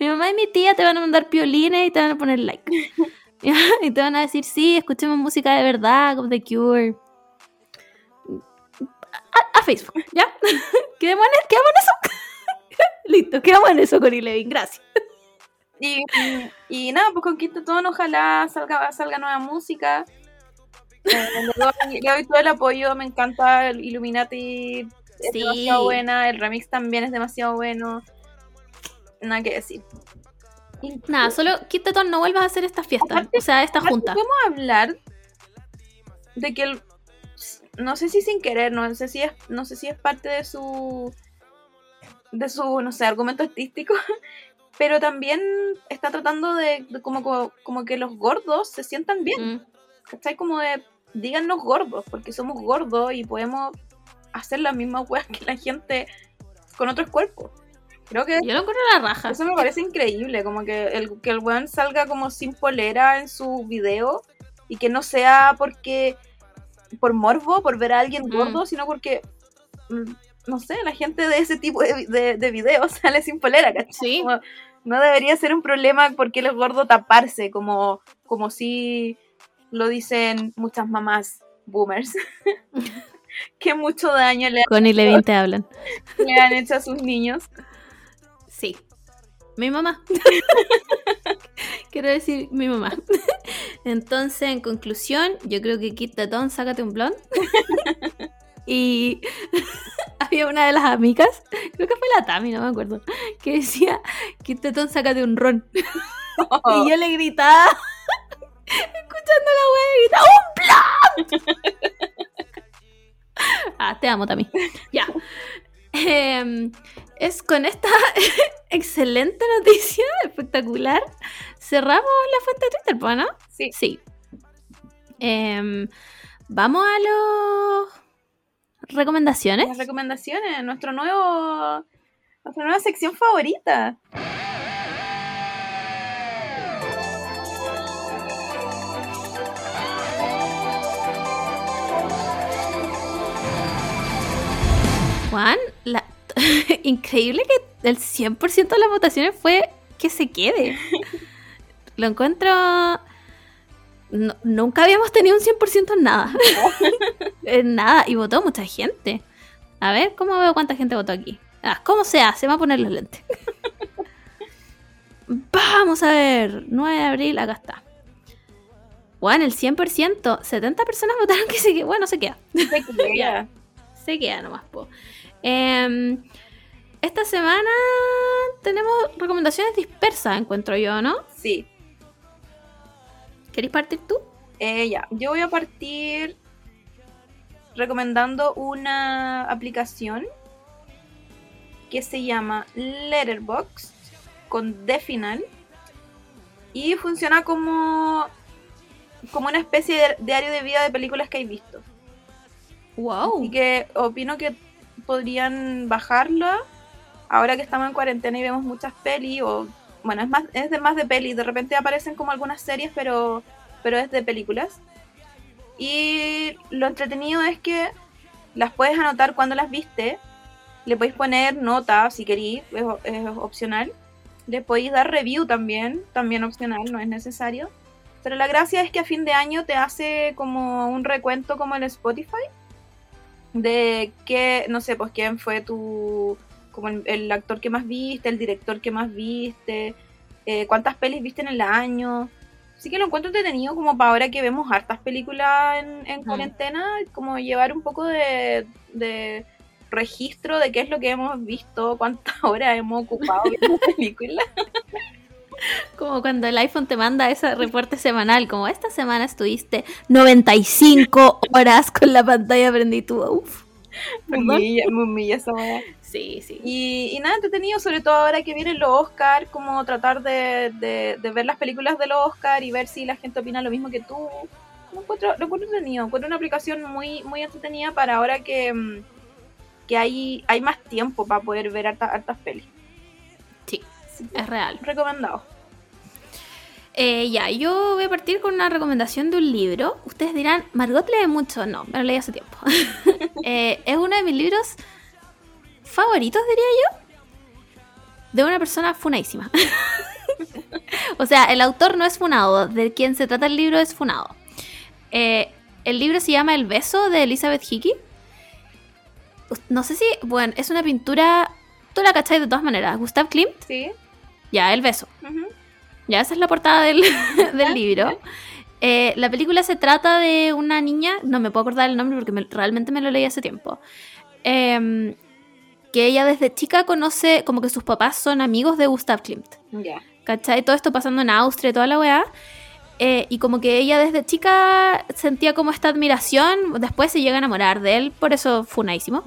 Speaker 2: Mi mamá y mi tía te van a mandar piolines y te van a poner like. y te van a decir, sí, escuchemos música de verdad, como The Cure. A, a Facebook, ¿ya? quedemos, en, quedamos en eso. Listo, quedamos en eso, Cory Levin, gracias.
Speaker 3: Y, y nada, pues con Quinto Tono, ojalá salga, salga nueva música. Le doy- le doy todo el apoyo, me encanta el Illuminati, es
Speaker 2: Sí.
Speaker 3: demasiado buena, el remix también es demasiado bueno. Nada que decir.
Speaker 2: Nada, solo Kitteton no vuelvas a hacer estas fiestas,
Speaker 3: Aparte-
Speaker 2: o sea, esta junta.
Speaker 3: Podemos hablar de que el, no sé si sin querer, no sé si es, no sé si es parte de su de su, no sé, argumento artístico, pero también está tratando de, de como, como, como que los gordos se sientan bien.
Speaker 2: Mm.
Speaker 3: ¿Cachai? Como de, díganos gordos, porque somos gordos y podemos hacer las mismas weas que la gente con otros cuerpos. Creo que
Speaker 2: Yo lo a la raja.
Speaker 3: eso me parece increíble, como que el, que el weón salga como sin polera en su video y que no sea porque por morbo, por ver a alguien
Speaker 2: Mm.
Speaker 3: gordo, sino porque, mm, no sé, la gente de ese tipo de, de, de videos sale sin polera, ¿cachai?
Speaker 2: Sí.
Speaker 3: Como, no debería ser un problema porque él es gordo taparse, como, como si lo dicen muchas mamás boomers. que mucho daño le,
Speaker 2: Con Levin te hablan.
Speaker 3: le han hecho a sus niños.
Speaker 2: Sí. Mi mamá. Quiero decir mi mamá. Entonces, en conclusión, yo creo que Kit Tetón, sácate un blond. y había una de las amigas, creo que fue la Tami, no me acuerdo, que decía, Kit Tetón, sácate un ron. Y yo le gritaba, escuchando la gritaba, ¡un blond! ah, te amo, Tami. Ya. Em, es con esta excelente noticia, espectacular, cerramos la fuente de Twitter, pues, ¿no?
Speaker 3: Sí.
Speaker 2: Sí. Em, Vamos a los recomendaciones.
Speaker 3: Las recomendaciones, nuestro nuevo. Nuestra nueva sección favorita.
Speaker 2: Juan, la... increíble que el 100% de las votaciones fue que se quede. Lo encuentro... No- nunca habíamos tenido un 100% en nada. en nada. Y votó mucha gente. A ver, ¿cómo veo cuánta gente votó aquí? Ah, ¿cómo se hace? Va a poner los lentes. Vamos a ver. 9 de abril, acá está. Juan, el 100%. 70 personas votaron que se queda. Bueno, se queda.
Speaker 3: Se queda.
Speaker 2: Se queda nomás, po. Em, esta semana tenemos recomendaciones dispersas, encuentro yo, ¿no?
Speaker 3: Sí.
Speaker 2: ¿Queréis partir tú?
Speaker 3: Eh, ya, yo voy a partir recomendando una aplicación que se llama Letterboxd con D final y funciona como como una especie de diario de vida de películas que hay visto.
Speaker 2: ¡Wow!
Speaker 3: Así que opino que podrían bajarla ahora que estamos en cuarentena y vemos muchas pelis o bueno, es más es de más de pelis, de repente aparecen como algunas series, pero pero es de películas. Y lo entretenido es que las puedes anotar cuando las viste, le podéis poner nota si queréis, es, opcional. Le podéis dar review también, también opcional, no es necesario. Pero la gracia es que a fin de año te hace como un recuento como el Spotify de qué, no sé, pues quién fue tu, como el, el actor que más viste, el director que más viste, eh, cuántas pelis viste en el año. Así que lo encuentro entretenido como para ahora que vemos hartas películas en, en
Speaker 2: Mm.
Speaker 3: cuarentena, como llevar un poco de, de registro de qué es lo que hemos visto, cuántas horas hemos ocupado viendo películas.
Speaker 2: Como cuando el iPhone te manda ese reporte semanal, como esta semana estuviste 95 horas con la pantalla prendida y tú, uff.
Speaker 3: Me humilla esa.
Speaker 2: Sí, sí.
Speaker 3: Y, y nada, entretenido, sobre todo ahora que vienen los Oscar, como tratar de, de- de ver las películas de los Oscar y ver si la gente opina lo mismo que tú. Lo encuentro, lo encuentro entretenido, encuentro una aplicación muy, muy entretenida para ahora que, mm, que hay, hay más tiempo para poder ver harta- hartas pelis. Así que,
Speaker 2: es real.
Speaker 3: recomendado.
Speaker 2: Eh, ya, yo voy a partir con una recomendación de un libro. Ustedes dirán, Margot lee mucho. No, me lo leí hace tiempo. Eh, es uno de mis libros favoritos, diría yo, de una persona funadísima. o sea, el autor no es funado, de quien se trata el libro es funado. Eh, el libro se llama El beso de Elizabeth Hickey. No sé si, bueno, es una pintura, tú la cacháis de todas maneras, Gustav Klimt,
Speaker 3: Sí.
Speaker 2: Ya, El beso. Ya, esa es la portada del, del libro. Eh, la película se trata de una niña, no me puedo acordar el nombre porque me- realmente me lo leí hace tiempo, em, que ella desde chica conoce, como que sus papás son amigos de Gustav Klimt.
Speaker 3: Ya.
Speaker 2: ¿Cachai? Todo esto pasando en Austria y toda la weá. Eh, y como que ella desde chica sentía como esta admiración, después se llega a enamorar de él, por eso funadísimo.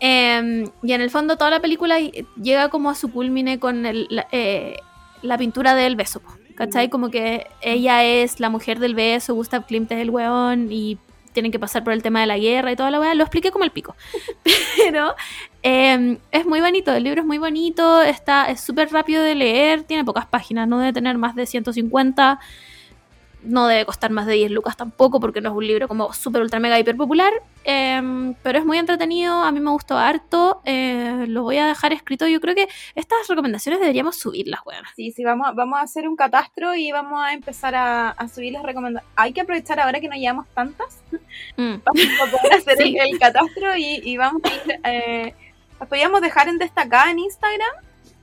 Speaker 2: Eh, y en el fondo toda la película llega como a su culmine con el- la, eh, la pintura del beso, ¿cachai?
Speaker 3: Mm.
Speaker 2: Como que ella es la mujer del beso, Gustav Klimt es el weón y tienen que pasar por el tema de la guerra y toda la weá. Lo expliqué como el pico. Pero eh, es muy bonito, el libro es muy bonito, está, es súper rápido de leer, tiene pocas páginas, no debe tener más de 150, no debe costar más de 10 lucas tampoco, porque no es un libro como súper ultra mega hiper popular, eh, pero es muy entretenido, a mí me gustó harto, eh, lo voy a dejar escrito, yo creo que estas recomendaciones deberíamos subirlas, weón.
Speaker 3: Sí, sí, vamos, vamos a hacer un catastro y vamos a empezar a, a subir las recomendaciones. Hay que aprovechar ahora que no llevamos tantas
Speaker 2: Mm,
Speaker 3: vamos a poder hacer
Speaker 2: Sí.
Speaker 3: el, el catastro y, y vamos a ir, eh, las podríamos dejar en destacada en Instagram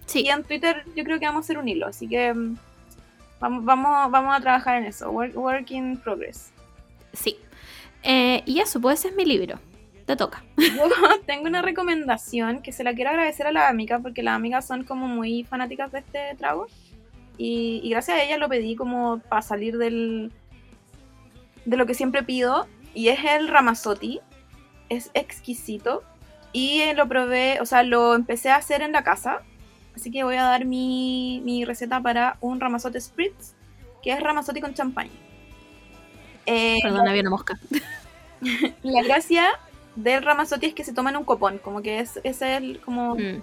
Speaker 2: sí,
Speaker 3: y en Twitter yo creo que vamos a hacer un hilo, así que mm, vamos, vamos, vamos a trabajar en eso, work, work in progress.
Speaker 2: sí. Eh, y eso, pues ese es mi libro, te toca.
Speaker 3: Yo tengo una recomendación que se la quiero agradecer a las amigas porque las amigas son como muy fanáticas de este trago y, y gracias a ellas lo pedí como para salir del de lo que siempre pido y es el Ramazotti es exquisito y eh, lo probé, o sea, lo empecé a hacer en la casa así que voy a dar mi, mi receta para un Ramazotti Spritz que es Ramazotti con champaña Eh,
Speaker 2: Perdón, había una mosca.
Speaker 3: la gracia del Ramazotti es que se toma en un copón, como que es, es el, como,
Speaker 2: Mm.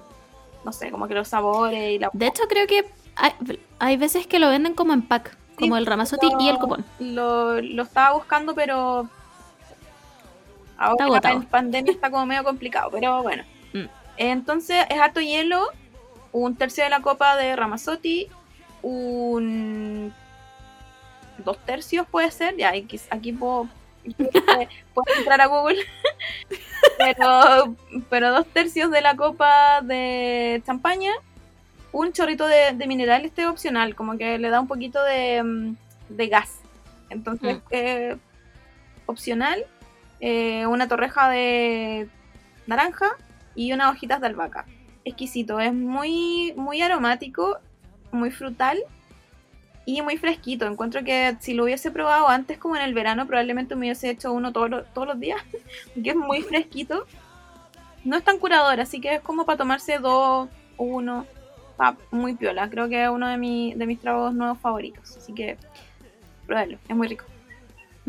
Speaker 3: no sé, como que los sabores y la...
Speaker 2: De hecho, creo que hay, hay veces que lo venden como en pack, como el Ramazotti y el copón.
Speaker 3: Lo, lo estaba buscando, pero
Speaker 2: Está
Speaker 3: ahora
Speaker 2: agotado.
Speaker 3: en pandemia está como medio complicado, pero bueno.
Speaker 2: Mm.
Speaker 3: Entonces es harto hielo, un tercio de la copa de Ramazotti, un... dos tercios puede ser, ya aquí, aquí puedo, puedo entrar a Google, pero, pero dos tercios de la copa de champaña, un chorrito de, de mineral, este es opcional, como que le da un poquito de, mm, de gas. Entonces,
Speaker 2: Mm.
Speaker 3: eh, opcional, eh, una torreja de naranja y unas hojitas de albahaca. Exquisito, es muy, muy aromático, muy frutal y muy fresquito. Encuentro que si lo hubiese probado antes, como en el verano, probablemente me hubiese hecho uno todos los, todos los días, porque es muy fresquito. No es tan curador, así que es como para tomarse dos o uno. Muy piola, creo que es uno de, mi- de mis tragos nuevos favoritos. Así que pruébalo, es muy rico.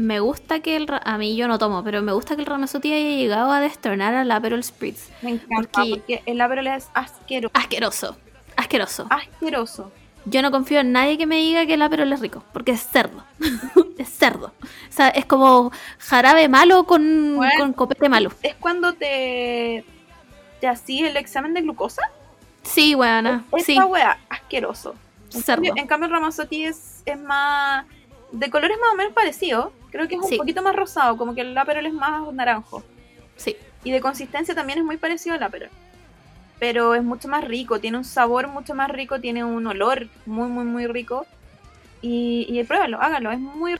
Speaker 2: Me gusta que el... A mí yo no tomo, pero me gusta que el Ramazotti haya llegado a destronar al Aperol Spritz.
Speaker 3: Me encanta,
Speaker 2: Porque-
Speaker 3: porque el Aperol es asqueroso.
Speaker 2: Asqueroso. Asqueroso.
Speaker 3: Asqueroso.
Speaker 2: Yo no confío en nadie que me diga que el Aperol es rico, porque es cerdo. es cerdo. O sea, es como jarabe malo con,
Speaker 3: Bueno.
Speaker 2: con copete malo.
Speaker 3: Es cuando te, te hacís el examen de glucosa.
Speaker 2: Sí, weona.
Speaker 3: Esa
Speaker 2: Sí,
Speaker 3: wea, asqueroso. En
Speaker 2: cerdo.
Speaker 3: cambio, en cambio el Ramazotti es, es más. De colores más o menos parecido. Creo que es un
Speaker 2: Sí.
Speaker 3: poquito más rosado, como que el Aperol es más naranjo.
Speaker 2: Sí.
Speaker 3: Y de consistencia también es muy parecido al Aperol. pero es mucho más rico, tiene un sabor mucho más rico, tiene un olor muy, muy, muy rico. Y, y pruébalo, hágalo, es muy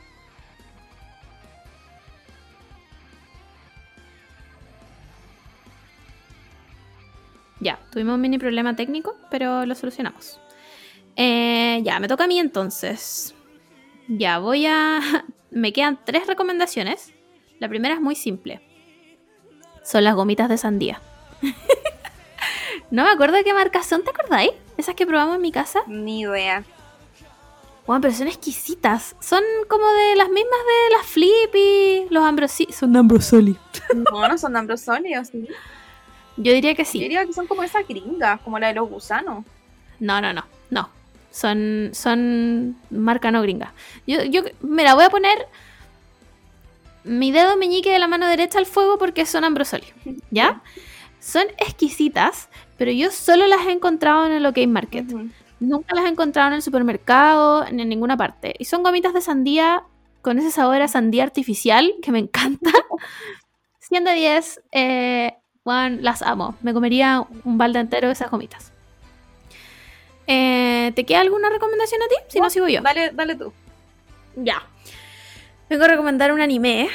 Speaker 2: Ya, tuvimos un mini problema técnico, pero lo solucionamos. Eh, ya, me toca a mí entonces. Ya, voy a... Me quedan tres recomendaciones. La primera es muy simple. Son las gomitas de sandía. no me acuerdo de qué marca son, ¿te acordáis? Esas que probamos en mi casa.
Speaker 3: Ni idea.
Speaker 2: Bueno, pero son exquisitas. Son como de las mismas de las Flippy, los Ambrosoli. Son de Ambrosoli.
Speaker 3: No, no son de Ambrosoli, ¿o sí?
Speaker 2: Yo diría que
Speaker 3: Yo
Speaker 2: sí.
Speaker 3: diría que son como esas gringas, como la de los gusanos.
Speaker 2: No, no, no, no. Son, son marca no gringa. Yo, yo, mira, voy a poner mi dedo meñique de la mano derecha al fuego porque son Ambrosoli, ¿ya? Son exquisitas, pero yo solo las he encontrado en el OK Market. Nunca las he encontrado en el supermercado, ni en ninguna parte. Y son gomitas de sandía con ese sabor a sandía artificial que me encanta. 100 de 10, eh, bueno, las amo. Me comería un balde entero de esas gomitas. Eh, ¿Te queda alguna recomendación a ti? Si no, sigo yo.
Speaker 3: Dale, dale tú.
Speaker 2: Ya. Vengo a recomendar un anime.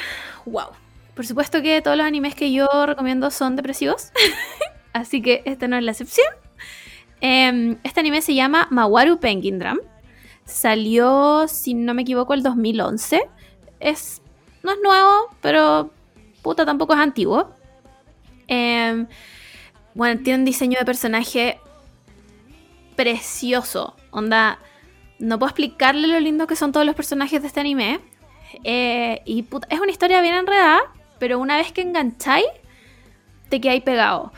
Speaker 2: Wow. Por supuesto que todos los animes que yo recomiendo son depresivos. Así que esta no es la excepción. Em, este anime se llama Mawaru Penguin Drum. Salió, si no me equivoco, el 2011. Es, no es nuevo, pero puta tampoco es antiguo. Em, bueno, tiene un diseño de personaje precioso. Onda, no puedo explicarle lo lindo que son todos los personajes de este anime. Eh, y puta, es una historia bien enredada, pero una vez que engancháis, te quedáis pegado.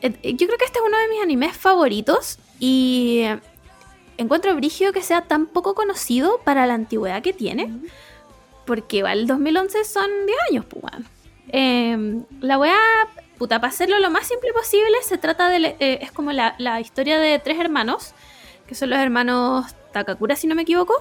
Speaker 2: Eh, eh, Yo creo que este es uno de mis animes favoritos y encuentro brigio que sea tan poco conocido para la antigüedad que tiene. Porque va, el 2011 son 10 años, pues. Eh, la weá, puta, para hacerlo lo más simple posible, se trata de. eh, es como la, la historia de tres hermanos, que son los hermanos Takakura, si no me equivoco,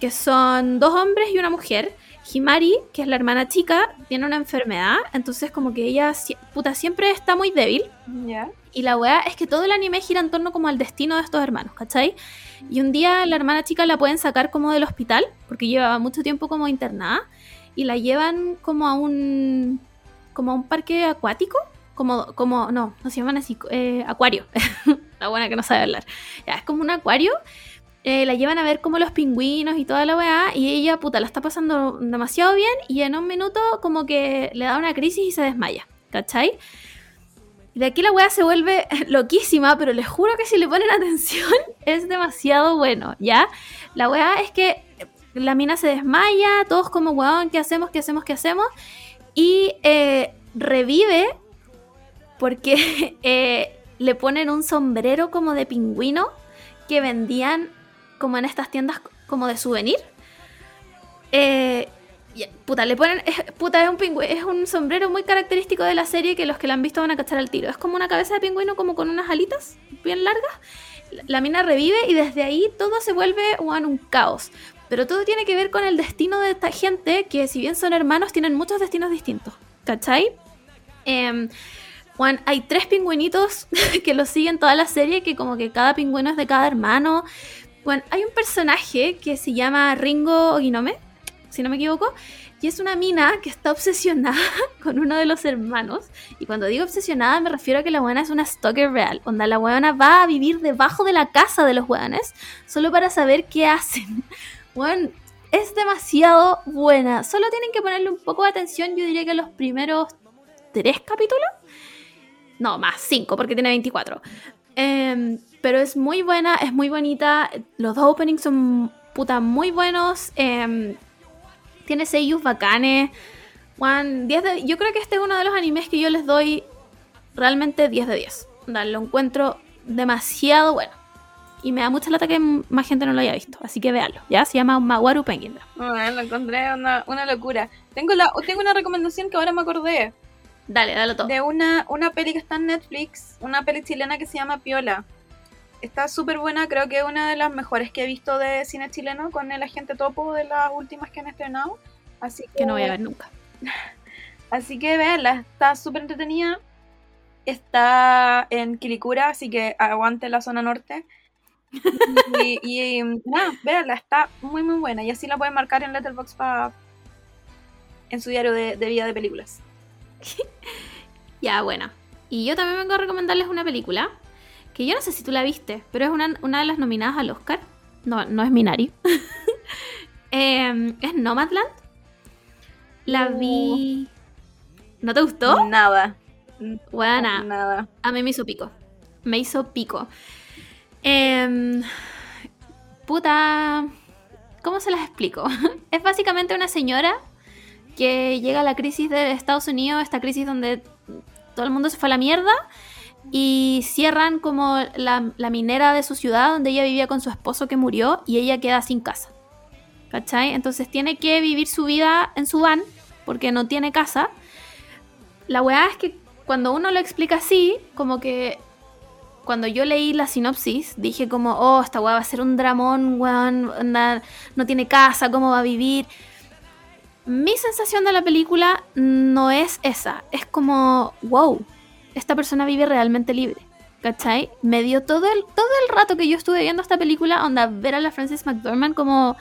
Speaker 2: que son dos hombres y una mujer. Himari, que es la hermana chica, tiene una enfermedad, entonces, como que ella, puta, siempre está muy débil.
Speaker 3: Ya.
Speaker 2: Y la weá es que todo el anime gira en torno como al destino de estos hermanos, ¿cachai? Y un día la hermana chica la pueden sacar como del hospital, porque llevaba mucho tiempo como internada, y la llevan como a un como un parque acuático, como, como no, no se llaman así, eh, acuario. la buena que no sabe hablar. Ya, es como un acuario. eh, la llevan a ver como los pingüinos y toda la weá, y ella, puta, la está pasando demasiado bien, y en un minuto como que le da una crisis y se desmaya, ¿cachai? Y de aquí la weá se vuelve loquísima, pero les juro que si le ponen atención es demasiado bueno, ¿ya? La weá es que la mina se desmaya, todos como, weón, ¿qué hacemos? ¿Qué hacemos? ¿Qué hacemos? Y eh, revive porque eh, le ponen un sombrero como de pingüino que vendían como en estas tiendas como de souvenir. Eh, puta, le ponen. Es, puta, es un pingüino. Es un sombrero muy característico de la serie que los que la han visto van a cachar al tiro. Es como una cabeza de pingüino, como con unas alitas bien largas. La, mina revive y desde ahí todo se vuelve un caos. Pero todo tiene que ver con el destino de esta gente que, si bien son hermanos, tienen muchos destinos distintos. ¿Cachai? Em, Juan, hay tres pingüinitos que los siguen toda la serie, que como que cada pingüino es de cada hermano. Bueno, hay un personaje que se llama Ringo Oginome, si no me equivoco, y es una mina que está obsesionada con uno de los hermanos. Y cuando digo obsesionada me refiero a que la buena es una stalker real. Onda, la buena va a vivir debajo de la casa de los hueones solo para saber qué hacen. Bueno, es demasiado buena. Solo tienen que ponerle un poco de atención, yo diría que los primeros tres capítulos. No, más, cinco, porque tiene 24. Em, pero es muy buena, es muy bonita. Los dos openings son puta muy buenos. em, tiene seiyus bacanes. Juan, 10 de- yo creo que este es uno de los animes que yo les doy realmente 10 de 10. Onda, Lo encuentro demasiado bueno. Y me da mucha lata que más gente no lo haya visto. Así que véanlo. Ya se llama Mawaru Penguin.
Speaker 3: Bueno, lo encontré una, una locura. Tengo, la, tengo una recomendación que ahora me acordé.
Speaker 2: Dale, dale todo.
Speaker 3: De una, una peli que está en Netflix, una peli chilena que se llama Piola. Está súper buena, creo que es una de las mejores que he visto de cine chileno con el agente topo de las últimas que han estrenado. Así que,
Speaker 2: Que no voy a ver nunca.
Speaker 3: Así que véanla, está súper entretenida. está en Quilicura, así que aguante la zona norte. Y, y, nada, véanla, está muy muy buena. Y así la pueden marcar en Letterboxd para en su diario de, de vida de películas.
Speaker 2: Ya, bueno. Y yo también vengo a recomendarles una película que yo no sé si tú la viste, pero es una, una de las nominadas al Oscar. No, no es Minari. Em, es Nomadland. La vi. ¿No te gustó?
Speaker 3: Nada.
Speaker 2: Buena.
Speaker 3: Nada.
Speaker 2: A mí me hizo pico. Me hizo pico. Em, puta. ¿Cómo se las explico? es básicamente una señora que llega a la crisis de Estados Unidos, esta crisis donde todo el mundo se fue a la mierda y cierran como la, la minera de su ciudad donde ella vivía con su esposo que murió y ella queda sin casa. ¿Cachai? Entonces tiene que vivir su vida en su van porque no tiene casa. La weá es que cuando uno lo explica así, como que cuando yo leí la sinopsis, dije como, oh, esta weá va a ser un dramón, weón, no tiene casa, ¿cómo va a vivir? Mi sensación de la película no es esa, es como, wow, esta persona vive realmente libre. ¿Cachai? Me dio todo el, todo el rato que yo estuve viendo esta película, onda, ver a la Frances McDormand como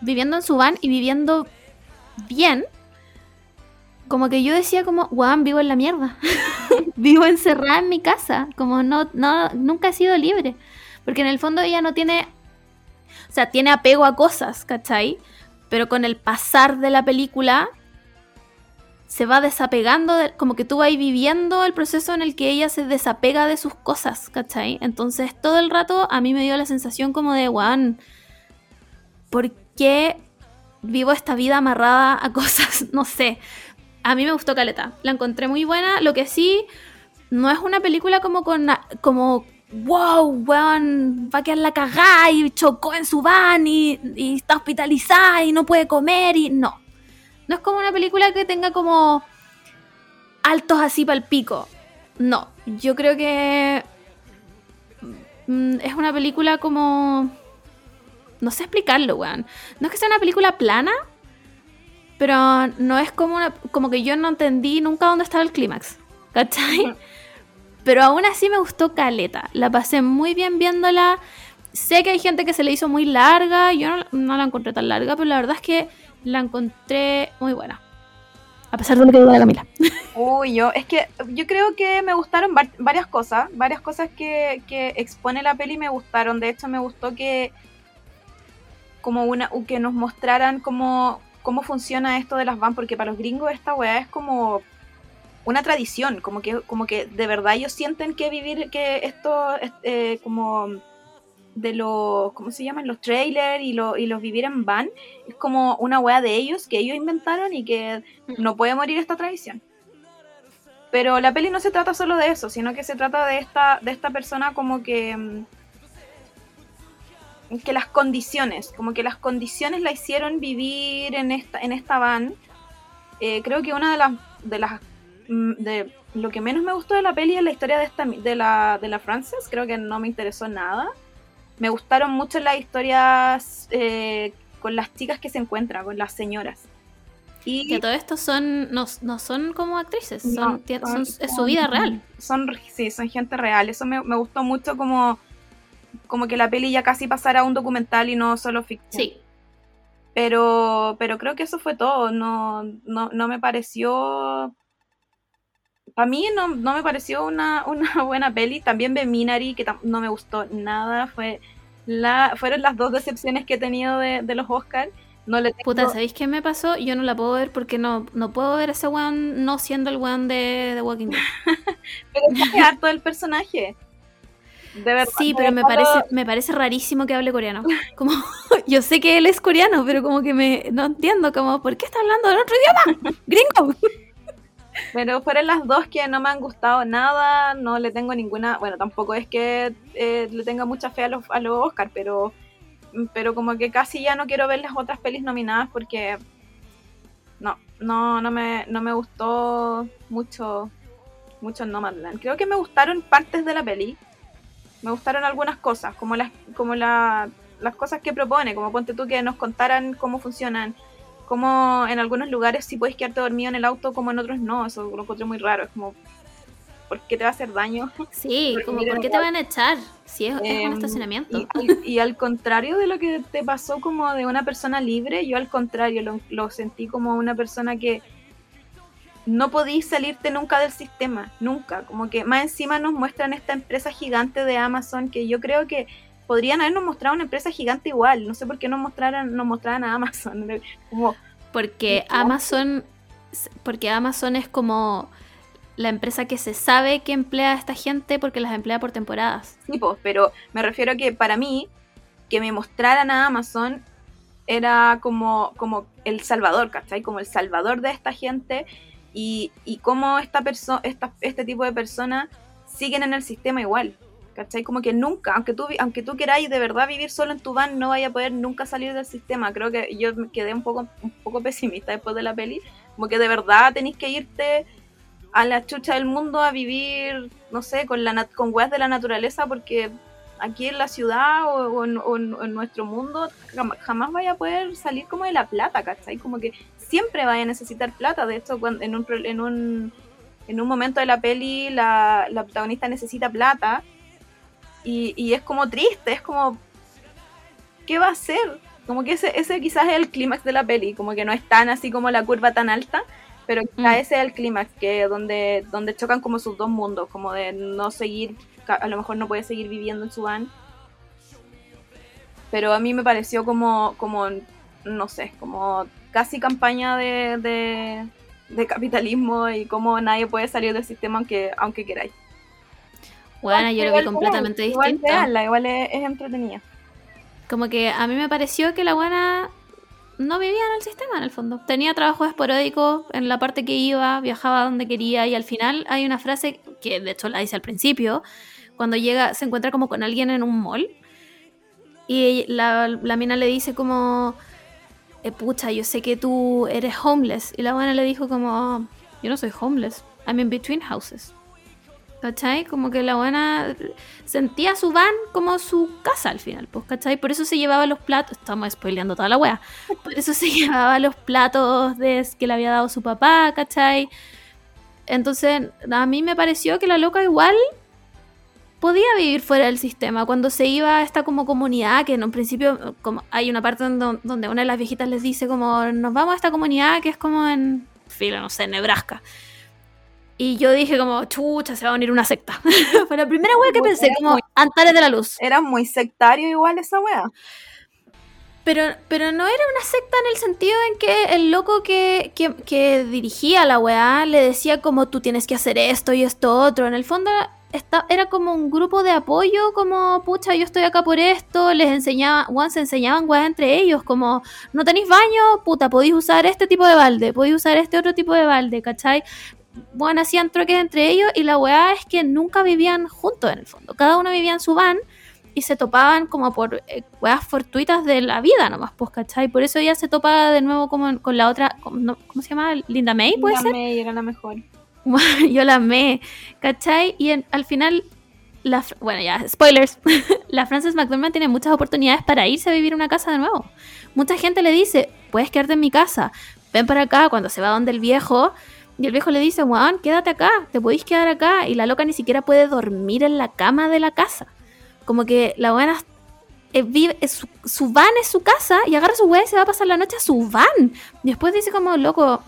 Speaker 2: viviendo en su van y viviendo bien, como que yo decía como, weón, vivo en la mierda. vivo encerrada en mi casa. Como no, no, nunca he sido libre. Porque en el fondo ella no tiene, o sea, tiene apego a cosas, ¿cachai? Pero con el pasar de la película se va desapegando, de- como que tú vas viviendo el proceso en el que ella se desapega de sus cosas, ¿cachai? Entonces todo el rato a mí me dio la sensación como de, weón, ¿por qué vivo esta vida amarrada a cosas? No sé. A mí me gustó Caleta. La encontré muy buena. Lo que sí, no es una película como con. como. Wow, weón, va a quedar la cagada y chocó en su van y, y está hospitalizada y no puede comer y. No. No es como una película que tenga como. altos así para el pico. No. Yo creo que. mm, Es una película como. No sé explicarlo, weón. No es que sea una película plana, pero no es como una, como que yo no entendí nunca dónde estaba el clímax. ¿Cachai? Pero aún así me gustó Caleta. La pasé muy bien viéndola. Sé que hay gente que se le hizo muy larga. Yo no, no la encontré tan larga, pero la verdad es que la encontré muy buena. A pesar de lo que diga la Camila.
Speaker 3: Uy, yo, es que yo creo que me gustaron var- varias cosas, varias cosas que, que expone la peli me gustaron. De hecho, me gustó que como una que nos mostraran cómo, cómo funciona esto de las van, porque para los gringos esta weá es como una tradición, como que, como que de verdad ellos sienten que vivir, que esto es, eh, como de los, ¿cómo se llaman? Los trailers y, lo- y los vivir en van, es como una weá de ellos que ellos inventaron y que no puede morir esta tradición. Pero la peli no se trata solo de eso, sino que se trata de esta, de esta persona como que. Que las condiciones, como que las condiciones la hicieron vivir en esta, en esta van. Eh, creo que una de las, de las mm, de lo que menos me gustó de la peli es la historia de esta de la, de la Frances, creo que no me interesó nada. Me gustaron mucho las historias eh, con las chicas que se encuentran, con las señoras. Y
Speaker 2: Que todo esto son, no, no son como actrices, son,
Speaker 3: No, son-
Speaker 2: son- es su vida real.
Speaker 3: Son, sí, son gente real. Eso me, me gustó mucho como, como que la peli ya casi pasara a un documental y no solo ficción.
Speaker 2: Sí.
Speaker 3: Pero, pero creo que eso fue todo. No, no, no me pareció. Para mí no, no me pareció una, una buena peli. También ve Minari, que no me gustó nada. Fue la, fueron las dos decepciones que he tenido de, de los Oscars. No le tengo-
Speaker 2: Puta, ¿sabéis qué me pasó? Yo no la puedo ver porque no, no puedo ver a ese weón no siendo el weón de, de Walking Dead.
Speaker 3: pero es harto del personaje. De verdad.
Speaker 2: Sí, pero me parece, me parece rarísimo que hable coreano. Como, yo sé que él es coreano, pero como que me no entiendo, como, ¿por qué está hablando en otro idioma? Gringo.
Speaker 3: Pero fueron las dos que no me han gustado nada, no le tengo ninguna, bueno, tampoco es que eh, le tenga mucha fe a los, a los Oscar, pero, pero como que casi ya no quiero ver las otras pelis nominadas porque no, no, no me, no me gustó mucho, mucho Nomadland. Creo que me gustaron partes de la peli, me gustaron algunas cosas, como las, como la, las cosas que propone, como ponte tú que nos contaran cómo funcionan como en algunos lugares sí puedes quedarte dormido en el auto, como en otros no. Eso lo encontré muy raro. Es como, ¿por qué te va a hacer daño?
Speaker 2: Sí, como ¿por qué te van a echar? Si es, es
Speaker 3: Em,
Speaker 2: un estacionamiento.
Speaker 3: Y, al- y al contrario de lo que te pasó como de una persona libre, yo al contrario lo, lo sentí como una persona que no podís salirte nunca del sistema, nunca. Como que más encima nos muestran esta empresa gigante de Amazon que yo creo que podrían habernos mostrado una empresa gigante igual. No sé por qué nos mostraran, nos mostraran a Amazon. Como,
Speaker 2: Porque. Amazon, porque Amazon es como la empresa que se sabe que emplea a esta gente porque las emplea por temporadas.
Speaker 3: Sí, pues, pero me refiero a que para mí, que me mostraran a Amazon era como, como el salvador, ¿cachai? Como el salvador de esta gente y, y cómo esta perso esta, este tipo de personas siguen en el sistema igual, ¿cachai? Como que nunca, aunque tú, aunque tú queráis de verdad vivir solo en tu van, no vaya a poder nunca salir del sistema. Creo que yo me quedé un poco, un poco pesimista después de la peli, como que de verdad tenéis que irte a la chucha del mundo a vivir, no sé, con, la con weas de la naturaleza, porque aquí en la ciudad o, o en, o en- nuestro mundo jam- jamás vaya a poder salir como de la plata, ¿cachai? Como que siempre vaya a necesitar plata. De hecho, cuando, en, un, en, un, en un momento de la peli la, la protagonista necesita plata y, y es como triste, es como, ¿qué va a hacer? Como que ese, ese quizás es el clímax de la peli, como que no es tan así como la curva tan alta, pero quizás
Speaker 2: Mm.
Speaker 3: ese es el clímax, que donde, donde chocan como sus dos mundos, como de no seguir, a lo mejor no puede seguir viviendo en su van. Pero a mí me pareció como, como no sé, como casi campaña de, de, de capitalismo y como nadie puede salir del sistema aunque, aunque queráis.
Speaker 2: Bueno, yo lo vi completamente
Speaker 3: igual
Speaker 2: distinto.
Speaker 3: veanla, igual es, es entretenida.
Speaker 2: Como que a mí me pareció que la buena no vivía en el sistema en el fondo. Tenía trabajo esporádico en la parte que iba, viajaba donde quería y al final hay una frase que de hecho la dice al principio, cuando llega, se encuentra como con alguien en un mall y la, la mina le dice como, eh, pucha, yo sé que tú eres homeless. Y la buena le dijo como, yo no soy homeless, I'm in between houses. ¿Cachai? Como que la buena sentía su van como su casa al final, pues, ¿cachai? Por eso se llevaba los platos, estamos spoileando toda la wea, por eso se llevaba los platos de, que le había dado su papá, ¿cachai? Entonces, a mí me pareció que la loca igual podía vivir fuera del sistema. Cuando se iba a esta como comunidad, que en un principio como hay una parte donde, donde una de las viejitas les dice como, nos vamos a esta comunidad que es como en, filo, no sé, Nebraska. Y yo dije como, chucha, se va a unir una secta. Fue la primera wea que pensé, como
Speaker 3: muy-
Speaker 2: Antares de la Luz.
Speaker 3: Era muy sectario igual esa wea.
Speaker 2: Pero, pero no era una secta en el sentido en que el loco que, que, que dirigía la weá le decía como tú tienes que hacer esto y esto otro. En el fondo esta- era como un grupo de apoyo, como pucha, yo estoy acá por esto. Les enseñaba, weón, se enseñaban weá entre ellos, como no tenéis baño, puta, podéis usar este tipo de balde, podéis usar este otro tipo de balde, ¿cachai? Bueno, hacían troques entre ellos y la weá es que nunca vivían juntos en el fondo. Cada uno vivía en su van y se topaban como por eh, weas fortuitas de la vida nomás, pues, ¿cachai? Por eso ella se topa de nuevo como con la otra, no, ¿cómo se llama? Linda May, puede ser.
Speaker 3: May era la mejor.
Speaker 2: Yo la amé, ¿cachai? Y al final, la, bueno, ya, spoilers, la Frances McDormand tiene muchas oportunidades para irse a vivir una casa de nuevo. Mucha gente le dice, puedes quedarte en mi casa, ven para acá cuando se va donde el viejo. Y el viejo le dice, Juan, quédate acá, te podéis quedar acá. Y la loca ni siquiera puede dormir en la cama de la casa. Como que la buena vive, su van es su casa y agarra su weá y se va a pasar la noche a su van. Y después dice como, loco,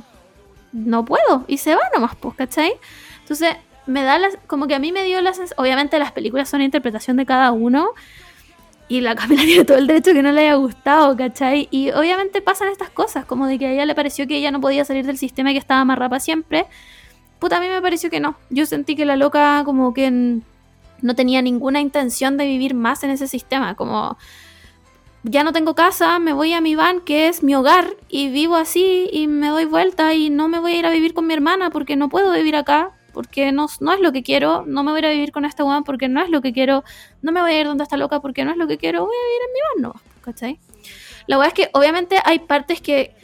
Speaker 2: no puedo. Y se va nomás, pues, ¿cachai? Entonces, me da las, como que a mí me dio la sensación, obviamente las películas son interpretación de cada uno. Y la Camila tiene todo el derecho que no le haya gustado, ¿cachai? Y obviamente pasan estas cosas, como de que a ella le pareció que ella no podía salir del sistema y que estaba amarrada siempre. Puta, a mí me pareció que no. Yo sentí que la loca como que no tenía ninguna intención de vivir más en ese sistema. Como, ya no tengo casa, me voy a mi van, que es mi hogar, y vivo así y me doy vuelta y no me voy a ir a vivir con mi hermana porque no puedo vivir acá, porque no, no es lo que quiero, no me voy a ir a vivir con esta one porque no es lo que quiero, no me voy a ir donde está loca porque no es lo que quiero, voy a vivir en mi van, no, ¿cachai? La verdad es que obviamente hay partes que,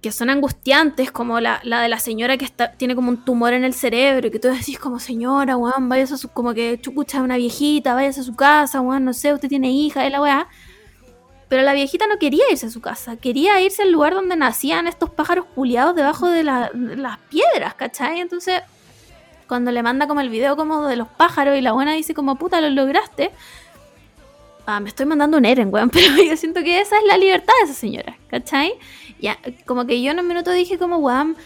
Speaker 2: que son angustiantes, como la, la de la señora que está, tiene como un tumor en el cerebro, y que tú decís como señora, weón, vayas a su, como que chucucha una viejita, vayas a su casa, weón, no sé, usted tiene hija, es la weá. Pero la viejita no quería irse a su casa, quería irse al lugar donde nacían estos pájaros culiados debajo de, la- de las piedras, ¿cachai? Entonces, cuando le manda como el video como de los pájaros y la buena dice como puta lo lograste. Ah, me estoy mandando un Eren, weón, pero yo siento que esa es la libertad de esa señora, ¿cachai? Ya, como que yo en un minuto dije como, weón,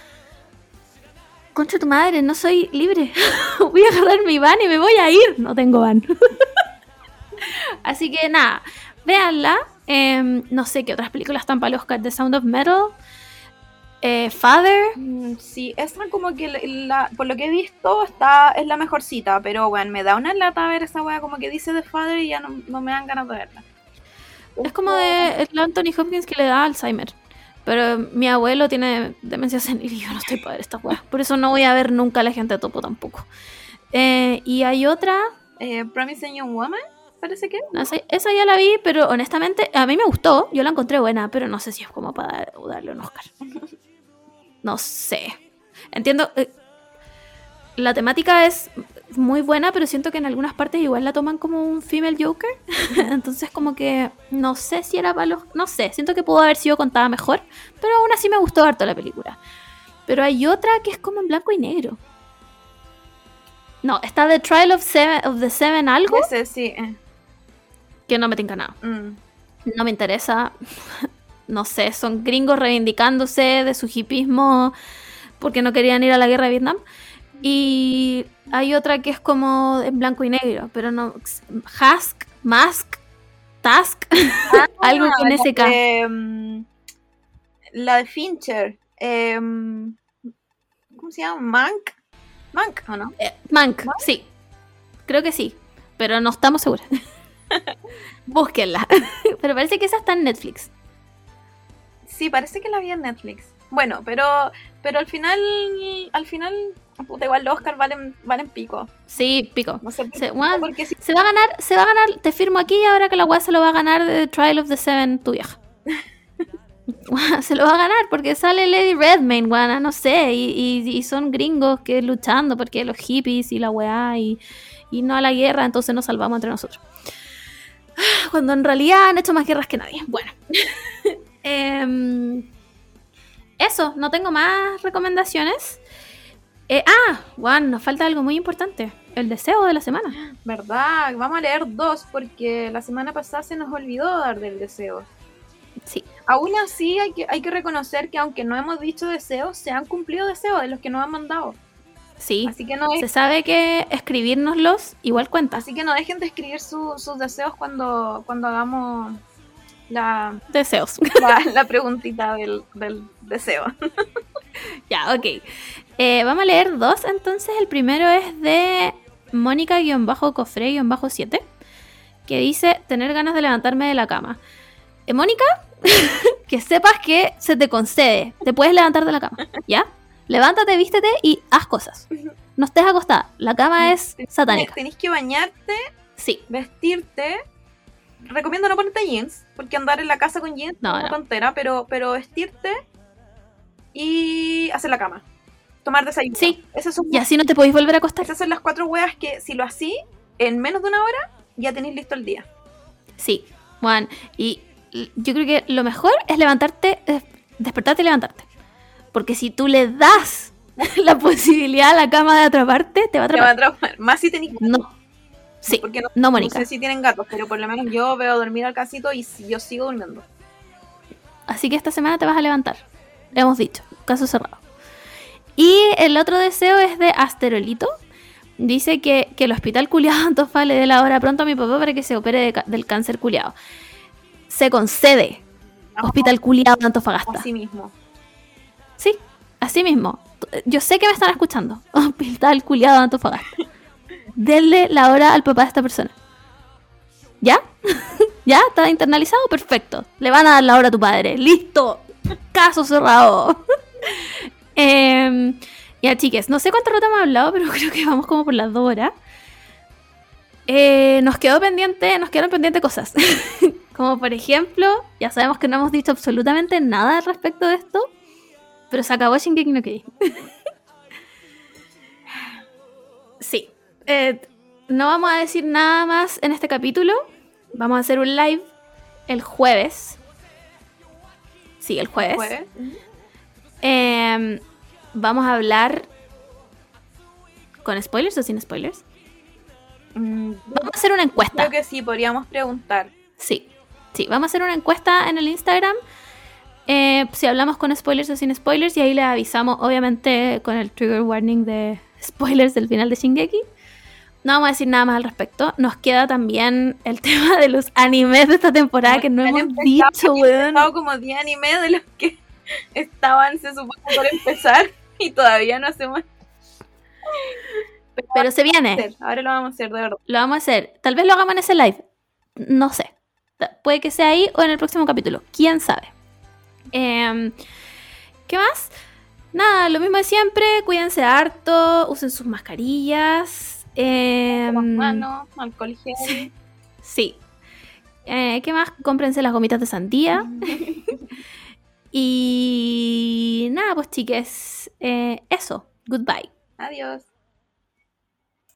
Speaker 2: concha tu madre, no soy libre. voy a agarrar mi van y me voy a ir. No tengo van. Así que nada, véanla. Em, no sé qué otras películas están para el Oscar. The Sound of Metal. Eh, Father.
Speaker 3: Mm, Sí, esa como que la- por lo que he visto está, es la mejor cita, pero bueno, me da una lata ver esa wea como que dice de Father y ya no, no me dan ganas de verla.
Speaker 2: Es como de el Anthony Hopkins que le da Alzheimer. Pero mi abuelo tiene demencia senil y yo no estoy para ver esta weá. Por eso no voy a ver nunca a la gente de topo tampoco. Eh, y hay otra,
Speaker 3: Eh, Promising Young Woman, parece que.
Speaker 2: no sé, esa ya la vi, pero honestamente a mí me gustó. Yo la encontré buena, pero no sé si es como para dar- darle un Oscar. No sé. Entiendo. eh, la temática es muy buena, pero siento que en algunas partes igual la toman como un female Joker. Entonces como que no sé si era para los... No sé, siento que pudo haber sido contada mejor, pero aún así me gustó harto la película. Pero hay otra que es como en blanco y negro. No, está The Trial of, Seven, of the Seven algo
Speaker 3: Ese sí. eh,
Speaker 2: que no me tinca nada.
Speaker 3: mm.
Speaker 2: No me interesa. No sé, son gringos reivindicándose de su hipismo porque no querían ir a la guerra de Vietnam. Y hay otra que es como en blanco y negro, pero no. Hask, Mask, Task, algo con
Speaker 3: la
Speaker 2: ese K.
Speaker 3: de, mm, la de Fincher. em, ¿Cómo se llama? Mank. Mank, ¿o no?
Speaker 2: Eh, Mank, sí. Creo que sí, pero no estamos seguras. Búsquenla. pero parece que esa está en Netflix.
Speaker 3: Sí, parece que la vi en Netflix. Bueno, pero pero al final al final puta, igual los Oscar valen valen pico.
Speaker 2: Sí, pico.
Speaker 3: No sé por,
Speaker 2: Se- bueno, va a ganar, se va a ganar, te firmo aquí y ahora que la weá se lo va a ganar de Trial of the Seven, tu vieja. se lo va a ganar porque sale Lady Redmayne, weá, no sé, y, y- y son gringos que luchando porque los hippies y la weá y, y no a la guerra, entonces nos salvamos entre nosotros. Cuando en realidad han hecho más guerras que nadie. Bueno. Em, eso, no tengo más recomendaciones. Eh, ah, Juan, nos falta algo muy importante. El deseo de la semana.
Speaker 3: ¿Verdad? Vamos a leer dos porque la semana pasada se nos olvidó dar del deseo.
Speaker 2: Sí.
Speaker 3: Aún así hay que, hay que reconocer que aunque no hemos dicho deseos, se han cumplido deseos de los que nos han mandado.
Speaker 2: Sí.
Speaker 3: Así que no,
Speaker 2: Se sabe que escribirnoslos igual cuenta.
Speaker 3: así que no dejen de escribir su- sus deseos cuando, cuando hagamos la,
Speaker 2: Deseos.
Speaker 3: la, la preguntita del, del deseo.
Speaker 2: ya, ok. Eh, vamos a leer dos. Entonces, el primero es de Mónica-Cofre-7, que dice tener ganas de levantarme de la cama. Eh, Mónica, que sepas que se te concede. Te puedes levantar de la cama, ¿ya? Levántate, vístete y haz cosas. No estés acostada. La cama es satánica.
Speaker 3: Tenéis que bañarte,
Speaker 2: Sí.
Speaker 3: vestirte. Recomiendo no ponerte jeans, porque andar en la casa con jeans
Speaker 2: No,
Speaker 3: es una
Speaker 2: no.
Speaker 3: tontera, pero, pero vestirte y hacer la cama. Tomar desayuno.
Speaker 2: Sí.
Speaker 3: Esas son,
Speaker 2: Y así no te podéis volver a acostar.
Speaker 3: esas son las cuatro weas que si lo así, en menos de una hora, ya tenéis listo el día.
Speaker 2: Sí, Juan. Y yo creo que lo mejor es levantarte, despertarte y levantarte. Porque si tú le das la posibilidad a la cama de atraparte, te va a
Speaker 3: Te va a
Speaker 2: atrapar.
Speaker 3: atrapar. Más si tenéis
Speaker 2: No. Sí,
Speaker 3: porque no,
Speaker 2: no,
Speaker 3: no
Speaker 2: Mónica.
Speaker 3: sé si tienen gatos, pero por lo menos yo veo dormir al casito y yo sigo durmiendo.
Speaker 2: Así que esta semana te vas a levantar. Hemos dicho, caso cerrado. Y el otro deseo es de Asterolito. Dice que, que el hospital culiado Antofa le dé la hora pronto a mi papá para que se opere de del cáncer culiado. Se concede. Hospital culiado de Antofagasta.
Speaker 3: Así mismo.
Speaker 2: Sí, así mismo. Yo sé que me están escuchando. Hospital culiado de Antofagasta. Denle la hora al papá de esta persona. ¿Ya? ¿Ya? ¿Está internalizado? Perfecto. Le van a dar la hora a tu padre. ¡Listo! Caso cerrado. Em, ya, chiques, no sé cuánto rato hemos hablado, pero creo que vamos como por las dos horas. Eh, nos quedó pendiente, nos quedaron pendientes cosas. como por ejemplo, ya sabemos que no hemos dicho absolutamente nada al respecto de esto, pero se acabó Shingeki no Kyojin. sí. eh, no vamos a decir nada más en este capítulo. Vamos a hacer un live el jueves. Sí, el jueves.
Speaker 3: Jueves.
Speaker 2: Eh, vamos a hablar ¿Con spoilers o sin spoilers?
Speaker 3: Mm,
Speaker 2: Vamos a hacer una encuesta.
Speaker 3: Creo que sí, podríamos preguntar.
Speaker 2: Sí, sí, vamos a hacer una encuesta en el Instagram. Eh, si hablamos con spoilers o sin spoilers, y ahí le avisamos, obviamente, con el trigger warning de spoilers del final de Shingeki. No vamos a decir nada más al respecto. Nos queda también el tema de los animes de esta temporada que no hemos dicho, weón.
Speaker 3: como 10 animes de los que estaban, se supone, por empezar y todavía no hacemos.
Speaker 2: Pero se viene.
Speaker 3: Ahora lo vamos a hacer de verdad.
Speaker 2: Lo vamos a hacer. Tal vez lo hagamos en ese live. No sé. Puede que sea ahí o en el próximo capítulo. ¿Quién sabe? Em, ¿Qué más? Nada, lo mismo de siempre. Cuídense harto. Usen sus mascarillas. em,
Speaker 3: Las manos, alcohol gel.
Speaker 2: sí. Eh, ¿Qué más? Cómprense las gomitas de sandía. Y nada, pues chiques. eh, eso. Goodbye.
Speaker 3: Adiós.